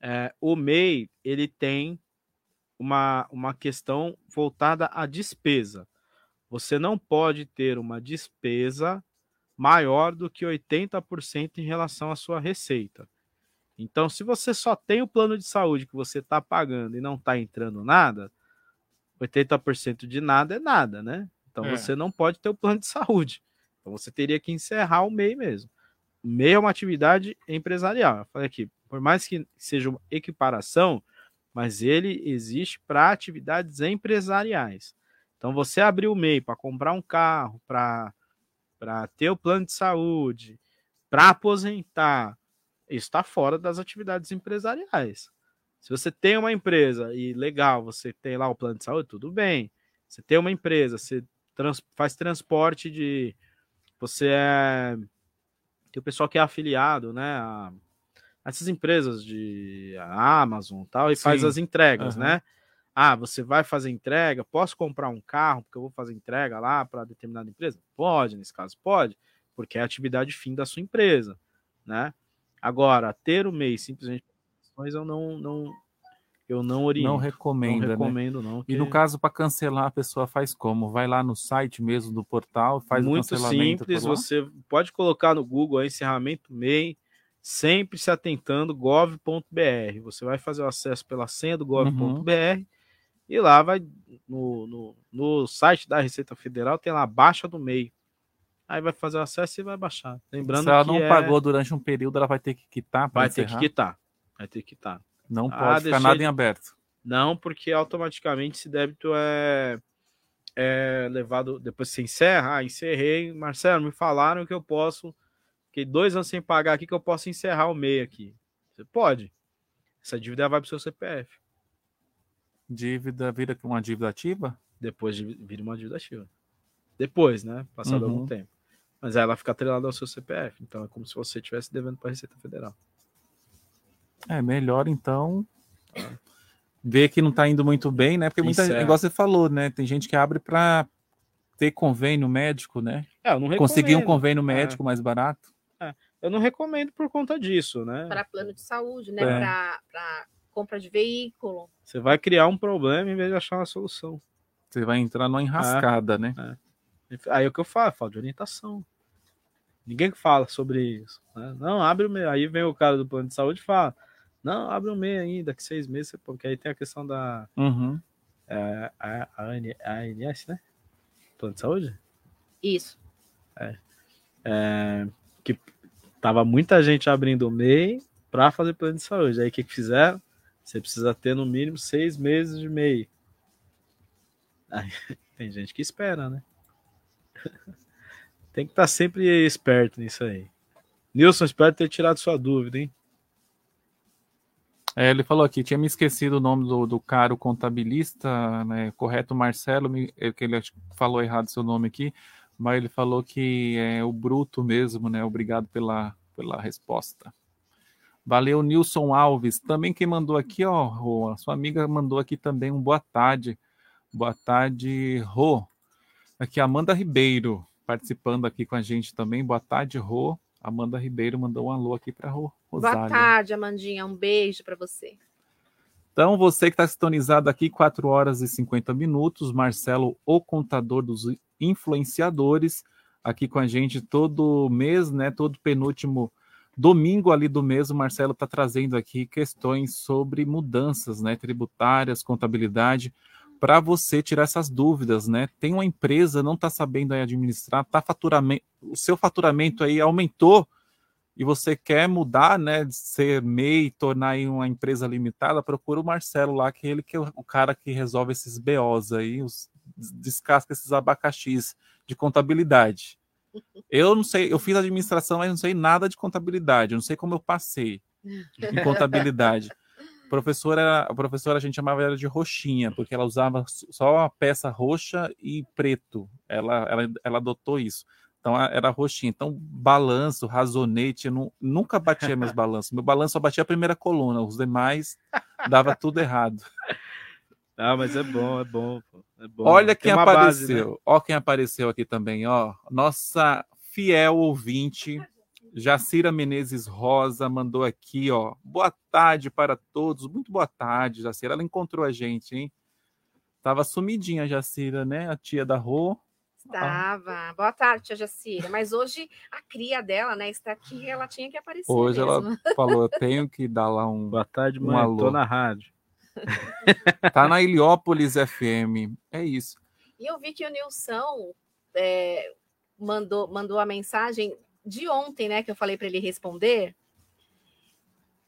É, o MEI ele tem uma, uma questão voltada à despesa. Você não pode ter uma despesa maior do que 80% em relação à sua receita. Então, se você só tem o plano de saúde que você está pagando e não está entrando nada, 80% de nada é nada, né? Então É. você não pode ter o plano de saúde. Então você teria que encerrar o MEI mesmo. MEI é uma atividade empresarial. Eu falei aqui, por mais que seja uma equiparação, mas ele existe para atividades empresariais. Então você abrir o MEI para comprar um carro, para ter o plano de saúde, para aposentar, isso está fora das atividades empresariais. Se você tem uma empresa e legal, você tem lá o plano de saúde, tudo bem. Você tem uma empresa, você trans- faz transporte de. Você é. Tem o pessoal que é afiliado, né? A, a essas empresas de Amazon e tal, e faz Sim. as entregas, Aham. né? Ah, você vai fazer entrega? Posso comprar um carro porque eu vou fazer entrega lá para determinada empresa? Pode, nesse caso, pode, porque é a atividade fim da sua empresa, né? Agora, ter o MEI simplesmente mas eu não, não eu não oriento. Não recomenda, Não né? recomendo, não. E no caso, para cancelar, a pessoa faz como? Vai lá no site mesmo do portal, faz o Muito cancelamento. simples, por lá? você pode colocar no Google aí, encerramento MEI, sempre se atentando gov.br. Você vai fazer o acesso pela senha do gov.br e lá vai no, no, no site da Receita Federal, tem lá baixa do MEI. Aí vai fazer o acesso e vai baixar. Lembrando Se ela não é- pagou durante um período, ela vai ter que quitar vai ter que quitar. Vai ter que quitar. Não Ah, pode ficar deixei nada em aberto. Não, porque automaticamente esse débito é, é levado. Depois você encerra. Ah, encerrei. Marcelo, me falaram que eu posso. Fiquei dois anos sem pagar aqui que eu posso encerrar o MEI aqui. Você pode. Essa dívida vai para o seu CPF. Dívida vira uma dívida ativa? Depois de- vira uma dívida ativa. Depois, né? Passado Uhum. algum tempo. Mas aí ela fica atrelada ao seu CPF. Então é como se você estivesse devendo para a Receita Federal. É melhor então ver que não está indo muito bem, né? Porque muita Encerra. igual você falou, né? Tem gente que abre para ter convênio médico, né? É, eu não Conseguir um convênio É. médico mais barato. É, eu não recomendo por conta disso, né? Para plano de saúde, né? É. Para compra de veículo. Você vai criar um problema em vez de achar uma solução. Você vai entrar numa enrascada, né? É. Aí é o que eu falo, falo de orientação. Ninguém fala sobre isso. né? Não, abre o. Aí vem o cara do plano de saúde e fala: Não, abre o MEI aí, daqui seis meses, você- porque aí tem a questão da Uhum. é, a, a, AN- a ANS, né? Plano de saúde? Isso. É. É, que tava muita gente abrindo o MEI para fazer plano de saúde. Aí o que, que fizeram? Você precisa ter no mínimo seis meses de MEI. Aí, tem gente que espera, né? tem que estar sempre esperto nisso aí. Nilson, espero ter tirado sua dúvida, hein? É, ele falou aqui, tinha me esquecido o nome do, do caro contabilista, né? Correto, Marcelo, me, é que ele falou errado seu nome aqui, mas ele falou que é o bruto mesmo, né? Obrigado pela, pela resposta. Valeu, Nilson Alves. Também quem mandou aqui, ó, a sua amiga mandou aqui também um boa tarde. Boa tarde, Rô. Aqui, Amanda Ribeiro, participando aqui com a gente também. Boa tarde, Rô. Amanda Ribeiro mandou um alô aqui para Rô. Boa Rosália. tarde, Amandinha. Um beijo para você. Então, você que está sintonizado aqui, 4 horas e 50 minutos, Marcelo, o contador dos influenciadores, aqui com a gente todo mês, né? Todo penúltimo domingo ali do mês, o Marcelo está trazendo aqui questões sobre mudanças, né? Tributárias, contabilidade, para você tirar essas dúvidas, né? Tem uma empresa, não está sabendo administrar, tá faturamento, o seu faturamento aí aumentou e você quer mudar, né, de ser MEI, tornar aí uma empresa limitada, procura o Marcelo lá, que ele que é o cara que resolve esses BOs aí, os, descasca esses abacaxis de contabilidade. Eu não sei, eu fiz administração, mas não sei nada de contabilidade, eu não sei como eu passei em contabilidade. A professora, a professora a gente chamava ela de roxinha, porque ela usava só a peça roxa e preto. Ela, ela, ela adotou isso. Então era roxinha. Então, balanço, razonete, eu nu- nunca batia meus balanços. Meu balanço só batia a primeira coluna, os demais dava tudo errado. Ah, mas é bom, é bom. É bom. Olha quem uma base, apareceu. né? Ó quem apareceu aqui também, ó. Nossa fiel ouvinte, Jacira Menezes Rosa, mandou aqui, ó. Boa tarde para todos. Muito boa tarde, Jacira. Ela encontrou a gente, hein? Tava sumidinha a Jacira, né? A tia da Rô. Estava. Boa tarde, tia Jacira. Mas hoje a cria dela, né, está aqui, ela tinha que aparecer Hoje mesmo. ela falou, eu tenho que dar lá um Boa tarde, um mãe. alô. Tô na rádio. Tá na Heliópolis FM. É isso. E eu vi que o Nilson é, mandou, mandou a mensagem de ontem, né? Que eu falei para ele responder.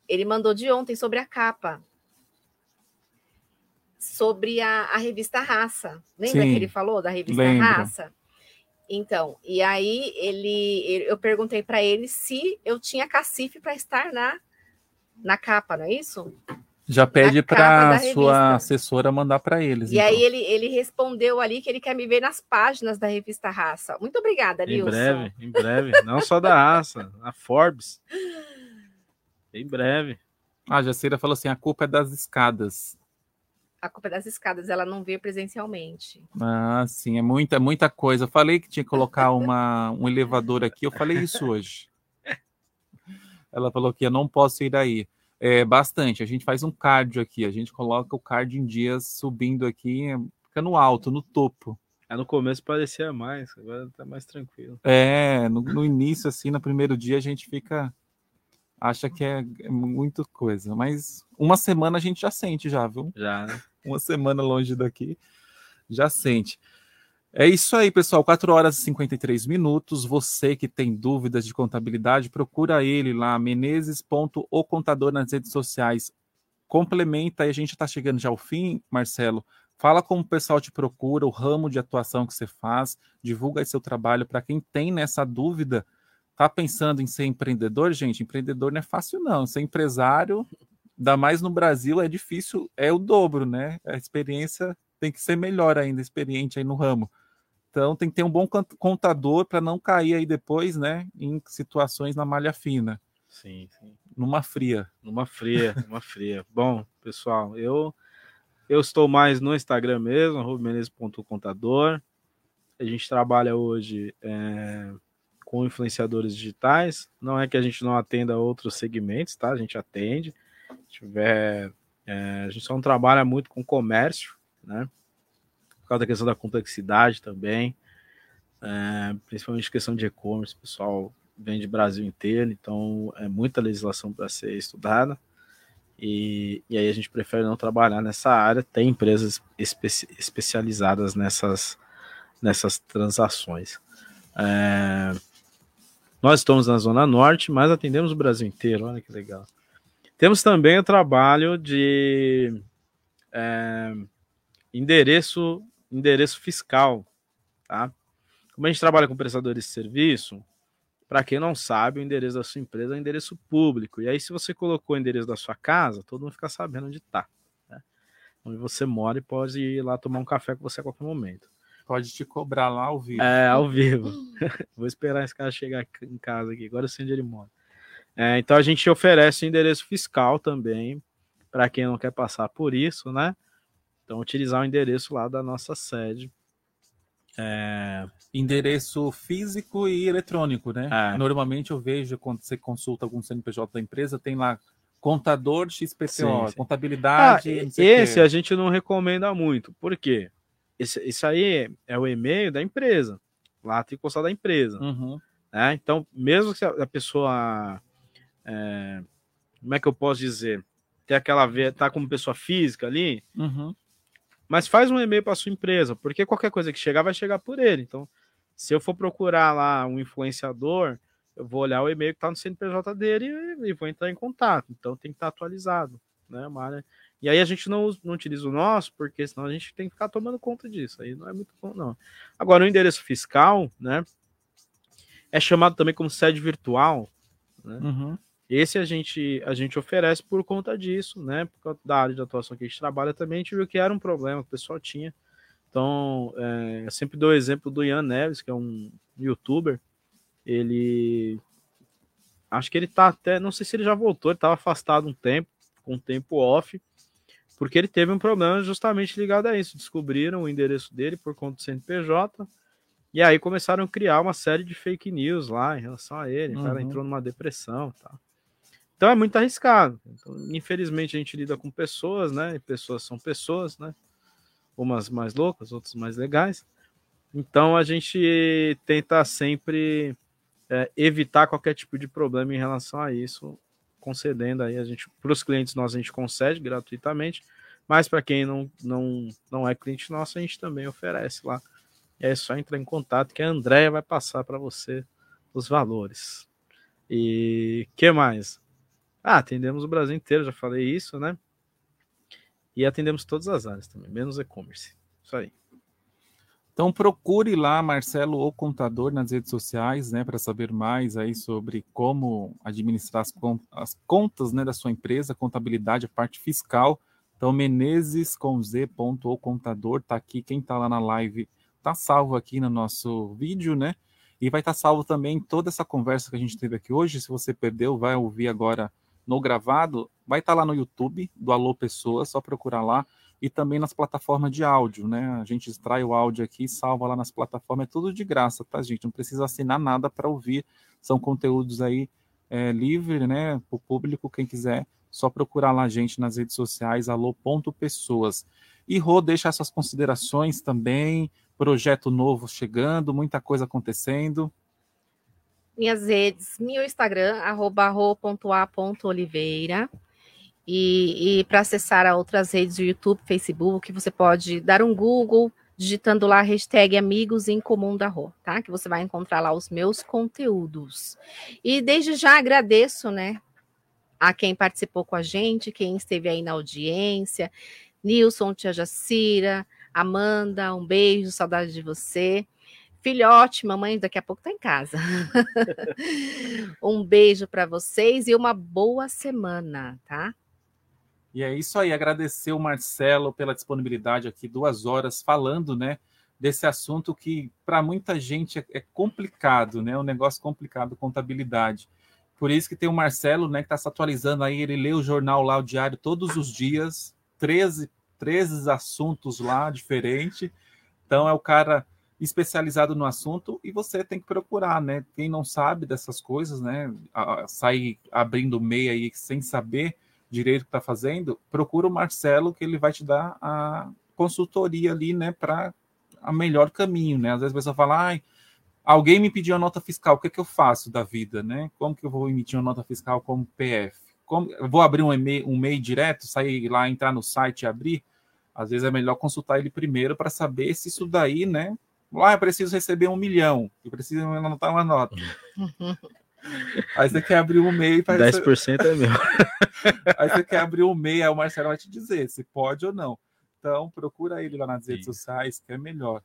Ele mandou de ontem sobre a capa. Sobre a, a revista Raça. Lembra Sim, que ele falou da revista lembro. Raça? Então, e aí ele, ele- eu perguntei para ele se eu tinha cacife para estar na, na capa, não é isso? Já pede para sua assessora mandar para eles. E então. aí ele, ele respondeu ali que ele quer me ver nas páginas da revista Raça. Muito obrigada, Em Nilson. breve, em breve. Não só da raça, a Forbes. Em breve. A Jaceira falou assim: a culpa é das escadas. A culpa é das escadas, ela não vê presencialmente. Ah, sim, é muita, muita coisa. Eu falei que tinha que colocar uma, um elevador aqui, eu falei isso hoje. Ela falou que eu não posso ir aí. É bastante. A gente faz um cardio aqui, a gente coloca o cardio em dias subindo aqui, fica no alto, no topo. É, no começo parecia mais, agora tá mais tranquilo. É, no, no início, assim, no primeiro dia, a gente fica. Acha que é, é muito coisa. Mas uma semana a gente já sente, já, viu? Já, né? Uma semana longe daqui, já sente. É isso aí, pessoal. 4 horas e 53 minutos. Você que tem dúvidas de contabilidade, procura ele lá, menezes.ocontador nas redes sociais. Complementa aí, a gente está chegando já ao fim, Marcelo. Fala como o pessoal te procura, o ramo de atuação que você faz, divulga seu trabalho para quem tem nessa dúvida. Tá pensando em ser empreendedor, gente? Empreendedor não é fácil, não. Ser empresário, ainda mais no Brasil, é difícil, é o dobro, né? A experiência tem que ser melhor ainda, experiente aí no ramo. Então tem que ter um bom cont- contador para não cair aí depois, né, em situações na malha fina, Sim, sim. numa fria. Numa fria, numa fria. Bom, pessoal, eu eu estou mais no Instagram mesmo, arroba menezes.contador. A gente trabalha hoje é, com influenciadores digitais. Não é que a gente não atenda outros segmentos, tá? A gente atende. Se tiver, é, a gente só não trabalha muito com comércio, né? Causa da questão da complexidade também. É, principalmente questão de e-commerce, pessoal vem de Brasil inteiro, então é muita legislação para ser estudada. E, e aí a gente prefere não trabalhar nessa área. Tem empresas espe- especializadas nessas, nessas transações. É, nós estamos na Zona Norte, mas atendemos o Brasil inteiro. Olha que legal. Temos também o trabalho de é, endereço, endereço fiscal. Tá? Como a gente trabalha com prestadores de serviço, para quem não sabe, o endereço da sua empresa é um endereço público. E aí, se você colocou o endereço da sua casa, todo mundo fica sabendo onde está. Né? Onde você mora e pode ir lá tomar um café com você a qualquer momento. Pode te cobrar lá ao vivo. É, ao vivo. Vou esperar esse cara chegar em casa aqui. Agora eu sei onde ele mora. É, então a gente oferece endereço fiscal também para quem não quer passar por isso, né? Então utilizar o endereço lá da nossa sede. É, Endereço físico e eletrônico, né? É. Normalmente eu vejo quando você consulta algum CNPJ da empresa, tem lá contador XPTO, Sim, sim. contabilidade. Ah, esse a gente não recomenda muito. Por quê? Esse, isso aí é o e-mail da empresa. Lá tem que constar da empresa. Uhum. né? Então, mesmo que a pessoa. é, como é que eu posso dizer? Ter aquela. tá como pessoa física ali, Uhum. Mas faz um e-mail para sua empresa, porque qualquer coisa que chegar vai chegar por ele. Então, se eu for procurar lá um influenciador, eu vou olhar o e-mail que está no CNPJ dele e, e vou entrar em contato. Então, tem que estar atualizado, né, Mara? E aí a gente não, não utiliza o nosso, porque senão a gente tem que ficar tomando conta disso. Aí não é muito bom, não. Agora, o endereço fiscal, né, é chamado também como sede virtual, né? Uhum. Esse a gente, a gente oferece por conta disso, né? Por conta da área de atuação que a gente trabalha também, a gente viu que era um problema que o pessoal tinha. Então, é, eu sempre dou o exemplo do Ian Neves, que é um youtuber. Ele. Acho que ele tá até. Não sei se ele já voltou, ele estava afastado um tempo, com um tempo off, porque ele teve um problema justamente ligado a isso. Descobriram o endereço dele por conta do CNPJ. E aí começaram a criar uma série de fake news lá em relação a ele. O cara Uhum. entrou numa depressão e tal. Então é muito arriscado. Então, infelizmente a gente lida com pessoas, né? E pessoas são pessoas, né? Umas mais loucas, outras mais legais. Então a gente tenta sempre é, evitar qualquer tipo de problema em relação a isso, concedendo aí a gente para os clientes nós a gente concede gratuitamente, mas para quem não, não, não é cliente nosso, a gente também oferece lá. É só entrar em contato que a Andréia vai passar para você os valores. E que mais? Ah, atendemos o Brasil inteiro, já falei isso, né? E atendemos todas as áreas também, menos e-commerce. Isso aí. Então procure lá Marcelo ou Contador nas redes sociais, né, para saber mais aí sobre como administrar as, contas, as contas né, da sua empresa, contabilidade, a parte fiscal. Então Menezes com Z ponto ou contador tá aqui. Quem tá lá na live tá salvo aqui no nosso vídeo, né? E vai estar tá salvo também toda essa conversa que a gente teve aqui hoje. Se você perdeu, vai ouvir agora no gravado. Vai estar tá lá no YouTube do Alô Pessoas, só procurar lá e também nas plataformas de áudio, né? A gente extrai o áudio aqui, salva lá nas plataformas, é tudo de graça, tá, gente? Não precisa assinar nada para ouvir. São conteúdos aí é, livre, né? Para o público, quem quiser, só procurar lá a gente nas redes sociais, alô.pessoas. E Rô, deixa essas considerações também, projeto novo chegando, muita coisa acontecendo. Minhas redes, meu Instagram, arroba ro.a.oliveira. E, e para acessar a outras redes do YouTube, Facebook, você pode dar um Google, digitando lá a hashtag Amigos em Comum da Rô, tá? Que você vai encontrar lá os meus conteúdos. E desde já agradeço, né, a quem participou com a gente, quem esteve aí na audiência, Nilson, Tia Jacira, Amanda, um beijo, saudade de você. Filhote, mamãe daqui a pouco tá em casa. um beijo para vocês e uma boa semana, tá? E é isso aí, agradecer o Marcelo pela disponibilidade aqui, duas horas falando, né, desse assunto que para muita gente é, é, complicado, né, um negócio complicado, contabilidade. Por isso que tem o Marcelo, né, que está se atualizando aí, ele lê o jornal lá, o diário, todos os dias, 13, 13 assuntos lá diferentes. Então é o cara especializado no assunto e você tem que procurar, né? Quem não sabe dessas coisas, né, sair abrindo meia aí sem saber, direito que está fazendo, procura o Marcelo que ele vai te dar a consultoria ali, né, para a melhor caminho, né? Às vezes a pessoa fala, ai, alguém me pediu a nota fiscal, o que é que eu faço da vida, né? Como que eu vou emitir uma nota fiscal como PF? Como, vou abrir um e-mail, um e-mail direto, sair lá, entrar no site e abrir? Às vezes é melhor consultar ele primeiro para saber se isso daí, né? Ah, eu preciso receber um milhão, eu preciso anotar uma nota. Aí você quer abrir um MEI para 10% é meu. Aí você quer abrir um MEI, aí o Marcelo vai te dizer se pode ou não. Então, procura ele lá nas redes Sim. sociais, que é melhor.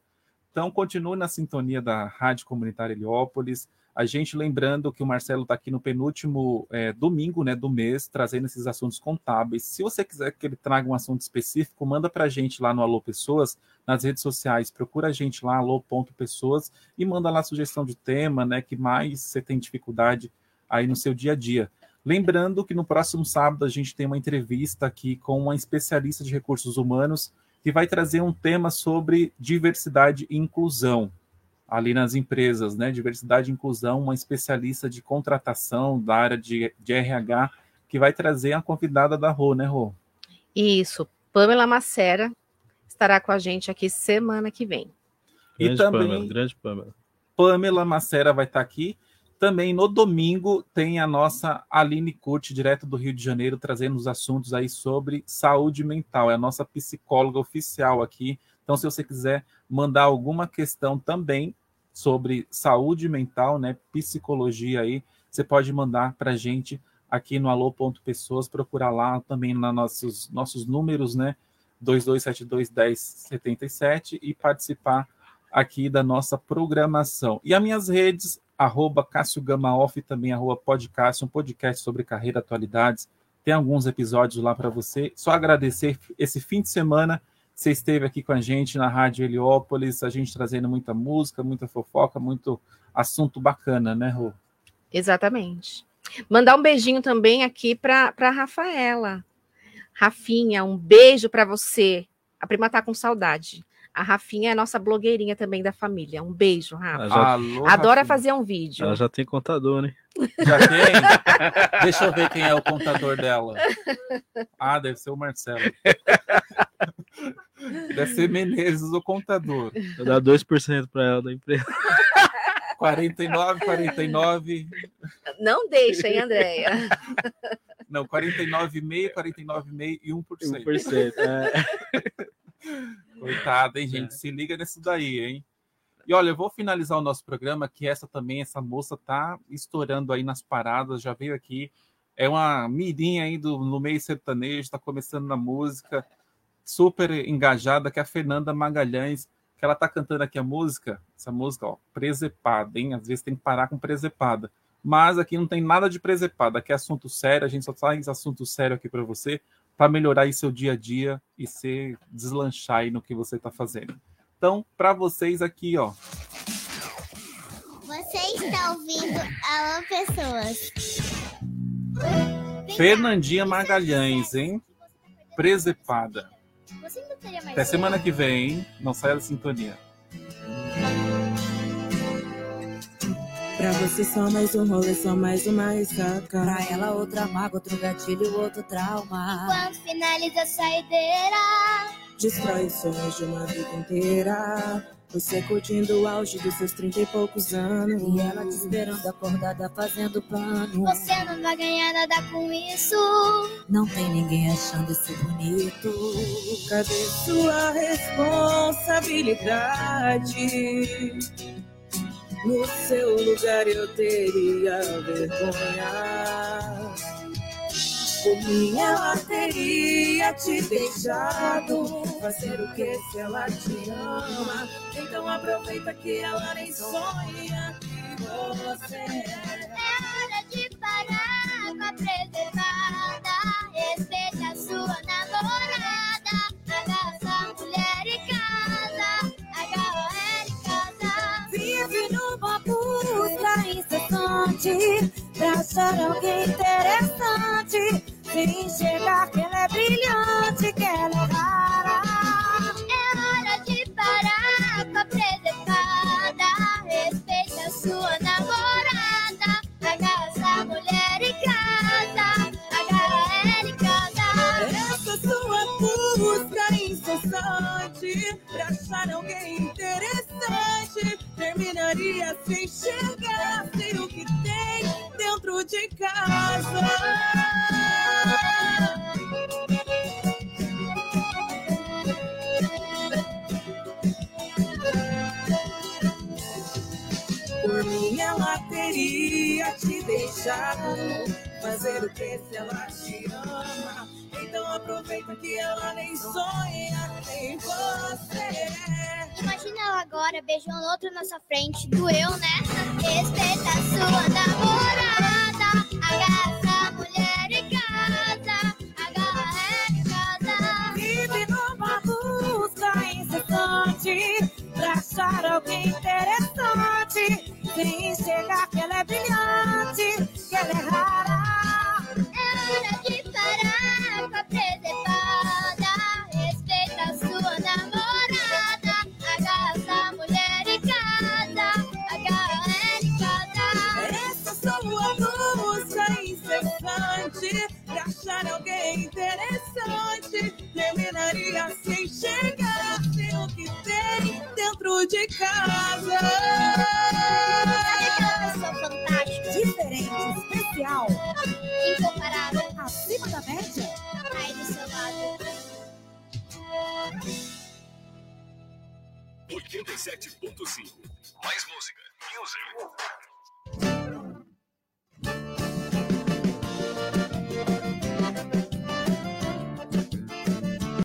Então, continue na sintonia da Rádio Comunitária Heliópolis. A gente lembrando que o Marcelo está aqui no penúltimo é, domingo né, do mês, trazendo esses assuntos contábeis. Se você quiser que ele traga um assunto específico, manda para a gente lá no Alô Pessoas, nas redes sociais. Procura a gente lá, alô.pessoas, e manda lá sugestão de tema, né, que mais você tem dificuldade aí no seu dia a dia. Lembrando que no próximo sábado a gente tem uma entrevista aqui com uma especialista de recursos humanos que vai trazer um tema sobre diversidade e inclusão ali nas empresas, né? Diversidade e inclusão, uma especialista de contratação da área de, de RH, que vai trazer a convidada da Rô, né, Rô? Isso, Pamela Macera estará com a gente aqui semana que vem. Grande e também Pamela, grande Pamela. Pamela Macera vai estar aqui. Também no domingo tem a nossa Aline Curti, direto do Rio de Janeiro, trazendo os assuntos aí sobre saúde mental. É a nossa psicóloga oficial aqui. Então, se você quiser mandar alguma questão também sobre saúde mental, né, psicologia aí, você pode mandar para a gente aqui no alô.pessoas, procurar lá também nos nossos, nossos números, né, 22721077 e participar aqui da nossa programação. E as minhas redes, arroba Cássio Gama Off, também arroba podcast, um podcast sobre carreira atualidades. Tem alguns episódios lá para você. Só agradecer esse fim de semana você esteve aqui com a gente na Rádio Heliópolis, a gente trazendo muita música, muita fofoca, muito assunto bacana, né, Rô? Exatamente. Mandar um beijinho também aqui para a Rafaela. Rafinha, um beijo para você. A prima tá com saudade. A Rafinha é a nossa blogueirinha também da família. Um beijo, Rafa. Já... Alô, Adora Rafinha. fazer um vídeo. Ela já tem contador, né? Já tem? Deixa eu ver quem é o contador dela. Ah, deve ser o Marcelo. Deve ser Menezes, o contador. Vou dar 2% para ela da empresa. 49, 49. Não deixa, hein, Andréia? Não, 49,5, 49,5 e 1%. 1%, é. Coitada, hein, gente? Se liga nisso daí, hein? E olha, eu vou finalizar o nosso programa, que essa também, essa moça tá estourando aí nas paradas, já veio aqui. É uma mirinha aí do, no meio sertanejo, tá começando na música, super engajada, que é a Fernanda Magalhães, que ela tá cantando aqui a música, essa música, ó, presepada, hein? Às vezes tem que parar com presepada. Mas aqui não tem nada de presepada, aqui é assunto sério, a gente só traz assunto sério aqui para você, para melhorar aí seu dia a dia e se deslanchar aí no que você tá fazendo. Então, para vocês aqui, ó, Você está ouvindo Alô Pessoas. Fernandinha Magalhães, hein? Presepada. Você não teria mais Até semana que vem? Não saia da sintonia. Pra você só mais um rolê, só mais uma ressaca. Pra ela outra mágoa, outro gatilho, outro trauma. Quando finaliza a saideira, Destrói os sonhos de uma vida inteira. Você curtindo o auge dos seus trinta e poucos anos. E ela te esperando acordada fazendo plano. você não vai ganhar nada com isso. Não tem ninguém achando isso bonito. Cadê sua responsabilidade? No seu lugar eu teria vergonha. Mim ela teria te deixado. Fazer o que se ela te ama? Então aproveita que ela nem sonha que você é. Hora de parar com a preservada. Respeita a sua namorada. Agarra a mulher e casa. Agarra ela e casa. Vive numa busca incessante pra achar alguém interessante. Sem enxergar que ela é brilhante, que ela é rara. É hora de parar com a preservada. Respeita a sua namorada. Agarra essa mulher em casa. Agarra ela em casa. Essa sua busca incessante pra achar alguém interessante terminaria sem enxergar sem o que tem dentro de casa. Ela teria te deixado fazer o que se ela te ama. Então aproveita que ela nem sonha em você. Imagina ela agora beijando outro na sua frente. Doeu, né? Respeita a sua namorada. Agarra essa mulher em casa. Agarra ela em casa. Vive numa busca incessante pra achar alguém interessante. Sem enxergar que ela é brilhante, que ela é rara. É hora de parar com a preservada. Respeita a sua namorada. Agarra essa mulher em casa. Agarra ela em casa. Essa sua busca incessante pra achar alguém interessante. Terminaria sem enxergar dentro de casa. Sabe aquela versão fantástica, diferente, especial, incomparável, acima da média? Aí do seu lado. 87.5 Mais música, music.